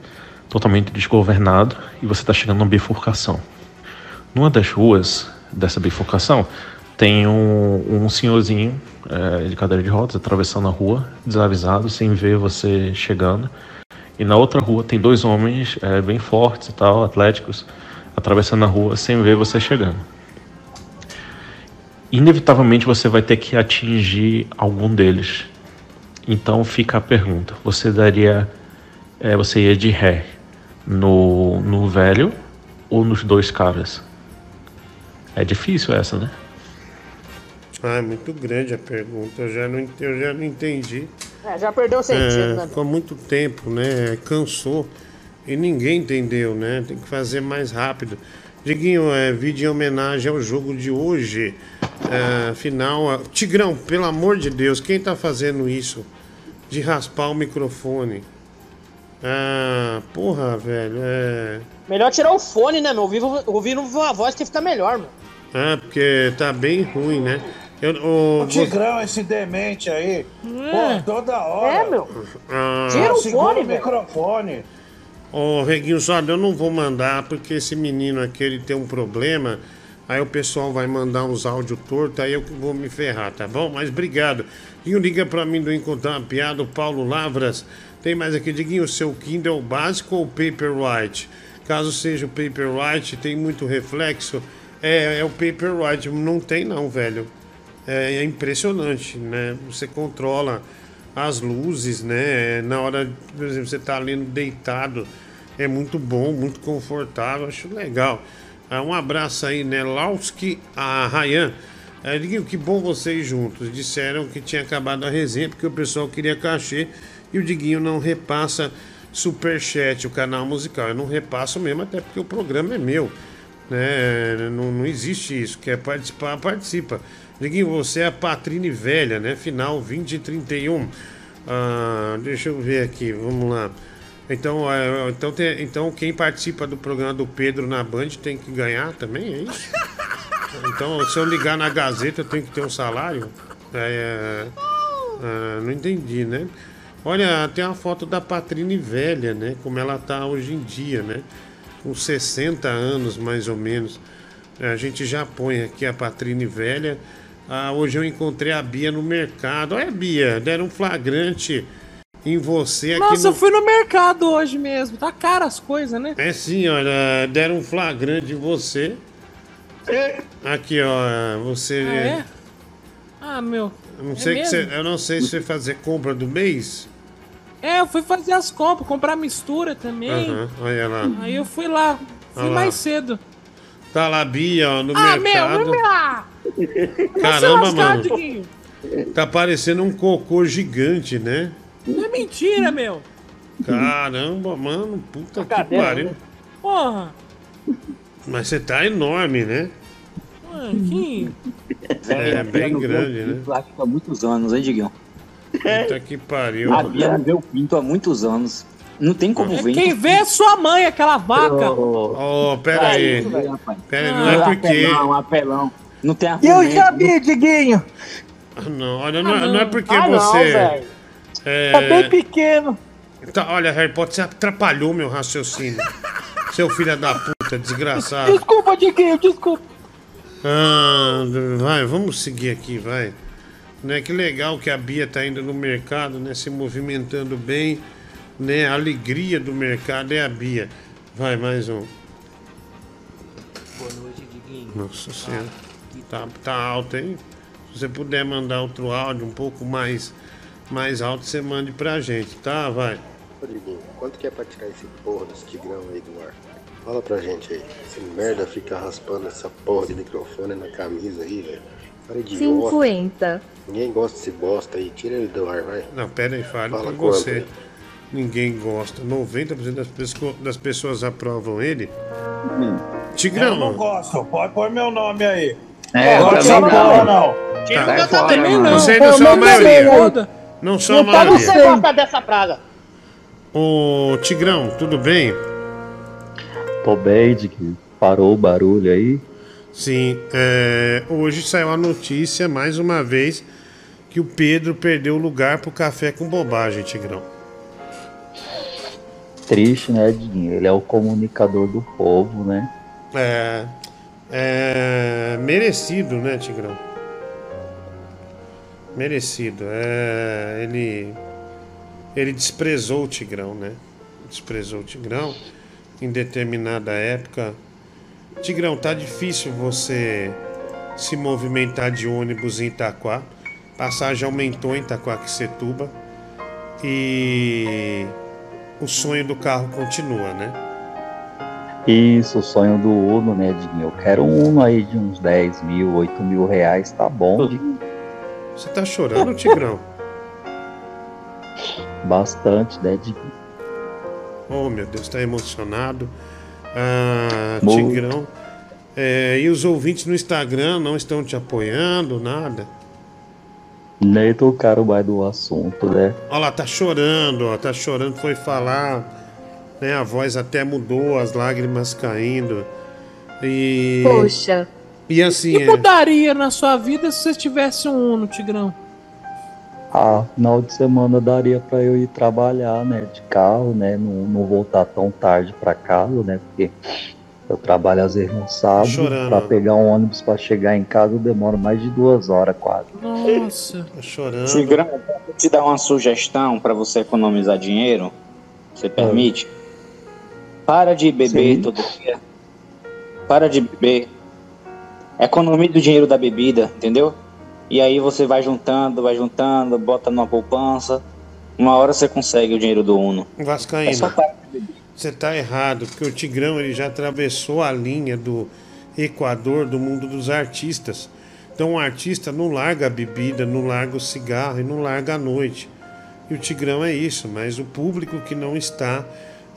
totalmente desgovernado, e você tá chegando numa bifurcação. Numa das ruas dessa bifurcação, tem um, um senhorzinho é, de cadeira de rodas atravessando a rua, desavisado, sem ver você chegando. E na outra rua tem dois homens é, bem fortes e tal, atléticos, atravessando a rua sem ver você chegando. Inevitavelmente você vai ter que atingir algum deles. Então fica a pergunta: você daria, é, você ia de ré no, no velho ou nos dois caras? É difícil essa, né? Ah, é muito grande a pergunta. Eu já não, eu já não entendi. É, já perdeu o sentido, É, né? ficou muito tempo, né? Cansou. E ninguém entendeu, né? Tem que fazer mais rápido. Diguinho, é vídeo em homenagem ao jogo de hoje. É, final. Tigrão, pelo amor de Deus, quem tá fazendo isso? De raspar o microfone. Ah, porra, velho. É. Melhor tirar o fone, né, meu? Uma voz que fica melhor, meu. Ah, porque tá bem ruim, né? Eu, o, O Tigrão, esse demente aí. Pô, toda hora. É, meu. Ah, Tira o fone, o microfone. Ô, Reguinho, só eu não vou mandar porque esse menino aqui ele tem um problema. Aí o pessoal vai mandar uns áudios tortos, aí eu vou me ferrar, tá bom? Mas obrigado. Diguinho, liga pra mim do Encontrar uma Piada, o Paulo Lavras. Tem mais aqui, Diguinho, seu Kindle básico ou Paperwhite? Caso seja o Paperwhite, tem muito reflexo. É, é o Paperwhite, não tem não, velho. É, é impressionante, né? Você controla as luzes, né? Na hora, por exemplo, você tá lendo deitado, é muito bom, muito confortável, acho legal. Ah, um abraço aí, né? Lauski, a Rayan. É, Diguinho, que bom vocês juntos. Disseram que tinha acabado a resenha porque o pessoal queria cachê e o Diguinho não repassa superchat, o canal musical. Eu não repasso mesmo, até porque o programa é meu. Né? Não, não existe isso. Quer participar, participa. Diguinho, você é a Patrine Velha, né? Final 20 e 31. Ah, deixa eu ver aqui, vamos lá. Então, é, então, tem- então quem participa do programa do Pedro na Band tem que ganhar também, é isso? [laughs] Então, se eu ligar na Gazeta, eu tenho que ter um salário? É, é, ah, não entendi, né? Olha, tem uma foto da Patrine velha, né? Como ela tá hoje em dia, né? Com 60 anos, mais ou menos. É, A gente já põe aqui a Patrine velha. Ah, hoje eu encontrei a Bia no mercado. Olha, Bia, deram um flagrante em você aqui Nossa, no... eu fui no mercado hoje mesmo. Tá caro as coisas, né? É sim, olha, deram um flagrante em você Aqui, ó, você. Ah, é? Ah, meu. Eu não, é sei você, eu não sei se você fazer compra do mês. É, eu fui fazer as compras, comprar mistura também. Aham, olha lá. Aí eu fui lá, fui Olha lá. mais cedo. Tá lá, Bia, ó, no ah, meu, mercado. não me lá! Caramba, lascar, mano. Diguinho. Tá parecendo um cocô gigante, né? Não é mentira, meu. Caramba, mano, puta que pariu. Porra. Mas você tá enorme, né? Mano, que... É, bem grande, né? Plástico há muitos anos, hein, Diguinho? Puta que pariu. A Bia não vê o pinto há muitos anos. Não tem como ver. Quem vê é sua mãe, aquela vaca. Ô, pera aí. Pera aí, não é porque. Apelão, apelão. Não tem E eu argumento. sabia, Diguinho. Ah, Não, olha, não, Ah, não é não. porque Ah, não, você. velho. é... É bem pequeno. Tá, olha, Harry Potter, você atrapalhou meu raciocínio. [laughs] Seu filho da puta, desgraçado. Desculpa, Diguinho, desculpa. Ah, vai, vamos seguir aqui, vai. Né, que legal que a Bia tá indo no mercado, né? Se movimentando bem, né? A alegria do mercado é a Bia. Vai, mais um. Boa noite, Diguinho. Nossa senhora. Tá, tá alto, hein? Se você puder mandar outro áudio um pouco mais, mais alto, você mande pra gente, tá? Vai. Ô, Diguinho, quanto que é pra tirar esse porra desse tigrão aí do ar? Fala pra gente aí. Esse merda fica raspando essa porra de microfone na camisa aí, velho. Cara idiota. 50. Ninguém gosta desse bosta aí. Tira ele do ar, vai. Não, pera aí, fale Fala com você. aí. Ninguém gosta. 90% das, pesco- das pessoas aprovam ele. Tigrão. Eu não gosto, pode pôr meu nome aí. É, não gosto dessa porra, não. não. Tá. Também não. Vocês não são a maioria. Não são a Não tá maioria. você gosta dessa praga. Ô, Tigrão, tudo bem? Tô bem, parou o barulho aí. Sim, é, hoje saiu a notícia, mais uma vez, que o Pedro perdeu o lugar pro café com bobagem, Tigrão. Triste, né, Diguinho? Ele é o comunicador do povo, né? É, é merecido, né, Tigrão? Merecido. É, ele, ele desprezou o Tigrão, né? Desprezou o Tigrão em determinada época. Tigrão, tá difícil você se movimentar de ônibus em Itaquá. Passagem aumentou em Itaquaquecetuba. E o sonho do carro continua, né? Isso, o sonho do Uno, né, Diguinho? Eu quero um Uno aí de uns 10 mil, 8 mil reais, tá bom? Você tá chorando, Tigrão? [laughs] Bastante, né, Diguinho? Oh, meu Deus, tá emocionado. Ah, Muito. Tigrão. É, e os ouvintes no Instagram não estão te apoiando, nada? Nem tocaram mais do assunto, né? Olha lá, tá chorando, ó, tá chorando, foi falar, né? A voz até mudou, as lágrimas caindo. E. Poxa. E assim, O que é, mudaria na sua vida se você tivesse um Uno, Tigrão? Ah, final de semana daria pra eu ir trabalhar, né, de carro, né, não, não voltar tão tarde pra casa, né, porque eu trabalho às vezes no sábado, Chorando. pra pegar um ônibus pra chegar em casa eu demoro mais de duas horas quase. Nossa. Tá chorando. Tigrão, posso te dar uma sugestão pra você economizar dinheiro? Você permite? Para de beber Sim. todo dia. Para de beber. Economize o dinheiro da bebida, entendeu? E aí você vai juntando, vai juntando, bota numa poupança. Uma hora você consegue o dinheiro do Uno. É só Vascaína, parar você tá errado, porque o Tigrão ele já atravessou a linha do Equador do mundo dos artistas. Então o artista não larga a bebida, não larga o cigarro e não larga a noite. E o Tigrão é isso, mas o público que não está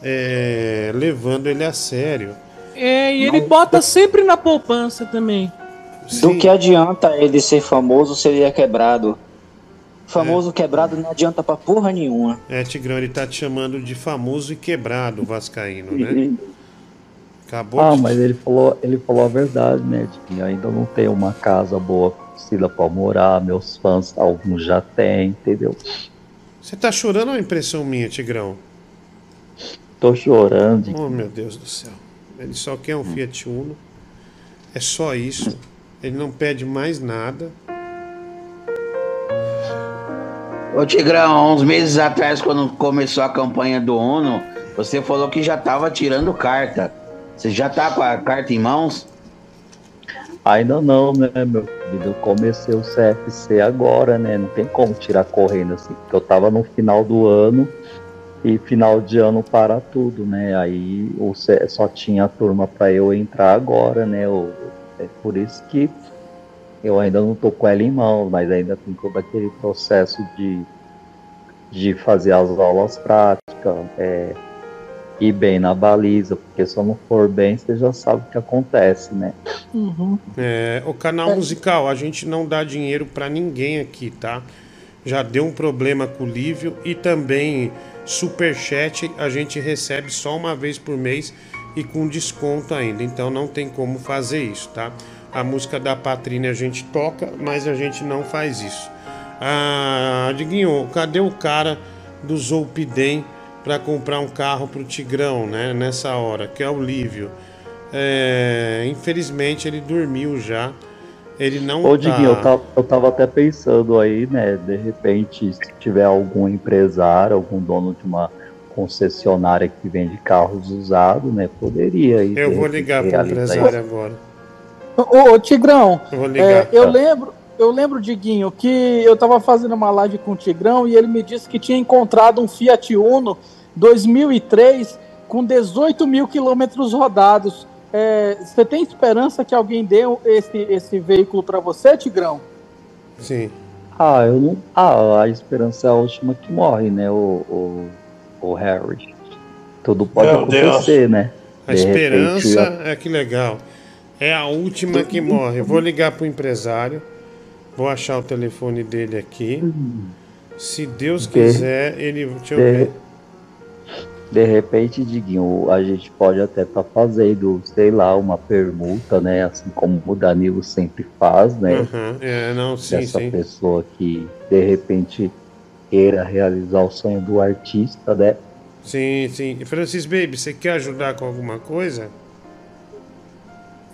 é, levando ele a sério. É, e ele bota sempre na poupança também. Do que adianta ele ser famoso se ele é quebrado? Famoso quebrado não adianta pra porra nenhuma. É, Tigrão, ele tá te chamando de famoso e quebrado Vascaíno, né? Acabou Ah, de... mas ele falou, ele falou a verdade, né, que ainda não tenho uma casa boa conhecida pra morar, meus fãs, alguns já têm, entendeu? Você tá chorando ou é impressão minha, Tigrão? Tô chorando. Oh, meu Deus do céu. Ele só quer um Fiat Uno. É só isso. Ele não pede mais nada. Ô Tigrão, uns meses atrás, quando começou a campanha do ONU, você falou que já tava tirando carta. Você já tá com a carta em mãos? Ainda não, né, meu querido? Eu comecei o CFC agora, né? Não tem como tirar correndo assim, porque eu tava no final do ano e final de ano para tudo, né? Aí o só tinha turma para eu entrar agora, né? O- é por isso que eu ainda não tô com ela em mãos, mas ainda tem todo aquele processo de, de fazer as aulas práticas, é, ir bem na baliza, porque se eu não for bem, você já sabe o que acontece, né? Uhum. É, o canal musical, a gente não dá dinheiro pra ninguém aqui, tá? Já deu um problema com o Lívio e também superchat a gente recebe só uma vez por mês e com desconto ainda, então não tem como fazer isso, tá? A música da Patrine a gente toca, mas a gente não faz isso. Ah, Diguinho, cadê o cara do Zolpidem para comprar um carro pro Tigrão, né? Nessa hora, que é o Lívio. É, infelizmente ele dormiu já. Ele não Ô, tá... Diguinho, eu tava, eu tava até pensando aí, né? De repente, se tiver algum empresário, algum dono de uma concessionária que vende carros usados, né? Poderia aí. Eu vou ligar pro realizar empresário agora. Ô, ô, Tigrão, é, eu lembro, eu lembro, Diguinho, que eu tava fazendo uma live com o Tigrão e ele me disse que tinha encontrado um Fiat Uno 2003 com 18 mil quilômetros rodados. É, Você tem esperança que alguém dê esse, esse veículo para você, Tigrão? Sim. Ah, eu não. Ah, a esperança é a última que morre, né? O, o, o Harry. Tudo pode Meu acontecer, Deus. né? A De esperança repente, é que legal. É a última que morre. Eu vou ligar pro empresário. Vou achar o telefone dele aqui. Se Deus De- quiser, ele. Deixa eu de, ver. de repente, Diguinho, a gente pode até estar fazendo, sei lá, uma permuta, né? Assim como o Danilo sempre faz, né? Aham, É, não, sim, Dessa sim. pessoa que de repente queira realizar o sonho do artista, né? Sim, sim. Francis Baby, você quer ajudar com alguma coisa?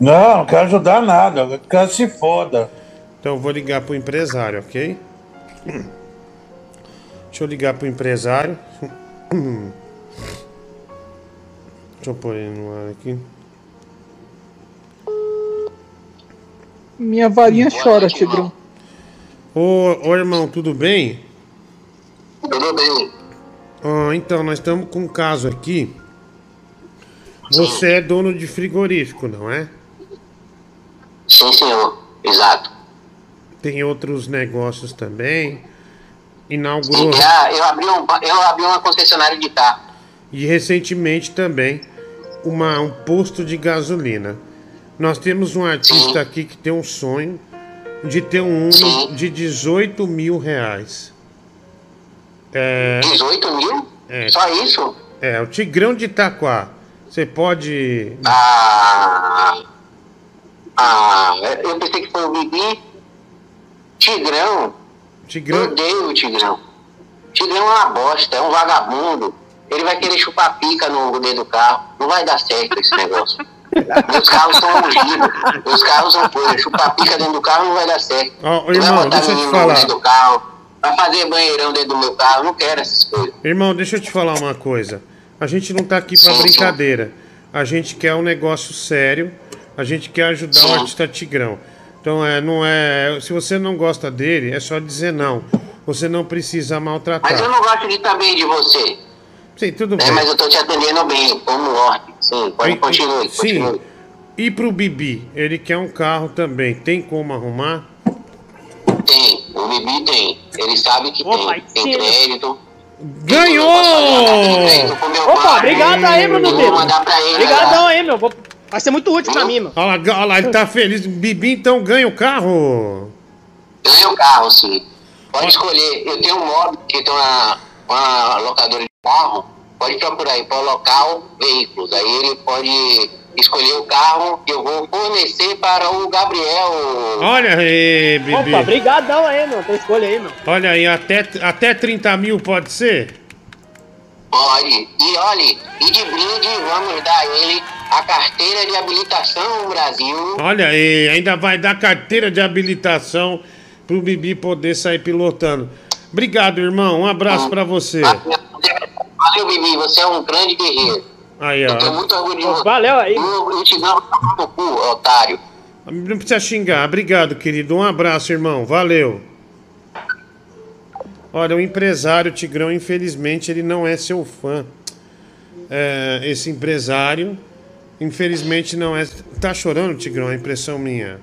Não, não quero ajudar nada. Eu quero que se foda. Então eu vou ligar pro empresário, ok? Deixa eu ligar pro empresário. Deixa eu pôr ele no ar aqui. Minha varinha chora, Tigrão. Ô, ô irmão, tudo bem? Tudo bem. Ah, então, nós estamos com um caso aqui. Você é dono de frigorífico, não é? Sim, senhor. Exato. Tem outros negócios também. Sim, Inaugurou. já, eu, abri um, eu abri uma concessionária de carro. E recentemente também uma, um posto de gasolina. Nós temos um artista aqui que tem um sonho de ter um Uno de 18 mil reais. É, 18 mil? É. Só isso? é, o Tigrão de Itaquá. Você pode. Ah, ah, eu pensei que foi o Bibi. Tigrão. Tigrão. Eu odeio o Tigrão. Tigrão é uma bosta, é um vagabundo. Ele vai querer chupar pica no dedo do carro. Não vai dar certo esse negócio. Meus carros são ungidos. Meus carros são coisas. Chupar pica dentro do carro não vai dar certo. Ó, Ele vai irmão, botar deixa eu te falar. dentro do carro. Vai fazer banheirão dentro do meu carro. Não quero essas coisas. Irmão, deixa eu te falar uma coisa. A gente não tá aqui pra Sim, sim. brincadeira. A gente quer um negócio sério. A gente quer ajudar o artista Tigrão. Então, é, não é. Se você não gosta dele, é só dizer não. Você não precisa maltratar. Mas eu não gosto de também de você. Sim, tudo né? bem. Mas eu tô te atendendo bem, como ordem. Sim, pode continue, Sim. continue. E pro Bibi, ele quer um carro também. Tem como arrumar? Tem, o Bibi tem. Ele sabe que tem. Tem crédito. Ganhou! Opa, obrigado aí, Bruno Eu vou Dedo. mandar pra ele. Obrigadão aí, meu. Vou- Vai ser muito útil pra mim, meu. Olha lá, olha lá, ele tá feliz. Bibi então ganha o carro. Ganha o carro, sim. Pode escolher. Eu tenho um mob que tem uma, uma locadora de carro. Pode procurar aí, por local veículos. Aí ele pode escolher o carro que eu vou fornecer para o Gabriel. Olha aí, Bibi. Opa, brigadão aí, meu. Tem escolha aí, meu. Olha aí, até, até 30 mil pode ser? Pode. E olhe, e de brinde vamos dar a ele a carteira de habilitação no Brasil. Olha aí, ainda vai dar carteira de habilitação pro Bibi poder sair pilotando. Obrigado, irmão. Um abraço pra você. Valeu, Bibi, você é um grande guerreiro. Aí, Eu tenho ó. muito orgulho de você. Valeu aí. Eu, eu te dou no cu, otário. Não precisa xingar. Obrigado, querido. Um abraço, irmão. Valeu. Olha, o empresário Tigrão, infelizmente, ele não é seu fã. É, esse empresário, infelizmente, não é. Tá chorando, Tigrão? É impressão minha.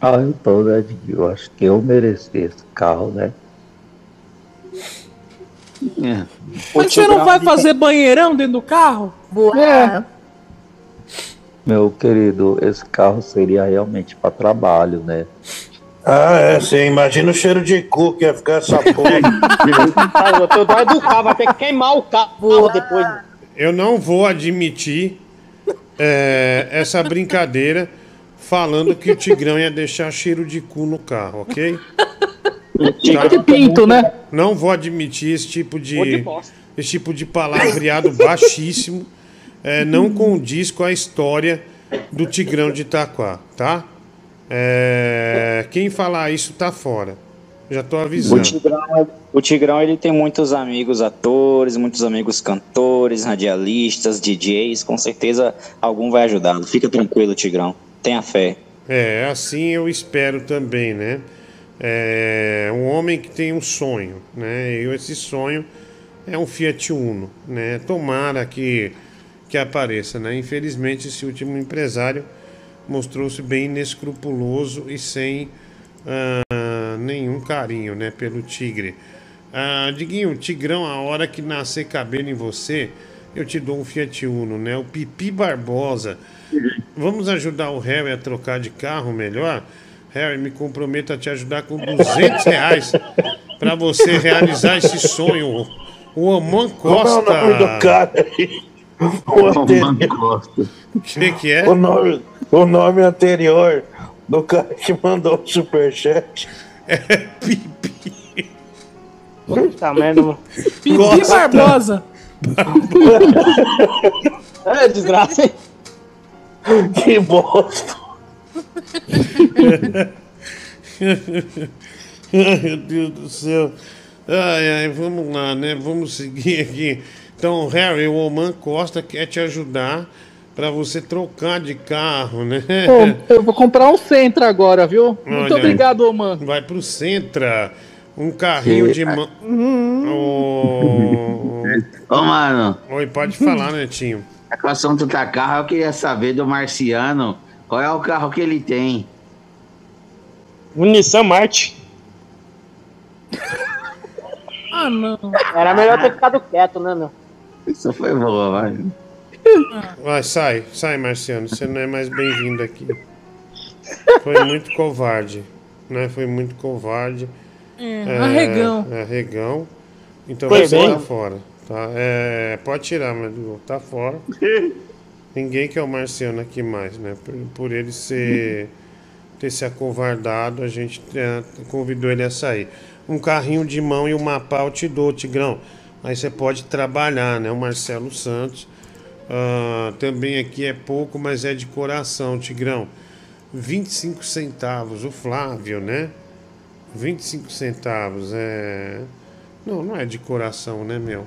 Ah, eu tô, né? Eu acho que eu mereci esse carro, né? Mas você não vai fazer banheirão dentro do carro? É. Meu querido, esse carro seria realmente para trabalho, né? Ah, é, você imagina o cheiro de cu que ia ficar essa [laughs] porra. Eu tô dói do carro, vai ter que queimar o carro depois. Eu não vou admitir é, essa brincadeira falando que o Tigrão ia deixar cheiro de cu no carro, ok? Tinha que ter pinto, né? Não vou admitir esse tipo de esse tipo de palavreado baixíssimo. É, não condiz com a história do Tigrão de Itaquá, tá? É, quem falar isso tá fora. Já tô O avisando. Tigrão, o Tigrão ele tem muitos amigos atores, muitos amigos cantores, radialistas, DJs. Com certeza algum vai ajudá-lo. Fica tranquilo, Tigrão. Tenha fé. É, assim eu espero também, né? É um homem que tem um sonho, né? E esse sonho é um Fiat Uno, né? Tomara que, que apareça, né? Infelizmente esse último empresário mostrou-se bem inescrupuloso e sem ah, nenhum carinho, né? Pelo tigre. Ah, Diguinho, Tigrão, a hora que nascer cabelo em você, eu te dou um Fiat Uno, né? O Pipi Barbosa. Vamos ajudar o Harry a trocar de carro melhor? Harry, me comprometo a te ajudar com 200 reais para você realizar esse sonho. O Aman Como é Costa. o nome do cara aí? O que, que é? O nome, o nome anterior do cara que mandou o superchat. É Pipi. Puta merda, mano. Pipi Costa. Barbosa. [laughs] É, desgraça, hein? Que bosta. Ai, [laughs] meu Deus do céu. Ai, ai, vamos lá, né? Vamos seguir aqui. Então, Harry, o Oman Costa quer te ajudar para você trocar de carro, né? Pô, eu vou comprar um Sentra agora, viu? Muito Olha, obrigado, ô mano. Vai pro Sentra. Um carrinho Que- de mão. Ô, Ô, mano, Oi, pode falar, Netinho. a com o assunto tá carro, eu queria saber do Marciano qual é o carro que ele tem. O Nissan Marte. Ah, não. Era melhor ter ficado quieto, né, meu? Isso foi boa, vai. Vai, sai, sai, Marciano. Você não é mais bem-vindo aqui. Foi muito covarde, né? Foi muito covarde. É, arregão. É, arregão. Então Foi você bem. tá fora, tá? É, pode tirar, mas tá fora. [laughs] Ninguém quer o Marciano aqui mais, né? Por, por ele ser ter se acovardado, a gente é, convidou ele a sair. Um carrinho de mão e uma pau eu te dou, Tigrão. Aí você pode trabalhar, né? O Marcelo Santos. Ah, também aqui é pouco, mas é de coração, Tigrão. 25 centavos, o Flávio, né? 25 centavos, é. Não, não é de coração, né, meu?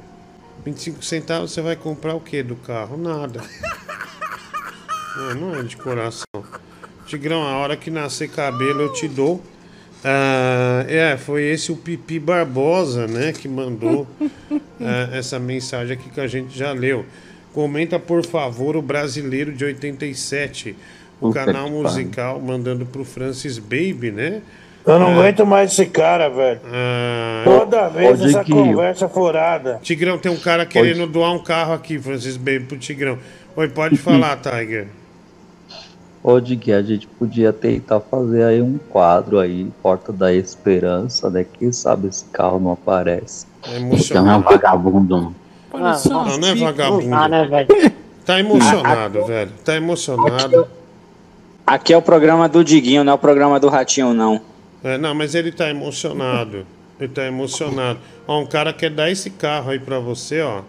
25 centavos você vai comprar o que do carro? Nada. Não, não é de coração. Tigrão, a hora que nascer cabelo eu te dou. Ah, é, foi esse o Pipi Barbosa, né, que mandou ah, essa mensagem aqui que a gente já leu. Comenta, por favor, o Brasileiro de 87, o Puta canal que musical, mandando pro Francis Baby, né? Eu não Ah, aguento mais esse cara, velho. ah, Toda vez Ô, essa conversa furada. Tigrão, tem um cara querendo doar um carro aqui, Francis Baby, pro Tigrão. Oi, pode falar, [laughs] Tiger. Ô, Diguinho, a gente podia tentar fazer aí um quadro aí, Porta da Esperança, né? Quem sabe esse carro não aparece. É emocionado. é um vagabundo. Não, não é vagabundo. Ah, né, velho? Tá emocionado, velho. Tá emocionado. Aqui é o programa do Diguinho, não é o programa do Ratinho, não. É, não, mas ele tá emocionado. Ele tá emocionado. Ó, um cara quer dar esse carro aí pra você, ó.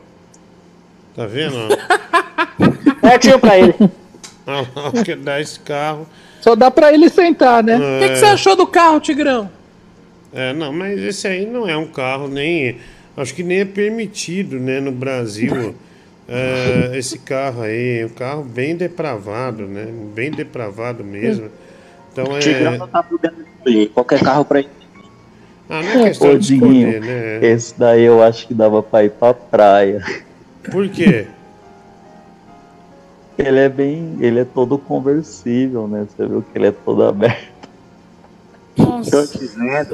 Tá vendo? [laughs] ó? Pertinho pra ele. Ah lá, quer dar esse carro. Só dá pra ele sentar, né? O que, que você achou do carro, Tigrão? É, não, mas esse aí não é um carro nem. Acho que nem é permitido, né, no Brasil. É, [laughs] esse carro aí, um carro bem depravado, né? Bem depravado mesmo. Então Tigrão é. tá podendo escolher qualquer carro pra ele. Ah, não é questão Ô, de escolher, né? esse daí eu acho que dava pra ir pra praia. Por quê? Ele é bem. Ele é todo conversível, né? Você viu que ele é todo aberto. Tô dizendo,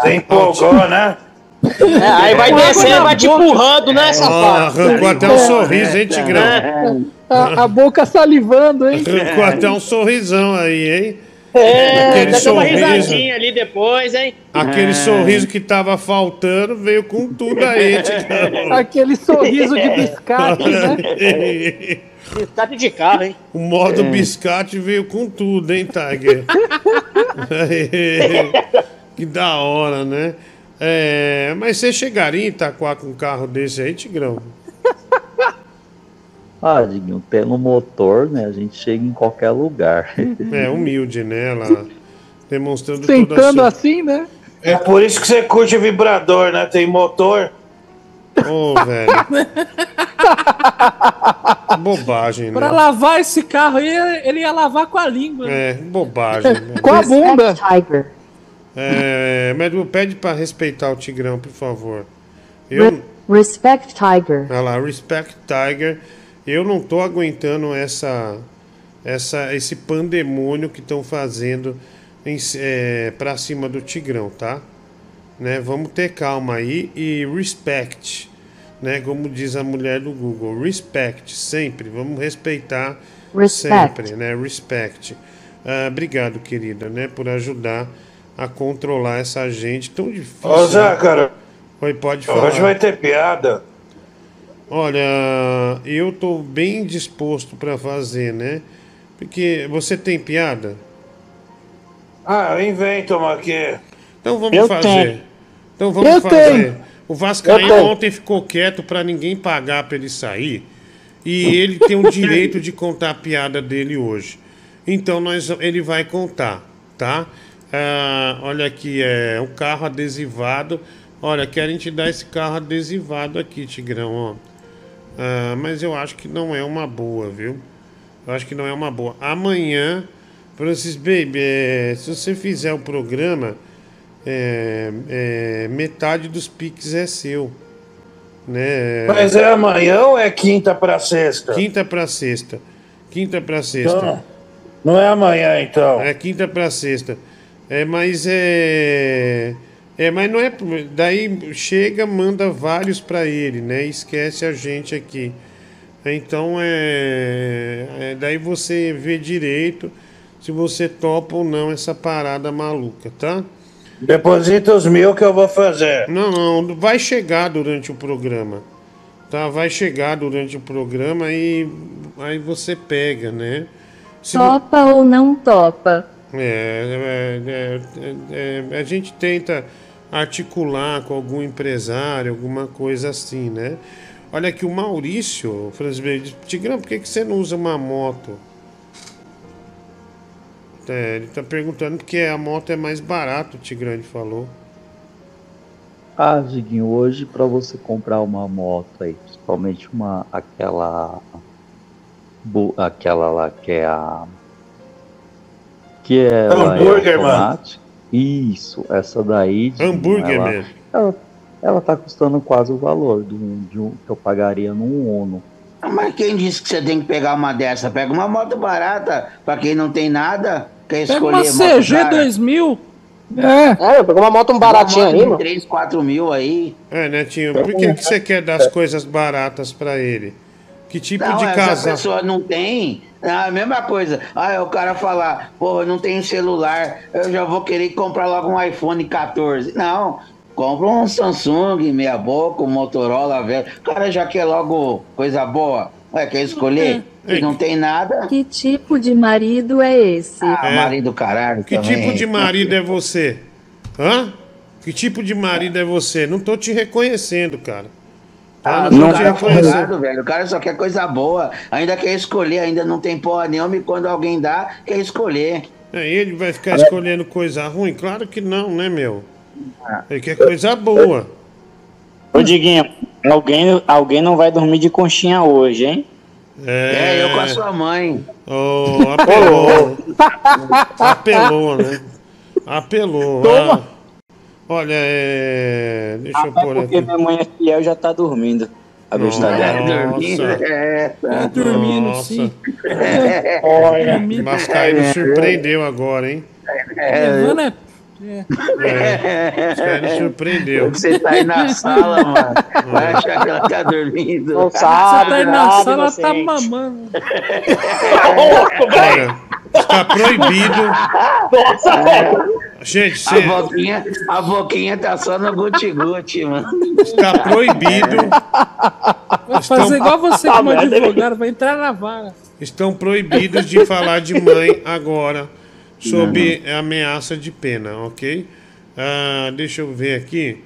Você empolgou, né? É, aí vai descendo, vai te empurrando, né, Ó, safado? arrancou até um sorriso, hein, Tigrão? A, a boca salivando, hein? Arrancou até um sorrisão aí, hein? É, Aquele sorriso. risadinha ali depois, hein? Aquele sorriso que tava faltando veio com tudo aí, [laughs] Tigrão. Aquele sorriso de biscate, né? [laughs] Biscate de carro, hein? O modo biscate veio com tudo, hein, Tiger? [laughs] que da hora, né? É, mas você chegaria em Itaquá com um carro desse aí, Tigrão? [laughs] Ah, Diguinho, tendo motor, né? A gente chega em qualquer lugar. [laughs] É, humilde, né? Ela demonstrando toda a Sentando sua... assim, né? É por isso que você curte vibrador, né? Tem motor. Ô, velho. [laughs] bobagem, né? Pra lavar esse carro aí, ele ia lavar com a língua. né? É, bobagem. né? Com a bunda. É, Medu, pede pra respeitar o Tigrão, por favor. Eu, Re- respect Tiger. Olha lá, Respect Tiger. Eu não tô aguentando essa, essa, esse pandemônio que estão fazendo em, é, pra cima do Tigrão, tá? Né? Vamos ter calma aí e respect, né? Como diz a mulher do Google, respect sempre. Vamos respeitar Respect. sempre, né? Respect. Ah, obrigado, querida, né? Por ajudar a controlar essa gente tão difícil. Ô, Zé, né? cara. Oi, pode falar. Hoje vai ter piada. Olha, eu tô bem disposto pra fazer, né? Porque você tem piada? Ah, eu invento uma aqui. Então vamos Eu fazer. tenho. Então vamos Eu fazer. tenho. O Vascaíno ontem ficou quieto pra ninguém pagar pra ele sair. E ele tem o direito de contar a piada dele hoje. Então nós, ele vai contar, tá? Ah, olha aqui, é um carro adesivado. Olha, querem te dar esse carro adesivado aqui, Tigrão, ó. Ah, mas eu acho que não é uma boa, viu? Eu acho que não é uma boa. Amanhã, Francis Baby, é, se você fizer o programa, é, é, metade dos piques é seu. Né? Mas é amanhã ou é quinta pra sexta? Quinta pra sexta. Quinta pra sexta. Não, não é amanhã, então. É quinta pra sexta. É, mas é. É, mas não é. Daí chega, manda vários pra ele, né? Esquece a gente aqui. Então é, é. Daí você vê direito se você topa ou não essa parada maluca, tá? Deposita os mil que eu vou fazer. Não, não, vai chegar durante o programa. Tá? Vai chegar durante o programa e aí você pega, né? Se não- Topa ou não topa? É, é, é, é, a gente tenta articular com algum empresário, alguma coisa assim, né? Olha aqui, o Maurício, Francisco, Tigrão, por que, que você não usa uma moto? É, ele tá perguntando porque a moto é mais barata, o Tigrão ele falou. Ah, Diguinho, hoje pra você comprar uma moto aí, principalmente uma aquela aquela lá que é a que é é Hambúrguer, mano. Isso, essa daí. Diguinho, Hambúrguer, ela, man. ela, ela tá custando quase o valor de um, de um que eu pagaria num Uno. Mas quem disse que você tem que pegar uma dessa? Pega uma moto barata, pra quem não tem nada, quer Pega escolher uma moto CG cara. 2000. É, eu pegou uma moto um baratinha aí, mano. 3, 4 mil aí. É, Netinho, por que, que você quer dar as coisas baratas pra ele? Que tipo não, de essa casa? pessoa não tem. É a mesma coisa. Ah, é o cara falar, pô, eu não tenho celular, eu já vou querer comprar logo um iPhone 14. Não, compra um Samsung, meia boca, um Motorola velho. O cara já quer logo coisa boa. Ué, quer escolher? E não tem nada. Que tipo de marido é esse? Ah, marido caralho Que também. tipo de marido é você? Hã? Que tipo de marido é você? Não tô te reconhecendo, cara. Ah, não o tô te cara é velho. O cara só quer coisa boa. Ainda quer escolher, ainda não tem porra nenhuma. E quando alguém dá, quer escolher. É, ele vai ficar escolhendo coisa ruim? Claro que não, né, meu? Ele quer coisa boa. Ô, Diguinho, Alguém, alguém não vai dormir de conchinha hoje, hein? É, eu com a sua mãe. Oh, apelou. apelou, né? Apelou. Toma. Ah, olha, é. Deixa eu Até pôr porque aqui. minha mãe é fiel e já tá dormindo. A besta dela. Dormindo, é, tá. dormindo, Nossa. sim. Olha. Mascaíno surpreendeu agora, hein? Levando é. É, Mascaíno surpreendeu. Você tá aí na sala, mano. Vai achar que ela tá dormindo. Não Você tá aí na nada, sala, ela tá mamando. Olha, está proibido. Nossa, velho. Gente, A boquinha, a boquinha tá só no guti-guti, mano. está proibido. Vai fazer igual você Tá como merda, advogado, vai entrar na vara. Estão proibidos de falar de mãe agora, sob ameaça de pena, ok? Ah, deixa eu ver aqui.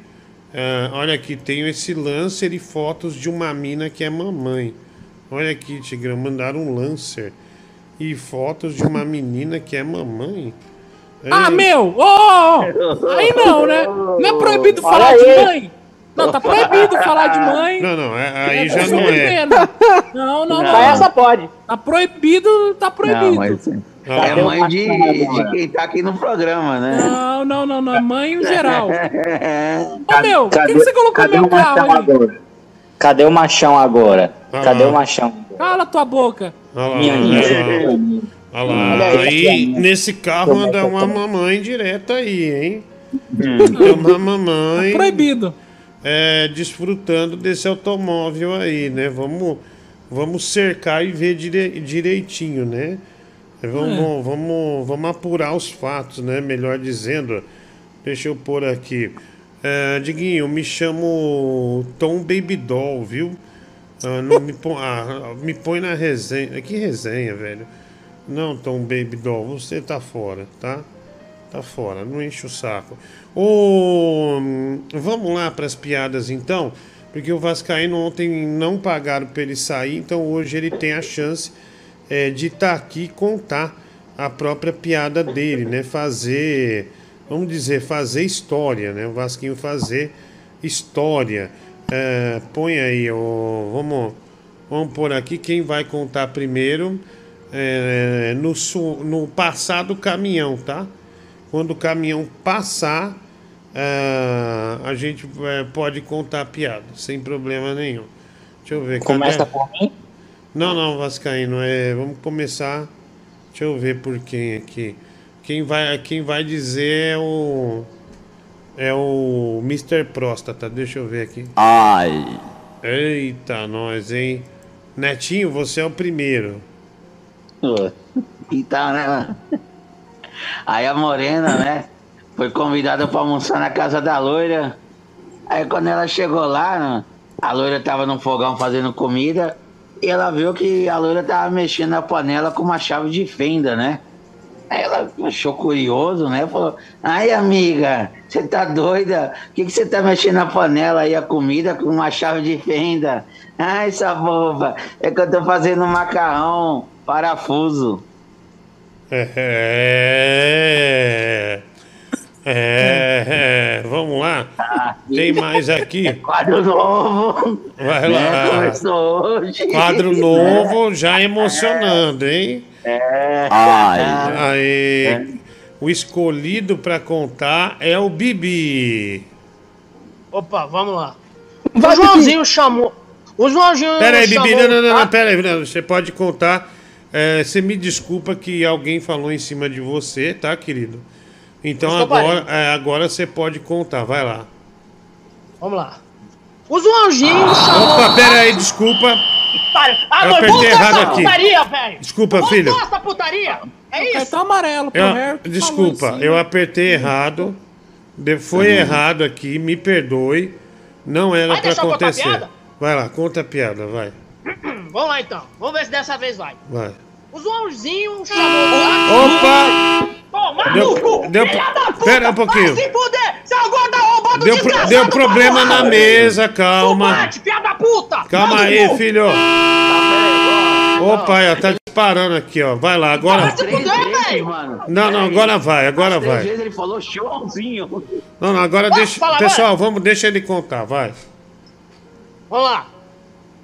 Ah, olha aqui, tenho esse lancer e fotos de uma mina que é mamãe. Olha aqui, Tigrão, mandaram um lancer e fotos de uma menina que é mamãe. Ah, meu! Ô! ô, aí não, né? Não é proibido Fala falar de aí. mãe. Não, tá proibido falar de mãe. Não, não, é- aí já não é. Não, não, não. Só essa pode. Tá proibido, tá proibido. Não, mas é mãe de, de quem tá aqui no programa, né? Não, não, não, não. É mãe em geral. [laughs] Ô, meu, por que você colocou cadê meu carro ali? Cadê o machão agora? Ah Cadê o machão? Cala tua boca. Minha minha. Olha lá. Olha aí. Aí, nesse carro anda uma mamãe direta aí, hein? Tem uma mamãe. Proibido. É, desfrutando desse automóvel aí, né? Vamos, vamos cercar e ver dire- direitinho, né? Vamos, vamos, vamos apurar os fatos, né? Melhor dizendo. Deixa eu pôr aqui. É, Diguinho, eu me chamo Tom Baby Doll, viu? Ah, não me, põe, ah, me põe na resenha. Que resenha, velho? Não, Tom Baby Doll, você tá fora, tá? Tá fora, não enche o saco. Hum, vamos lá para as piadas então, porque o Vascaíno ontem não pagaram para ele sair, então hoje ele tem a chance é, de estar aqui e contar a própria piada dele, né? Fazer, vamos dizer, fazer história, né? O Vasquinho fazer história. É, põe aí, ó, vamos, vamos pôr aqui quem vai contar primeiro. É, no, su- no passar do caminhão, tá? Quando o caminhão passar, ah, a gente eh, pode contar a piada, sem problema nenhum. Deixa eu ver. Começa cadê? por mim? Não, não, Vascaíno, é, vamos começar. Deixa eu ver por quem aqui. Quem vai, quem vai dizer é o. É o Mr. Próstata. Deixa eu ver aqui. Ai. Eita, nós, hein? Netinho, você é o primeiro. Então, né? Aí a morena, né? Foi convidada pra almoçar na casa da loira. Aí quando ela chegou lá, né, a loira tava no fogão fazendo comida. E ela viu que a loira tava mexendo na panela com uma chave de fenda, né? Aí ela achou curioso, né? Falou: Ai, amiga, você tá doida? Por que, que você tá mexendo na panela aí, a comida, com uma chave de fenda? Ai, essa boba, é que eu tô fazendo macarrão, parafuso. É. É, é, vamos lá. Tem mais aqui. Quadro novo. Vai lá. Começou hoje. Quadro novo, já emocionando, hein? É. Ai. Aí, o escolhido pra contar é o Bibi. Opa, vamos lá. O Joãozinho chamou. O Joãozinho Pera aí, Bibi, chamou não, não, não, o não, pera aí, não, você pode contar. É, você me desculpa que alguém falou em cima de você, tá, querido? Então agora, é, agora você pode contar, vai lá. Vamos lá. O Joãozinho chamou. Opa, pera aí, desculpa. Para. Ah, Eu não, apertei errado essa aqui. putaria, velho. Desculpa, Voltou filho. essa putaria. É isso. Cartão amarelo pro Eu- Harry. desculpa, assim. eu apertei errado. De- Foi errado aqui, me perdoe. Não era Vai pra deixar eu contar a acontecer. Vai lá, conta a piada, vai. [clears throat] Vamos lá então. Vamos ver se dessa vez vai. Vai. O Joãozinho chamou. Opa! Deu- no cu, deu- filha da puta! pera um pouquinho. Vai se fuder, seu gordo arrombado Deu, pro- deu problema na mesa, calma. Filha da puta! Calma aí, cu. filho. Opa, ó, tá disparando aqui, ó. Vai lá, agora. Vai se fuder, velho! mano. Não, não, agora vai, agora vai. vezes ele falou Joãozinho. Não, não, agora Posso deixa. falar Pessoal, vamos, deixa ele contar, vai. Vamos lá.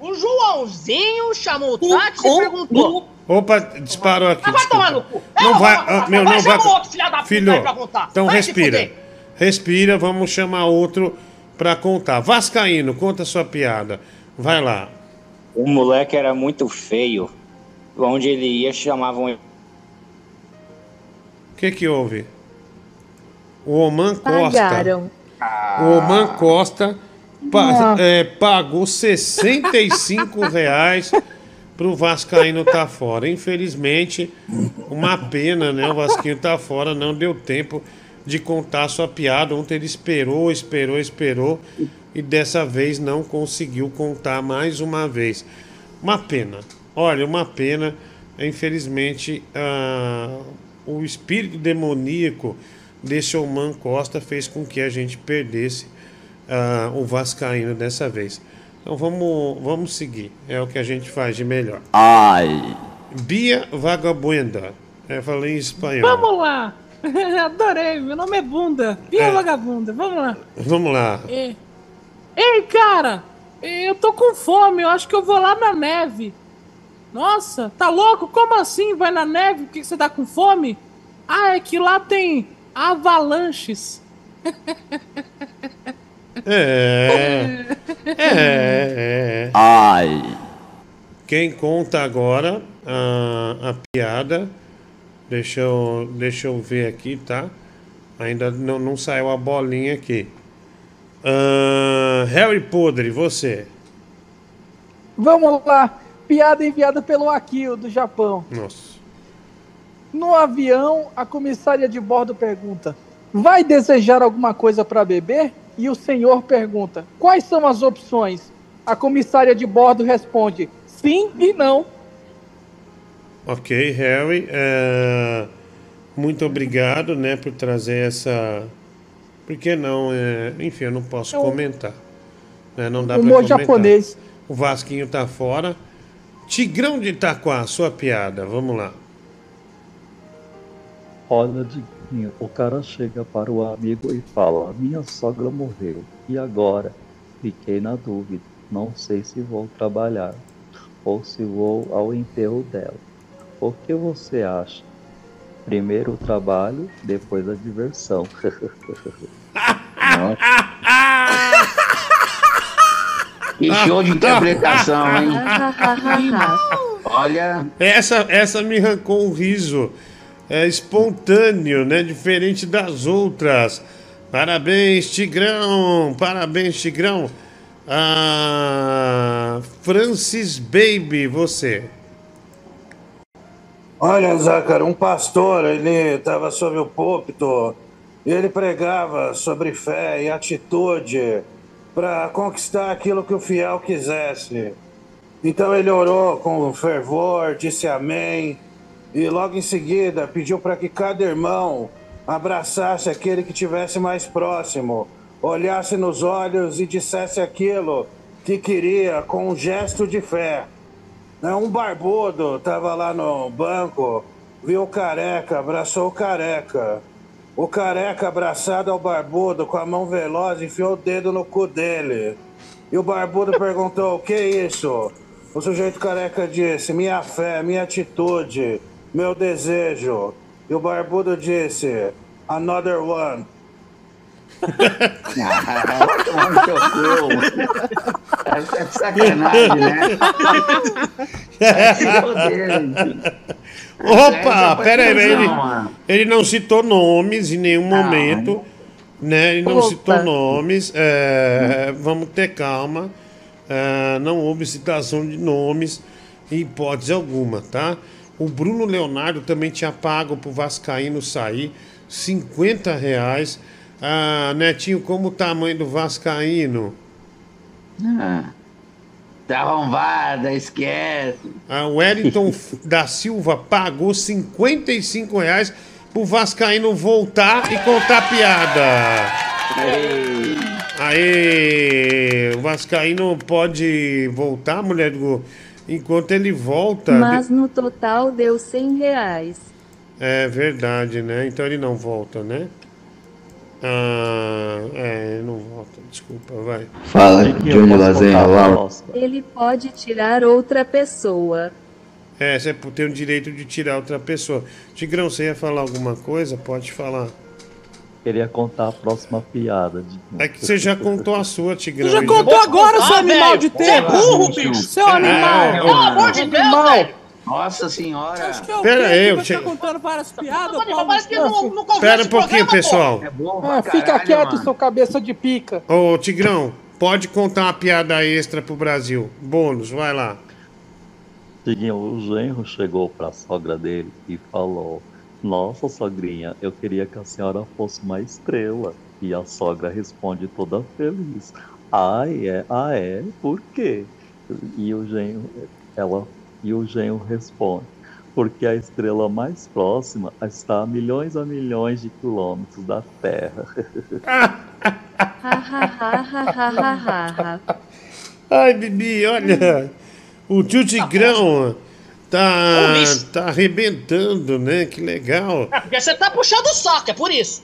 O Joãozinho chamou o táxi e perguntou. Opa, disparou aqui. Mas vai tomar no cu. Não vai, ah, meu, Vai, não chama vai. outro filho da puta Filho, aí pra contar. então Vai respira. Respira, vamos chamar outro pra contar. Vascaíno, conta sua piada. Vai lá. O moleque era muito feio. Onde ele ia chamavam ele. O que que houve? O Oman Costa. Pagaram. O Oman Costa pa- é, pagou 65 [laughs] reais pro Vascaíno tá fora. Infelizmente, uma pena, né? O Vasquinho tá fora, não deu tempo de contar sua piada. Ontem ele esperou, esperou, esperou e dessa vez não conseguiu contar mais uma vez. Uma pena. Olha, uma pena. Infelizmente, ah, o espírito demoníaco desse Oman Costa fez com que a gente perdesse ah, o Vascaíno dessa vez. Então vamos, vamos seguir. É o que a gente faz de melhor. Ai. Bia Vagabunda. É, falei em espanhol. Vamos lá. [laughs] Adorei. Meu nome é Bunda. Pia É. vagabunda. Vamos lá. Vamos lá. É. Ei, cara. Eu tô com fome. Eu acho que eu vou lá na neve. Nossa, tá louco? Como assim? Vai na neve? Por que que você tá com fome? Ah, é que lá tem avalanches. [laughs] É. É. é. Ai. Quem conta agora a, a piada? Deixa eu, deixa eu ver aqui, tá? Ainda não, não saiu a bolinha aqui. Ah, Harry Podre, você. Vamos lá. Piada enviada pelo Akio, do Japão. Nossa. No avião, a comissária de bordo pergunta: Vai desejar alguma coisa para beber? E o senhor pergunta: Quais são as opções? A comissária de bordo responde: Sim e não. Ok, Harry. é, muito obrigado, né, por trazer essa. Por que não? É, enfim, eu não posso É um- comentar. né, não dá pra Humor comentar. japonês. O Vasquinho tá fora. Tigrão de Itaquá, sua piada, vamos lá. Olha, Diguinho, o cara chega para o amigo e fala: Minha sogra morreu. E agora? Fiquei na dúvida. Não sei se vou trabalhar ou se vou ao enterro dela. O que você acha? Primeiro o trabalho, depois a diversão. [laughs] Que show de interpretação, hein? [laughs] Olha. Essa, essa me arrancou um riso é, espontâneo, né? Diferente das outras. Parabéns, Tigrão! Parabéns, Tigrão! Ah, Francis Baby, você. Olha, Zácaro, um pastor, ele estava sob o púlpito e ele pregava sobre fé e atitude para conquistar aquilo que o fiel quisesse. Então ele orou com fervor, disse amém e logo em seguida pediu para que cada irmão abraçasse aquele que tivesse mais próximo, olhasse nos olhos e dissesse aquilo que queria com um gesto de fé. Né, Um barbudo tava lá no banco, viu o careca, abraçou o careca. O careca abraçado ao barbudo com a mão veloz enfiou o dedo no cu dele. E o barbudo [laughs] perguntou: O que é isso? O sujeito careca disse: Minha fé, minha atitude, meu desejo. E o barbudo disse: Another one. Vai tomar no cu. É sacanagem, né? Vai se foder, gente. Opa, é pera aí, ele, ele não citou nomes em nenhum momento, né? Ele não Opa. citou nomes, é, vamos ter calma, é, não houve citação de nomes em hipótese alguma, tá? O Bruno Leonardo também tinha pago pro Vascaíno sair 50 reais. Ah, Netinho, como o tamanho do Vascaíno? Ah, tá arrombada, esquece. Ah, o Wellington [laughs] da Silva pagou 55 reais pro Vascaíno voltar e contar piada. Aê! O Vascaíno pode voltar, mulher do? Enquanto ele volta. Mas no total deu 100 reais. É verdade, né? Então ele não volta, né? Ah, é, não volta, desculpa, vai. Fala, Júnior Lazenha, Laura. Ele pode tirar outra pessoa. É, você tem o direito de tirar outra pessoa. Tigrão, você ia falar alguma coisa? Pode falar. Queria contar a próxima piada. De... É que você já contou a sua, Tigrão. Você já contou agora, seu Ah, animal velho, de você é tempo. burro, bicho. Seu animal. Pelo amor de Deus, velho. Nossa senhora. É Pera aí, Você che- tá contando várias piadas, Mas parece que não, não Espera um pouquinho, programa, pessoal. É bom Ah, pra fica caralho, quieto, mano. seu cabeça de pica. Ô, Tigrão, pode contar uma piada extra pro Brasil. Bônus, vai lá. Diguinho, o genro chegou pra sogra dele e falou: Nossa, sogrinha, eu queria que a senhora fosse uma estrela. E a sogra responde toda feliz: Ah, é? Ah, é? Por quê? E o genro, ela, e o genro responde: Porque a estrela mais próxima está a milhões a milhões de quilômetros da Terra. Ai, Bibi, olha. O tio Tigrão tá, tá arrebentando, né? Que legal. É porque você tá puxando o saco, é por isso.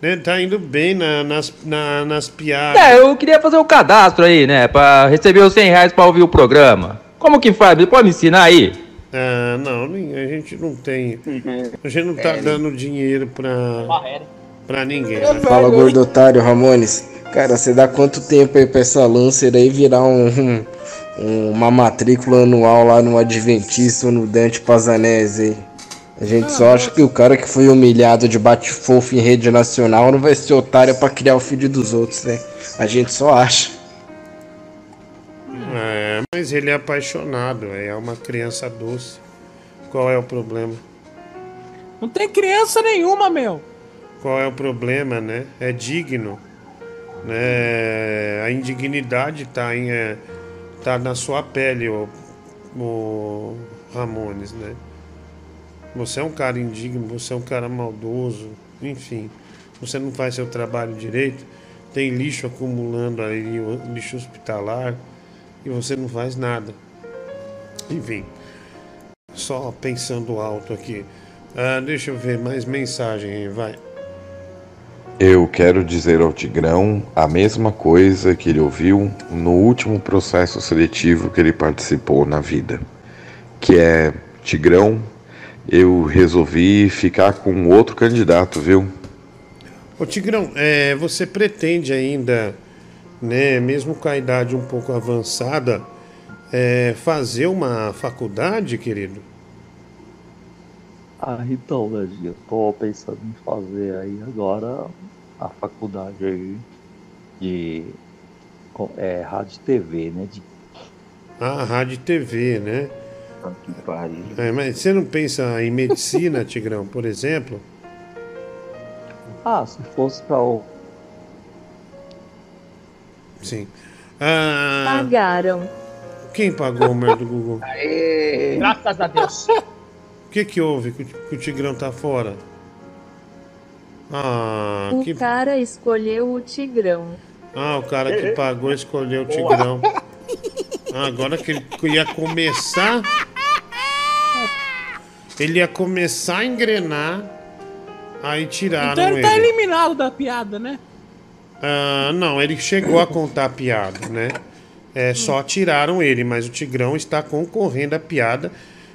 Né? Tá indo bem na- nas, na- nas piadas. É, eu queria fazer o cadastro aí, né? Pra receber os 100 reais pra ouvir o programa. Como que faz? Você pode me ensinar aí? Ah, não, a gente não tem. A gente não tá É. dando dinheiro pra, pra ninguém. né? Fala, gordo otário Ramones. Cara, você dá quanto tempo aí pra essa Lancer aí virar um, um- uma matrícula anual lá no Adventista no Dante Pazanese? A gente só acha que o cara que foi humilhado de bate-fofo em rede nacional não vai ser otário pra criar o filho dos outros, né? A gente só acha. É, mas ele é apaixonado, é uma criança doce. Qual é o problema? Não tem criança nenhuma, meu. Qual é o problema, né? É digno. Né? A indignidade tá, em, é, tá na sua pele, o, o Ramones, né? Você é um cara indigno, você é um cara maldoso, enfim. Você não faz seu trabalho direito, tem lixo acumulando aí, lixo hospitalar, e você não faz nada. Enfim, só pensando alto aqui. Ah, deixa eu ver mais mensagem vai. Eu quero dizer ao Tigrão a mesma coisa que ele ouviu no último processo seletivo que ele participou na vida. Que é, Tigrão, eu resolvi ficar com outro candidato, viu? Ô Tigrão, é, você pretende ainda, né, mesmo com a idade um pouco avançada, é, fazer uma faculdade, querido? Ah, então, né, Gia, eu tô pensando em fazer aí agora a faculdade aí de é, rádio e TV, né? De, Ah, rádio e TV, né? É, mas você não pensa em medicina, [laughs] Tigrão, por exemplo? ah, se fosse pra o. Sim. Ah, Pagaram. quem pagou o merda do Google? Graças a Deus. [laughs] O que que houve que o- que o Tigrão tá fora? Ah, O que... cara escolheu o Tigrão. ah, o cara que pagou escolheu o Tigrão. Ah, agora que ele ia começar. Ele ia começar a engrenar. Aí tiraram Então ele ele. tá eliminado da piada, né? Ah, não, ele chegou a contar a piada, né? É, só tiraram ele, mas o Tigrão está concorrendo à piada.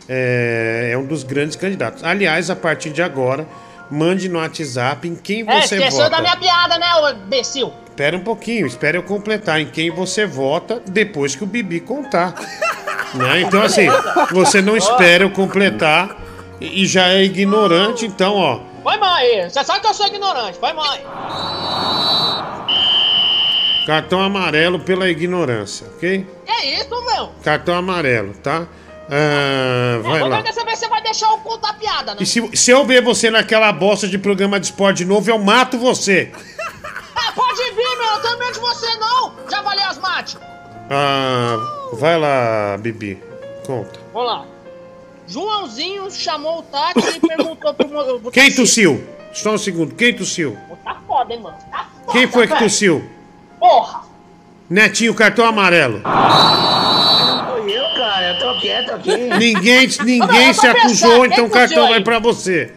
É, é um dos grandes candidatos. Aliás, a partir de agora, mande no WhatsApp em quem É, você esqueceu vota. da minha piada, né, ô imbecil? Espera um pouquinho, espere eu completar em quem você vota depois que o Bibi contar. né? Então, assim, você não espera eu completar e já é ignorante, então, ó. Foi mãe, você sabe que eu sou ignorante, foi mãe. Cartão amarelo pela ignorância, ok? É isso, meu? Cartão amarelo, tá? Ah, vai Vou lá. ver se você vai deixar eu contar a piada, né? E se, se eu ver você naquela bosta de programa de esporte de novo, eu mato você. Ah, pode vir, meu, eu tenho medo de você não. Já valei as mates. Ah, vai lá, Bibi. Conta. Vamos lá. Joãozinho chamou o táxi e perguntou pro... pro Quem tossiu? Só um segundo. Quem tossiu? Tá foda, hein, mano? Tá foda, Quem foi que tossiu? Porra! Netinho, cartão amarelo. Foi eu, eu tô quieto aqui. Ninguém, ninguém Não, se eu acusou, pensar, então o cartão vai pra você.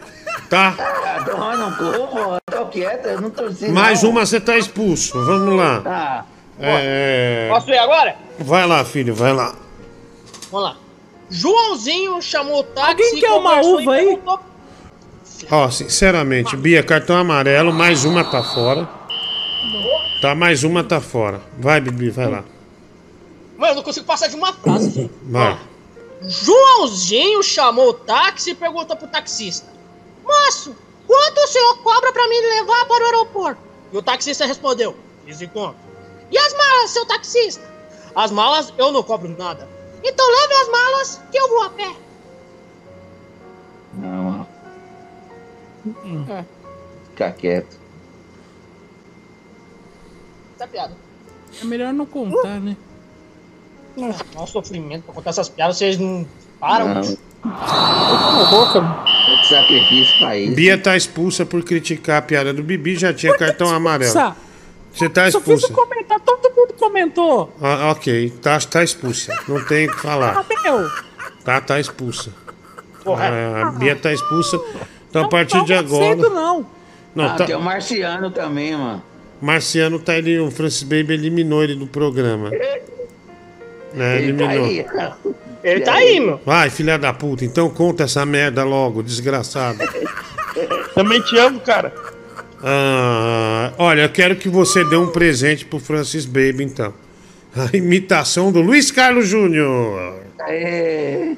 tá? Ah, tô, como, tô quieto, eu não torci. Mais não. uma você tá expulso. Vamos lá. Ah, É... Posso ir agora? Vai lá, filho, vai lá. Vamos lá. Joãozinho chamou o táxi. Alguém quer uma uva aí? perguntou- Ó, sinceramente, Bia, cartão amarelo, mais uma tá fora. Tá, mais uma tá fora. Vai, Bibi, vai lá. Mano, eu não consigo passar de uma frase, velho. Vai. Joãozinho chamou o táxi e perguntou pro taxista: Moço, quanto o senhor cobra pra me levar para o aeroporto? E o taxista respondeu: 15 conto. E as malas, seu taxista? As malas eu não cobro nada. Então leve as malas que eu vou a pé. não. Fica quieto. Essa é piada. É melhor não contar, né? Nossa, sofrimento pra contar essas piadas, vocês não param. Não. bicho. Muito sacrifício pra isso. Bia tá expulsa por criticar a piada do Bibi, já tinha cartão amarelo. expulsa? Você tá Só fiz expulsa. um comentário, todo mundo comentou. Ah, ok, tá, tá expulsa. Não tem o que Ah, falar. meu. Tá, tá expulsa. Porra. Ah, a Bia tá expulsa. Então a partir de Não agora. aceito, não. Não, ah, tá- tem o Marciano também, mano. Marciano tá ele, o Francis Baby eliminou ele do programa. Né, Ele tá eliminou. aí. Ele tá aí, meu. Vai, filha da puta, então conta essa merda logo, desgraçado. [laughs] Também te amo, cara. Ah, olha, eu quero que você dê um presente pro Francis Baby, então. A imitação do Luiz Carlos Júnior. É.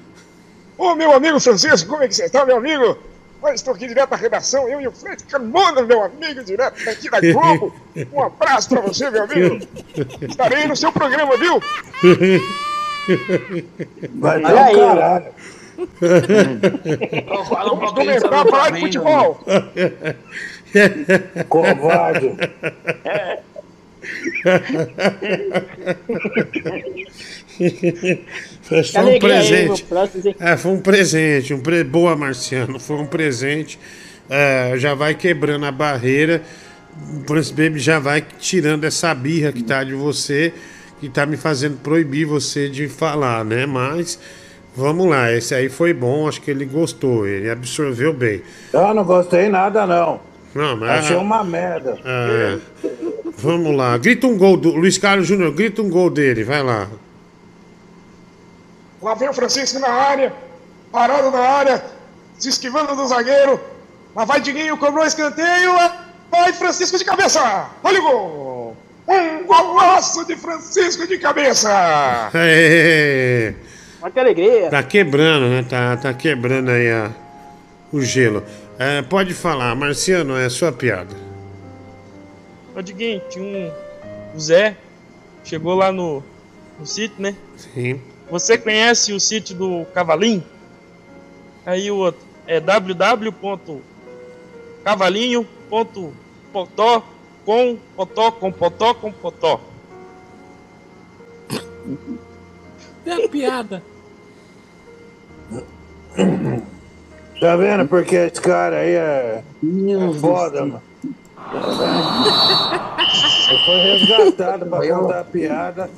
Ô, meu amigo Francisco, como é que você tá, meu amigo? Olha, estou aqui direto da redação, eu e o Fred Carmona, meu amigo, direto daqui da Globo. Um abraço pra você, meu amigo. Estarei no seu programa, viu? Vai dar um caralho. Vamos comentar, o falar de futebol. Covarde. Foi só um aí, presente. É, foi um presente. Um pre... Boa, Marciano. Foi um presente. É, já vai quebrando a barreira. O Prince Baby já vai tirando essa birra que tá de você, que tá me fazendo proibir você de falar, né? Mas vamos lá, esse aí foi bom, acho que ele gostou, ele absorveu bem. Eu não gostei nada, não. Não, mas. Achei uma merda. É. Vamos lá, grita um gol do Luiz Carlos Júnior, grita um gol dele, vai lá. Lá vem o Francisco na área, parado na área, se esquivando do zagueiro. Lá vai Diguinho, cobrou escanteio. Vai Francisco de cabeça. Olha o gol. Um golaço de Francisco de cabeça. É. Olha que alegria. Tá quebrando, né? Tá, tá quebrando aí a, o gelo. É, pode falar, Marciano, é sua piada. Ô, Diguinho, tinha um. O Zé chegou lá no, no sítio, né? Sim. Você conhece o sítio do Cavalinho? Aí o outro é www.cavalinho.potó com potó com potó com potó. Tem a piada. [coughs] Tá vendo? Porque esse cara aí é, é foda, mano. Ele foi resgatado pra contar a piada.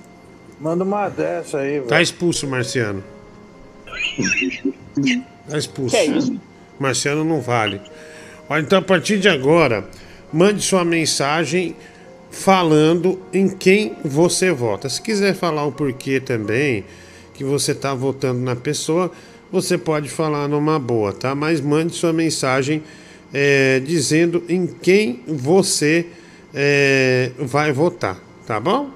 Manda uma dessa aí, velho. Tá expulso, Marciano. Tá expulso. Que é isso? Marciano não vale. Olha, então a partir de agora, mande sua mensagem falando em quem você vota. Se quiser falar o porquê também, que você tá votando na pessoa, você pode falar numa boa, tá? Mas mande sua mensagem é, dizendo em quem você é, vai votar, tá bom?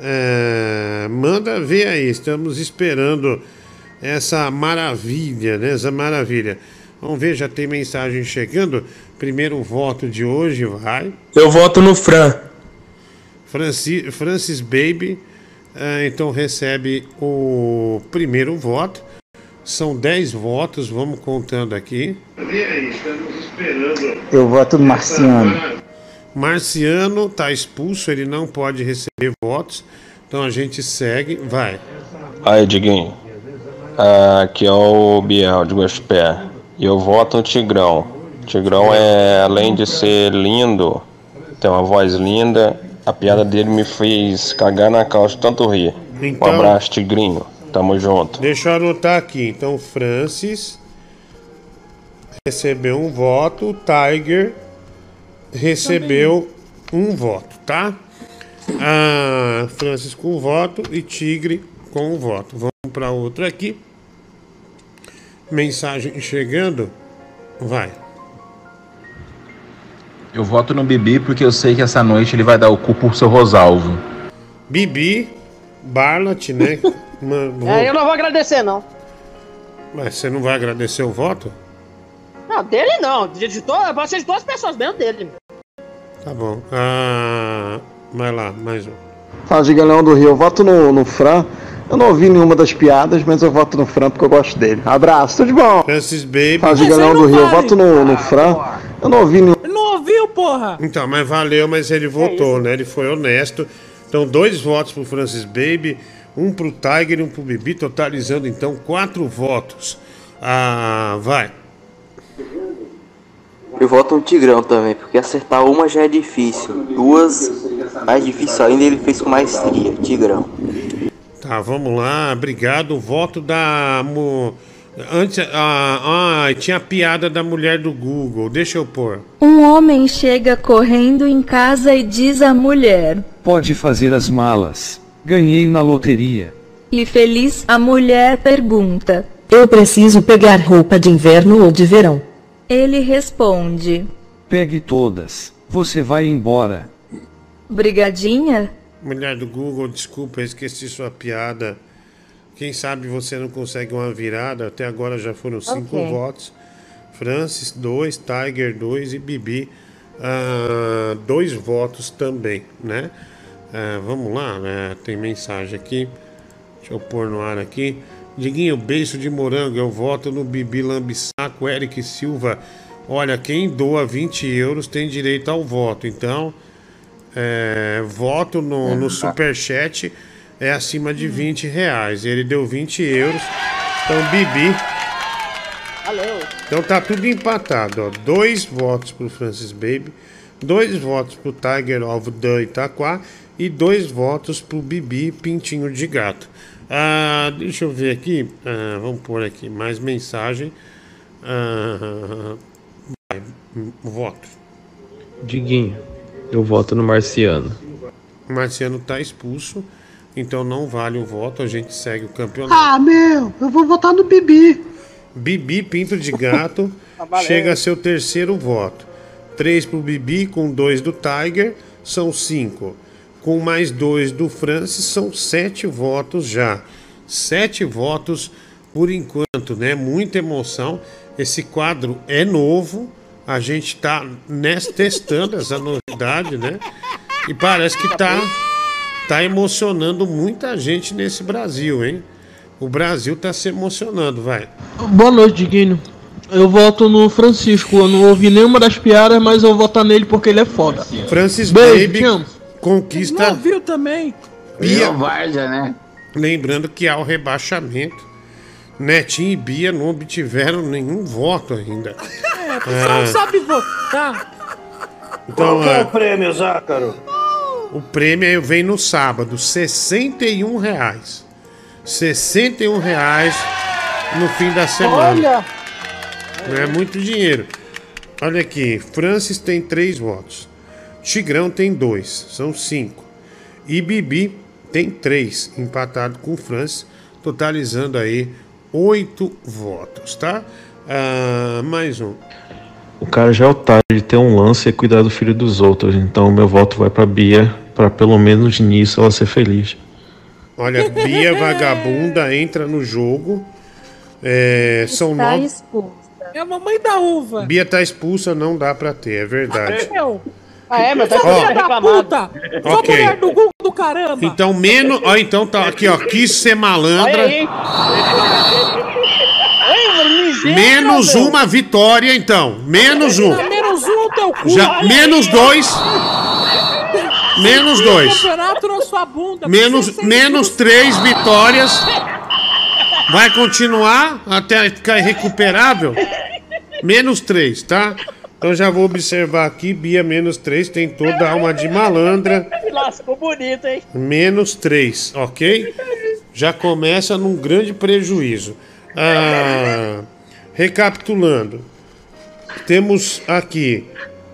É, manda ver aí, estamos esperando essa maravilha, né? Essa maravilha. Vamos ver, já tem mensagem chegando. Primeiro voto de hoje, vai. Eu voto no Fran. Francis, Francis Baby, eh, então recebe o primeiro voto. São 10 votos, vamos contando aqui. E aí, estamos esperando. Eu voto no Marciano. Marciano está expulso, ele não pode receber votos. Então a gente segue, vai. Aí, Diguinho. Ah, Aqui é o Biel de Gospé. E eu voto no Tigrão. Tigrão é, além de ser lindo, tem uma voz linda, a piada dele me fez cagar na calça tanto rir. Então- Um abraço, Tigrinho. Tamo junto. Deixa eu anotar aqui. Então, Francis. recebeu um voto, Tiger recebeu um voto, tá? Ah, Francis com um voto e Tigre com um voto. Vamos para outro aqui. Mensagem chegando. Vai. Eu voto no Bibi porque eu sei que essa noite ele vai dar o cu pro seu Rosalvo. Bibi, Barlat, né? [laughs] Mano, É, eu não vou agradecer, não. Mas você não vai agradecer o voto? Não, dele não. De, de pode ser de todas as pessoas, mesmo dele. Tá bom. Ah, vai lá, mais um. Fala, Gigalhão do Rio. Eu voto no, no Fran. Eu não ouvi nenhuma das piadas, mas eu voto no Fran porque eu gosto dele. Abraço, tudo de bom. Francis Baby. Fala, Gigalhão do Rio. Eu voto no, no Fran. Eu não ouvi nenhum. Ele não ouviu, porra! Então, mas valeu, mas ele votou, né? Ele foi honesto. Então, dois votos pro Francis Baby, um pro Tiger e um pro Bibi, totalizando então quatro votos. Ah, vai. Eu voto no Tigrão também, porque acertar uma já é difícil. Duas, mais difícil ainda, ele fez com maestria. Tigrão. Tá, vamos lá. Obrigado. O voto da. mu- Antes, ah, ah, tinha a piada da mulher do Google. Deixa eu pôr. Um homem chega correndo em casa e diz à mulher: Pode fazer as malas. Ganhei na loteria. E feliz, a mulher pergunta. Eu preciso pegar roupa de inverno ou de verão. Ele responde: Pegue todas. Você vai embora. Brigadinha? Mulher do Google, desculpa, esqueci sua piada. Quem sabe você não consegue uma virada. Até agora já foram cinco Ok. votos. Francis, dois. Tiger, dois. E Bibi, ah, dois votos também, né? Ah, vamos lá, né? tem mensagem aqui. Deixa eu pôr no ar aqui. Diguinho, beijo de morango. Eu voto no Bibi Lambisaco, Eric Silva. Olha, quem doa 20 euros tem direito ao voto. Então, é, voto no, no Superchat é acima de 20 reais. Ele deu 20 euros. Então, Bibi. Valeu. Então tá tudo empatado, ó. Dois votos pro Francis Baby, dois votos pro Tiger of the Itaquá e dois votos pro Bibi Pintinho de Gato. Ah, deixa eu ver aqui. Ah, vamos pôr aqui mais mensagem. Ah, vai, voto. Diguinho, eu voto no Marciano. Marciano tá expulso, então não vale o voto. A gente segue o campeonato. Ah, meu, eu vou votar no Bibi. Bibi Pinto de [laughs] Gato valendo. chega a seu terceiro voto. Três pro Bibi com dois do Tiger, são cinco. Com mais dois do Francis, são sete votos já. Sete votos por enquanto, né? Muita emoção. Esse quadro é novo. A gente tá nessa, testando essa novidade, né? E parece que tá, tá emocionando muita gente nesse Brasil, hein? O Brasil tá se emocionando, vai. Boa noite, Diguinho. Eu voto no Francisco. Eu não ouvi nenhuma das piadas, mas eu vou votar nele porque ele é foda. Francis Beijo, Baby te amo. Conquista. Não ouviu também? Bia. Várzea, né? Lembrando que há o rebaixamento. Netinho e Bia não obtiveram nenhum voto ainda. É, o pessoal Ah. sabe votar. Então, Qual que é é, o prêmio, Zácaro? o prêmio vem no sábado, 61 reais. 61 reais no fim da semana. Olha! Não é muito dinheiro. Olha aqui, Francis tem três votos. Tigrão tem dois, são cinco. E Bibi tem três, empatado com o Francis, totalizando aí oito votos, tá? Ah, mais um. O cara já é otário de ter um lance e cuidar do filho dos outros. Então meu voto vai pra Bia, pra pelo menos nisso ela ser feliz. Olha, Bia Vagabunda entra no jogo. É, são Está nove. É a mamãe da uva. Bia tá expulsa, não dá pra ter, é verdade. Eu. Ah, é, mas tá mulher da puta! Sua Ok. mulher do Google do caramba! Então, menos. Ó, então tá aqui, ó. Quis ser malandra. Aí. Ligeiro, Menos uma vitória, então. Menos um. Menos um teu cu! Já, menos aí. dois. Menos dois. Menos, menos três vitórias. Vai continuar até ficar irrecuperável? Menos três, tá? Então já vou observar aqui, Bia menos três, tentou dar uma de malandra. Lascou bonito, hein? Menos 3, ok? Já começa num grande prejuízo. Ah, recapitulando. Temos aqui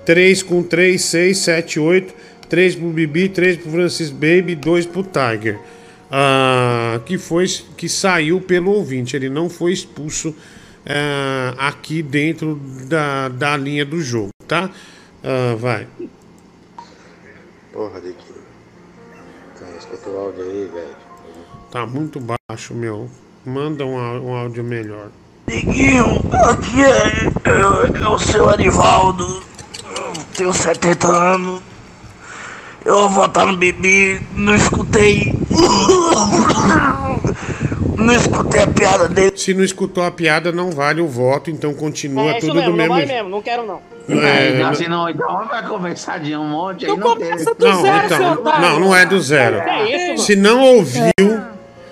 3 com 3, 6, 7, 8. 3 pro Bibi, 3 pro Francis Baby, 2 pro Tiger. Ah, que foi que saiu pelo ouvinte. Ele não foi expulso ah, aqui dentro da, da linha do jogo, tá? Ah, vai. Porra. Então, escuta o áudio aí, velho. Tá muito baixo, meu. Manda um, um áudio melhor. Diguinho, aqui é, é, é o seu Arivaldo. Eu tenho 70 anos. Eu vou votar no Bibi, não escutei. [laughs] Não escutei a piada dele. Se não escutou a piada, não vale o voto, então continua É tudo mesmo, do não mesmo vai jeito. mesmo, não quero não. É, então, não- se não, então vai começar de um monte, aí Então não tem. Não, então, não, não é do zero. É isso. Se não ouviu,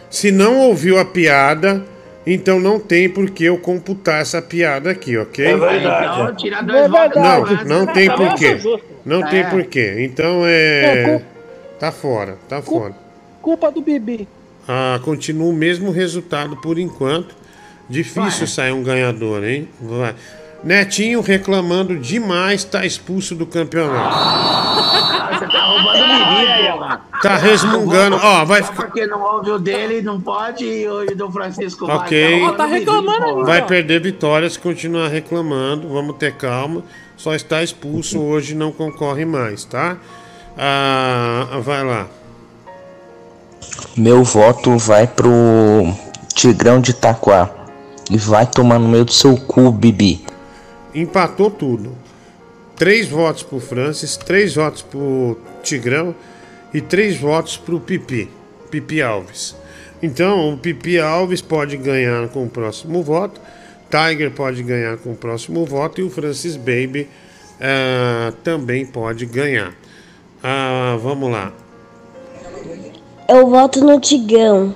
se não ouviu a piada, então não tem por que eu computar essa piada aqui, ok? É verdade. Então, tira dois É verdade. Não, não tem Pra mim, eu por quê. Não tem É. por quê. Então É, é. Tá fora, tá fora. Culpa do Bibi. Ah, continua o mesmo resultado por enquanto. Difícil sair um ganhador, hein? Vai. Netinho reclamando demais, tá expulso do campeonato. [laughs] Você tá roubando Bibi, porra. Tá resmungando. Ó, vai Só porque não ouve o dele, não pode, e o do Francisco vai. Ok. Tá roubando o Bibi, porra. Vai perder vitória se continuar reclamando. Vamos ter calma. Só está expulso hoje, não concorre mais, tá? Ah, vai lá. Meu voto vai pro Tigrão de Itaquá. E vai tomar no meio do seu cu, Bibi. Empatou tudo. Três votos pro Francis, três votos pro Tigrão e três votos pro Pipi. Pipi Alves. Então, o Pipi Alves pode ganhar com o próximo voto. Tiger pode ganhar com o próximo voto. E o Francis Baby ah, também pode ganhar. Ah, vamos lá. Eu voto no Tigão.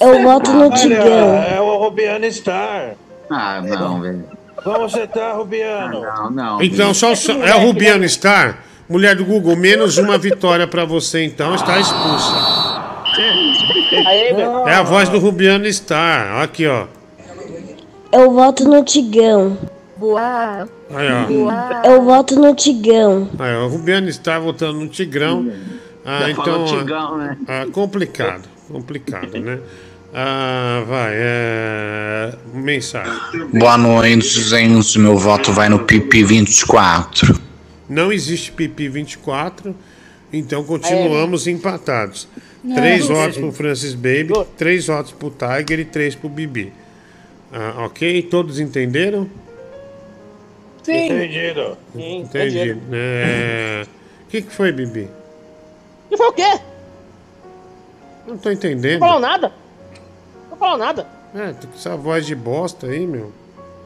Eu voto no Tigão. É o Rubiano Star. Ah, não, velho. Vamos sentar, Rubiano. Não, não. Então, só, só- é o Rubiano Star? Mulher do Google, menos uma vitória pra você, então, está expulsa. É a voz do Rubiano Star. Aqui, ó. Eu voto no Tigão. Boa. Aí, ó. Eu voto no Tigão. Aí, ó. O Rubiano Star votando no Tigrão. Ah, Já então. Tigão, né? ah, complicado. Complicado, né? Ah, vai. É... Mensagem. Boa noite, gente. Meu voto vai no Pipi 24. Não existe pipi 24, então continuamos empatados. Não. Três Não. votos pro Francis Baby, três votos pro Tiger e três pro Bibi. Ah, ok? Todos entenderam? Sim. Entendido. Entendi. É, O que, que foi, Bibi? E foi o quê? Não tô entendendo. Não falou nada? Não falou nada. É, tem essa voz de bosta aí, meu.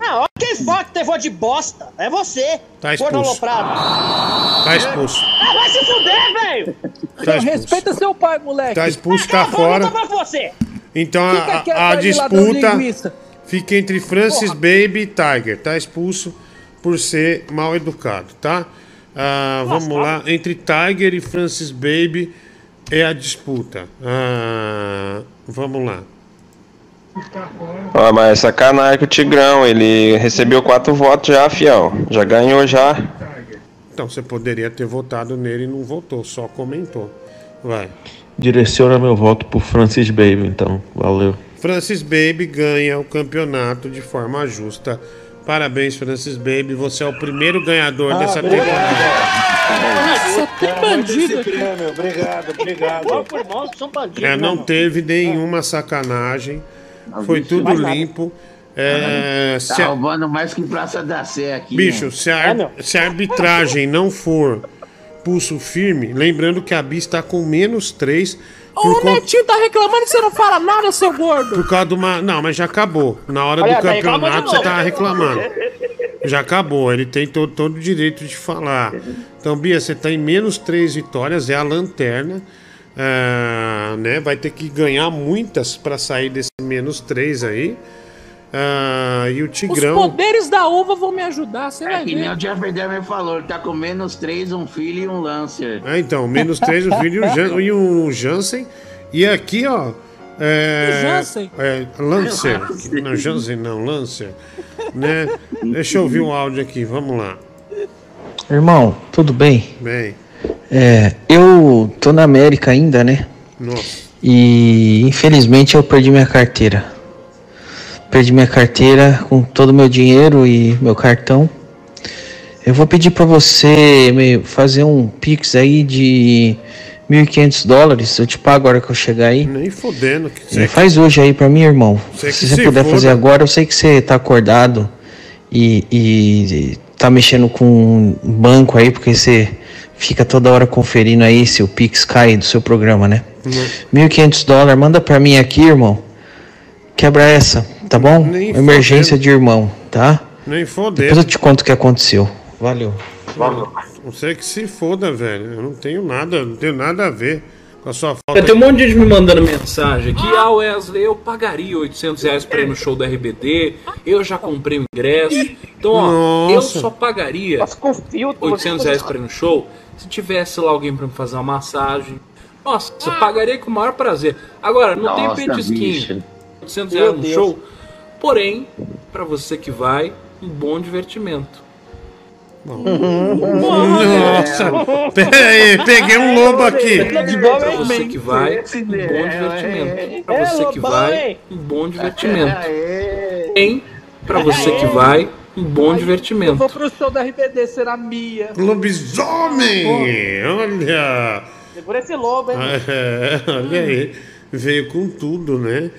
Ah, ó, quem fala que tem voz de bosta? É você. Tá expulso. Tá expulso. Ah, vai se fuder, velho! Tá respeita seu pai, moleque. Tá expulso, tá vou fora. pra você. Então a, a de disputa fica entre Francis Baby e Tiger. Tá expulso por ser mal educado, tá? Ah, vamos lá. Entre Tiger e Francis Baby é a disputa. Ah, vamos lá. Ó, mas é sacanagem com o Tigrão. Ele recebeu quatro votos já, fiel. Já ganhou já. Então você poderia ter votado nele e não votou, só comentou. Vai. Direciona meu voto pro Francis Baby, então. Valeu. Francis Baby ganha o campeonato de forma justa. Parabéns, Francis Baby. Você é o primeiro ganhador Ah, dessa obrigado. temporada. Só tem bandido Obrigado, obrigado. É, não mesmo. teve nenhuma sacanagem. Foi tudo limpo. É, Tá a- roubando mais que Praça da Sé aqui. bicho, né? se a, se a arbitragem não for pulso firme, lembrando que a Bi está com menos 3 por, O Netinho tá reclamando que você não fala nada, seu gordo. por causa de uma. Não, mas já acabou. Na hora Olha, do tá campeonato de você tá reclamando. Já acabou, ele tem todo, todo o direito de falar. Então, Bia, você tá em menos três vitórias, é a lanterna. Ah, né? Vai ter que ganhar muitas para sair desse menos três aí. Ah, e o Os Tigrão. poderes da uva vão me ajudar, você É vai que nem ver. o Jeffrey Dahmer falou, ele tá com menos três, um filho e um Lancer. É, então, menos três o filho e Jan, e o Jansen. E aqui, ó, É, Jansen. é, Lancer. Não, Jansen não, Lancer. Né? Deixa eu ouvir um áudio aqui, vamos lá. Irmão, tudo bem? Bem, É, eu tô na América ainda, né? nossa. E infelizmente eu perdi minha carteira. Perdi minha carteira com todo o meu dinheiro e meu cartão. Eu vou pedir pra você me fazer um pix aí de 1.500 dólares. Eu te pago a hora que eu chegar aí. Nem fodendo. Que faz hoje aí pra mim, irmão. Que Se você se puder foda. fazer agora, eu sei que você tá acordado e, e tá mexendo com um banco aí, porque você fica toda hora conferindo aí se o Pix cai do seu programa, né? 1.500 dólares, manda pra mim aqui, irmão. Quebra essa, tá bom? Nem Emergência de irmão, tá? Nem fodendo. Depois eu te conto o que aconteceu. Valeu. Você que se foda, velho. Eu não tenho nada, não tenho nada a ver com a sua falta. Tem um monte de gente me mandando mensagem aqui. Ah, Wesley, eu pagaria 800 reais pra ir no show do RBD. Eu já comprei o ingresso. Então, ó, eu Nossa. só pagaria 800 reais pra ir no show se tivesse lá alguém pra me fazer uma massagem. Nossa, eu pagaria com o maior prazer. Agora, não Nossa, tem petisquinho. bicho. 800 Meu reais no Deus. show. Porém, pra você que vai, um bom divertimento. Nossa! [laughs] Pera aí, peguei um lobo aqui. Pra você que vai, um bom divertimento. Pra você que vai, um bom divertimento. Hein? Pra você que vai, um bom Eu divertimento. vou pro show da RBD, será Mia. Lobisomem! Olha! Segura esse lobo, hein? É, [laughs] olha aí, veio com tudo, né?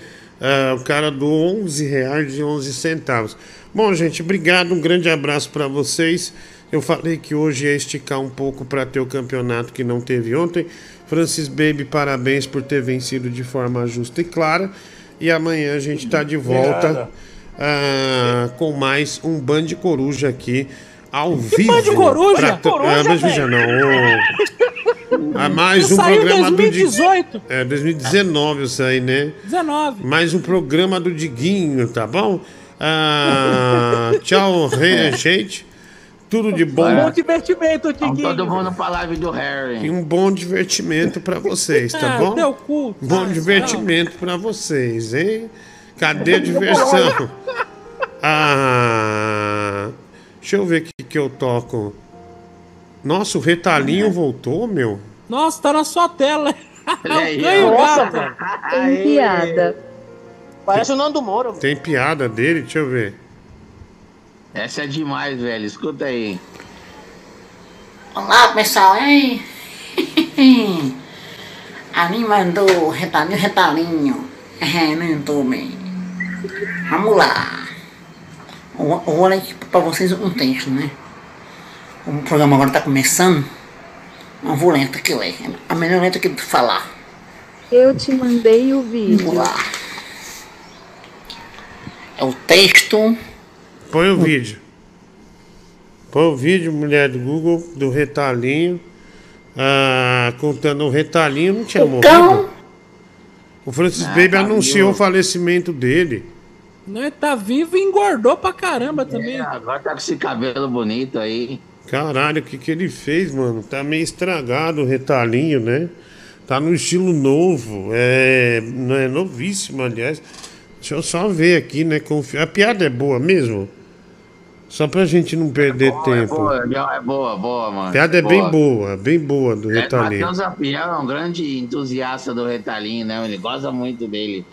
Ah, o cara do 11 reais e 11 centavos. Bom, gente, obrigado, um grande abraço para vocês. Eu falei que hoje ia esticar um pouco para ter o campeonato que não teve ontem. Francis Baby, parabéns por ter vencido de forma justa e clara. E amanhã a gente está de volta ah, com mais um Band Coruja aqui ao vivo. Band Coruja? pra Coruja, ah, Coruja não. o- a mais um Saiu em programa do 2018. Di- É, 2019 isso aí, né? 19. Mais um programa do Diguinho, tá bom? Ah, [laughs] tchau, re- gente. Tudo de bom. Bom divertimento, Diguinho. todo mundo pra live do Harry. E um bom divertimento pra vocês, tá [laughs] Ah, bom? teu cu. Bom divertimento pra vocês, hein? Cadê a diversão? [laughs] Ah, deixa eu ver o que, que eu toco. Nossa, o retalhinho voltou, meu. Nossa, tá na sua tela. aí, Ganho ó. Nossa, gato. Tem piada. Parece o Nando Moura. Tem piada dele? Deixa eu ver. Essa é demais, velho. Escuta aí. Olá pessoal, hein? [laughs] A mim mandou retalhinho, retalhinho é, no YouTube. Vamos lá. Eu vou ler aqui pra vocês um texto, né? O programa agora tá começando. Mas vou ler aqui, ué. A melhor letra que falar. Eu te mandei o vídeo. Vamos lá. É o texto. Põe o vídeo. Põe o vídeo, mulher do Google, do retalhinho. Ah, contando o retalhinho, não tinha morrido. O Francis Ah, Baby tá anunciou o vivo. falecimento dele. Né, tá vivo e engordou pra caramba também. É, agora tá com esse cabelo bonito aí. Caralho, o que, que ele fez, mano? Tá meio estragado o retalhinho, né? Tá no estilo novo. É, não é novíssimo, aliás. Deixa eu só ver aqui, né? Confi- A piada é boa mesmo? Só pra gente não perder Boa, tempo. É boa, é boa, boa, mano. A piada é bem boa, bem boa do É, retalhinho. Matheus Apiel é um grande entusiasta do retalhinho, né? Ele gosta muito dele.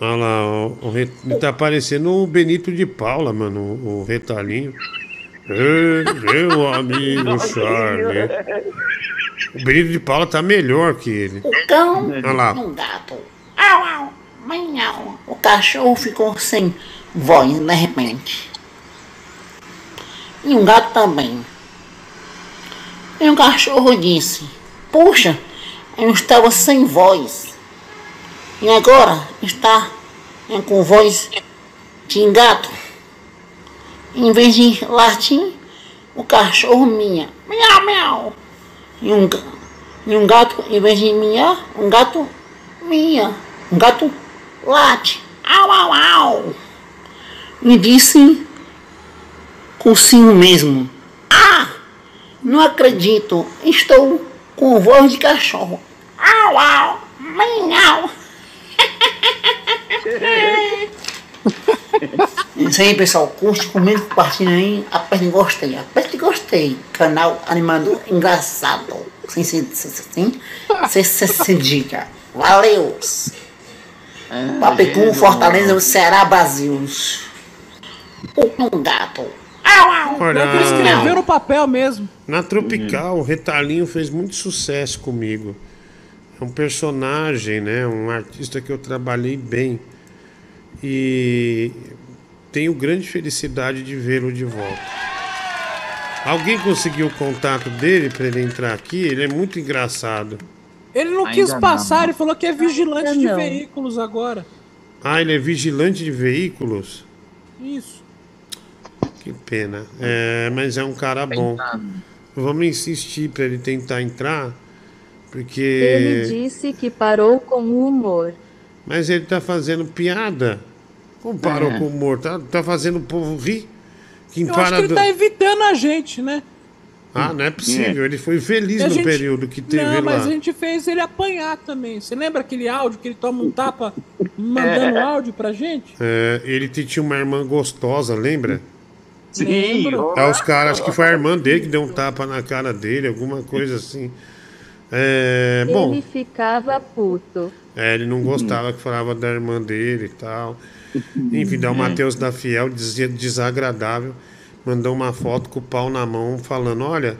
Olha lá, o, o re- tá parecendo o Benito de Paula, mano, o, o retalhinho. Ei, meu amigo Charlie. O Benito de Paula tá melhor que ele. O cão Olha lá. e um gato. Au, au. O cachorro ficou sem voz de repente. E um gato também. E o cachorro disse: Puxa, eu estava sem voz. E agora está é, com voz de gato. Em vez de latir, o cachorro minha. Miau, miau. E um, e um gato, em vez de miar, um gato mia. Um gato late. Au, au, au. E disse com sim mesmo. Ah, não acredito. Estou com voz de cachorro. Au, au, miau. [laughs] [laughs] Isso aí, pessoal. Curte, comenta, compartilha aí. Aperte gostei. Aperte gostei. Canal Animador Engraçado. Sim, sim, sim, sim. Você se, se diga. Valeu. Papicum, Fortaleza, Ceará, Brasil. O gato. Olha, escrever no papel mesmo. Na Tropical, o Retalinho fez muito sucesso comigo. É um personagem, né? Um artista que eu trabalhei bem. E tenho grande felicidade de vê-lo de volta. Alguém conseguiu o contato dele para ele entrar aqui? Ele é muito engraçado. Ele não Ainda quis não. passar, ele falou que é vigilante Ainda de não. veículos agora. Ah, ele é vigilante de veículos? Isso. Que pena. É, mas é um cara bom. Vamos insistir para ele tentar entrar, porque. Ele disse que parou com o humor. Mas ele tá fazendo piada. Como parou É. com o humor? Tá, tá fazendo o povo rir? Quem Eu acho para que ele do- tá evitando a gente, né? Ah, não é possível. Ele foi feliz a no gente- período que teve Não, mas lá. a gente fez ele apanhar também. Você lembra aquele áudio que ele toma um tapa mandando É. áudio pra gente? É, ele tinha uma irmã gostosa, lembra? Sim. Lembro. Aí os caras, acho que foi a irmã dele que deu um tapa na cara dele, alguma coisa assim. É, bom, Ele ficava puto. é, ele não gostava que falava da irmã dele e tal. Enfim, dá o Matheus da Fiel, dizia desagradável, mandou uma foto com o pau na mão, falando: Olha,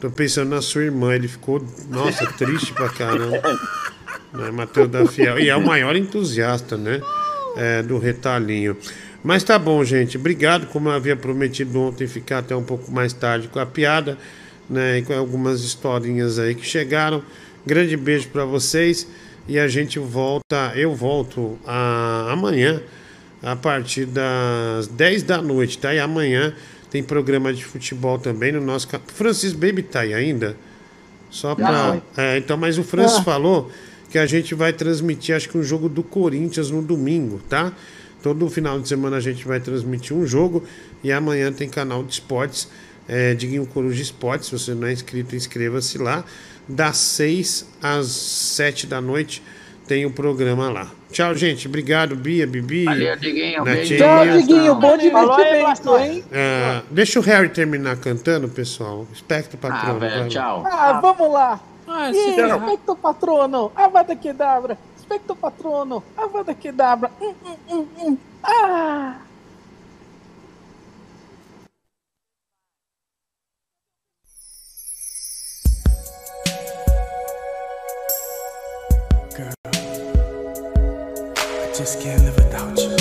tô pensando na sua irmã. Ele ficou, nossa, triste pra caramba. Né, Matheus da Fiel. E é o maior entusiasta, né? é, do retalhinho. Mas tá bom, gente. Obrigado, como eu havia prometido ontem, ficar até um pouco mais tarde com a piada, né? E com algumas historinhas aí que chegaram. Grande beijo pra vocês. E a gente volta, eu volto a- amanhã, a partir das 10 da noite, tá? E amanhã tem programa de futebol também no nosso canal. Francis Baby tá aí ainda? Só pra. É, então, mas o Francis Ah. falou que a gente vai transmitir, acho que um jogo do Corinthians no domingo, tá? Todo final de semana a gente vai transmitir um jogo e amanhã tem canal de esportes, é, Diguinho Coruja Esportes. Se você não é inscrito, inscreva-se lá. Das 6 às 7 da noite tem o programa lá. Tchau, gente. Obrigado, Bia, Bibi. Valeu, Diguinho. Tchau, Diguinho. Bom divertimento, hein? É, deixa o Harry terminar cantando, pessoal. Espectro patrono. velho, vai lá. tchau. Ah, vamos lá. Ah, e se- Specto Patrono, Avada Kedavra. Specto Patrono, Avada Kedavra. Hum, hum, hum, hum. Ah! Just can't live without you.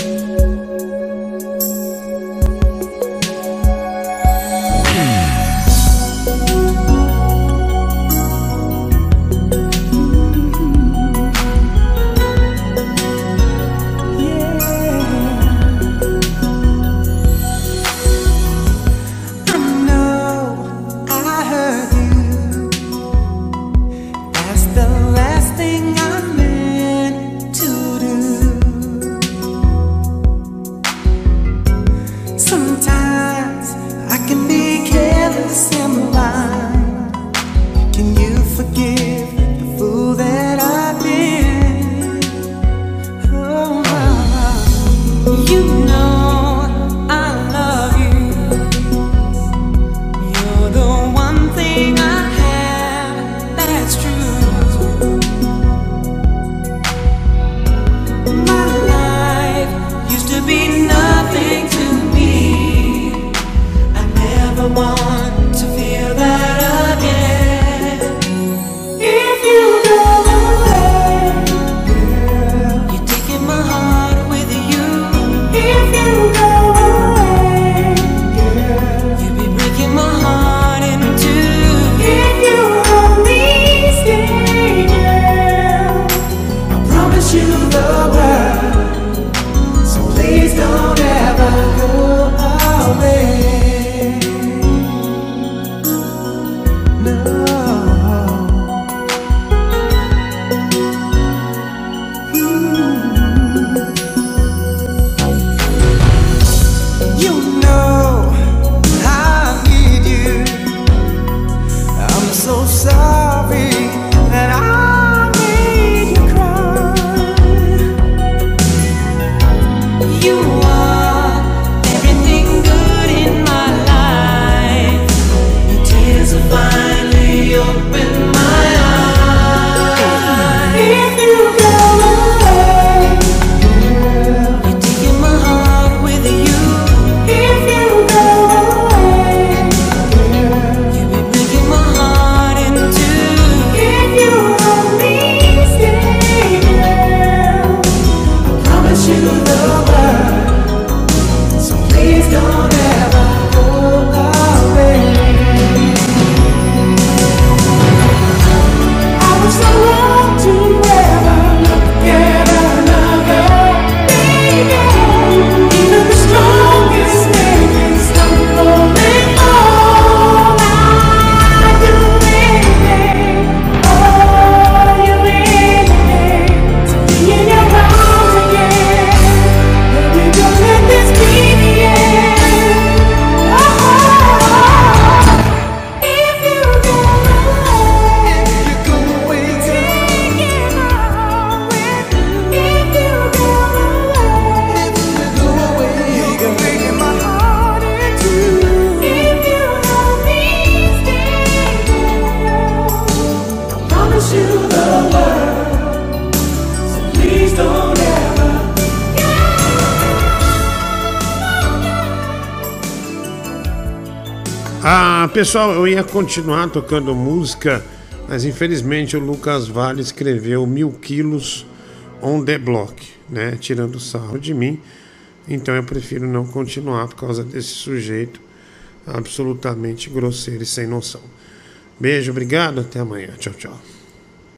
Pessoal, eu ia continuar tocando música, mas infelizmente o Lucas Vale escreveu mil quilos on the block, né? Tirando sarro de mim. Então eu prefiro não continuar por causa desse sujeito absolutamente grosseiro e sem noção. Beijo, obrigado, até amanhã. Tchau, tchau.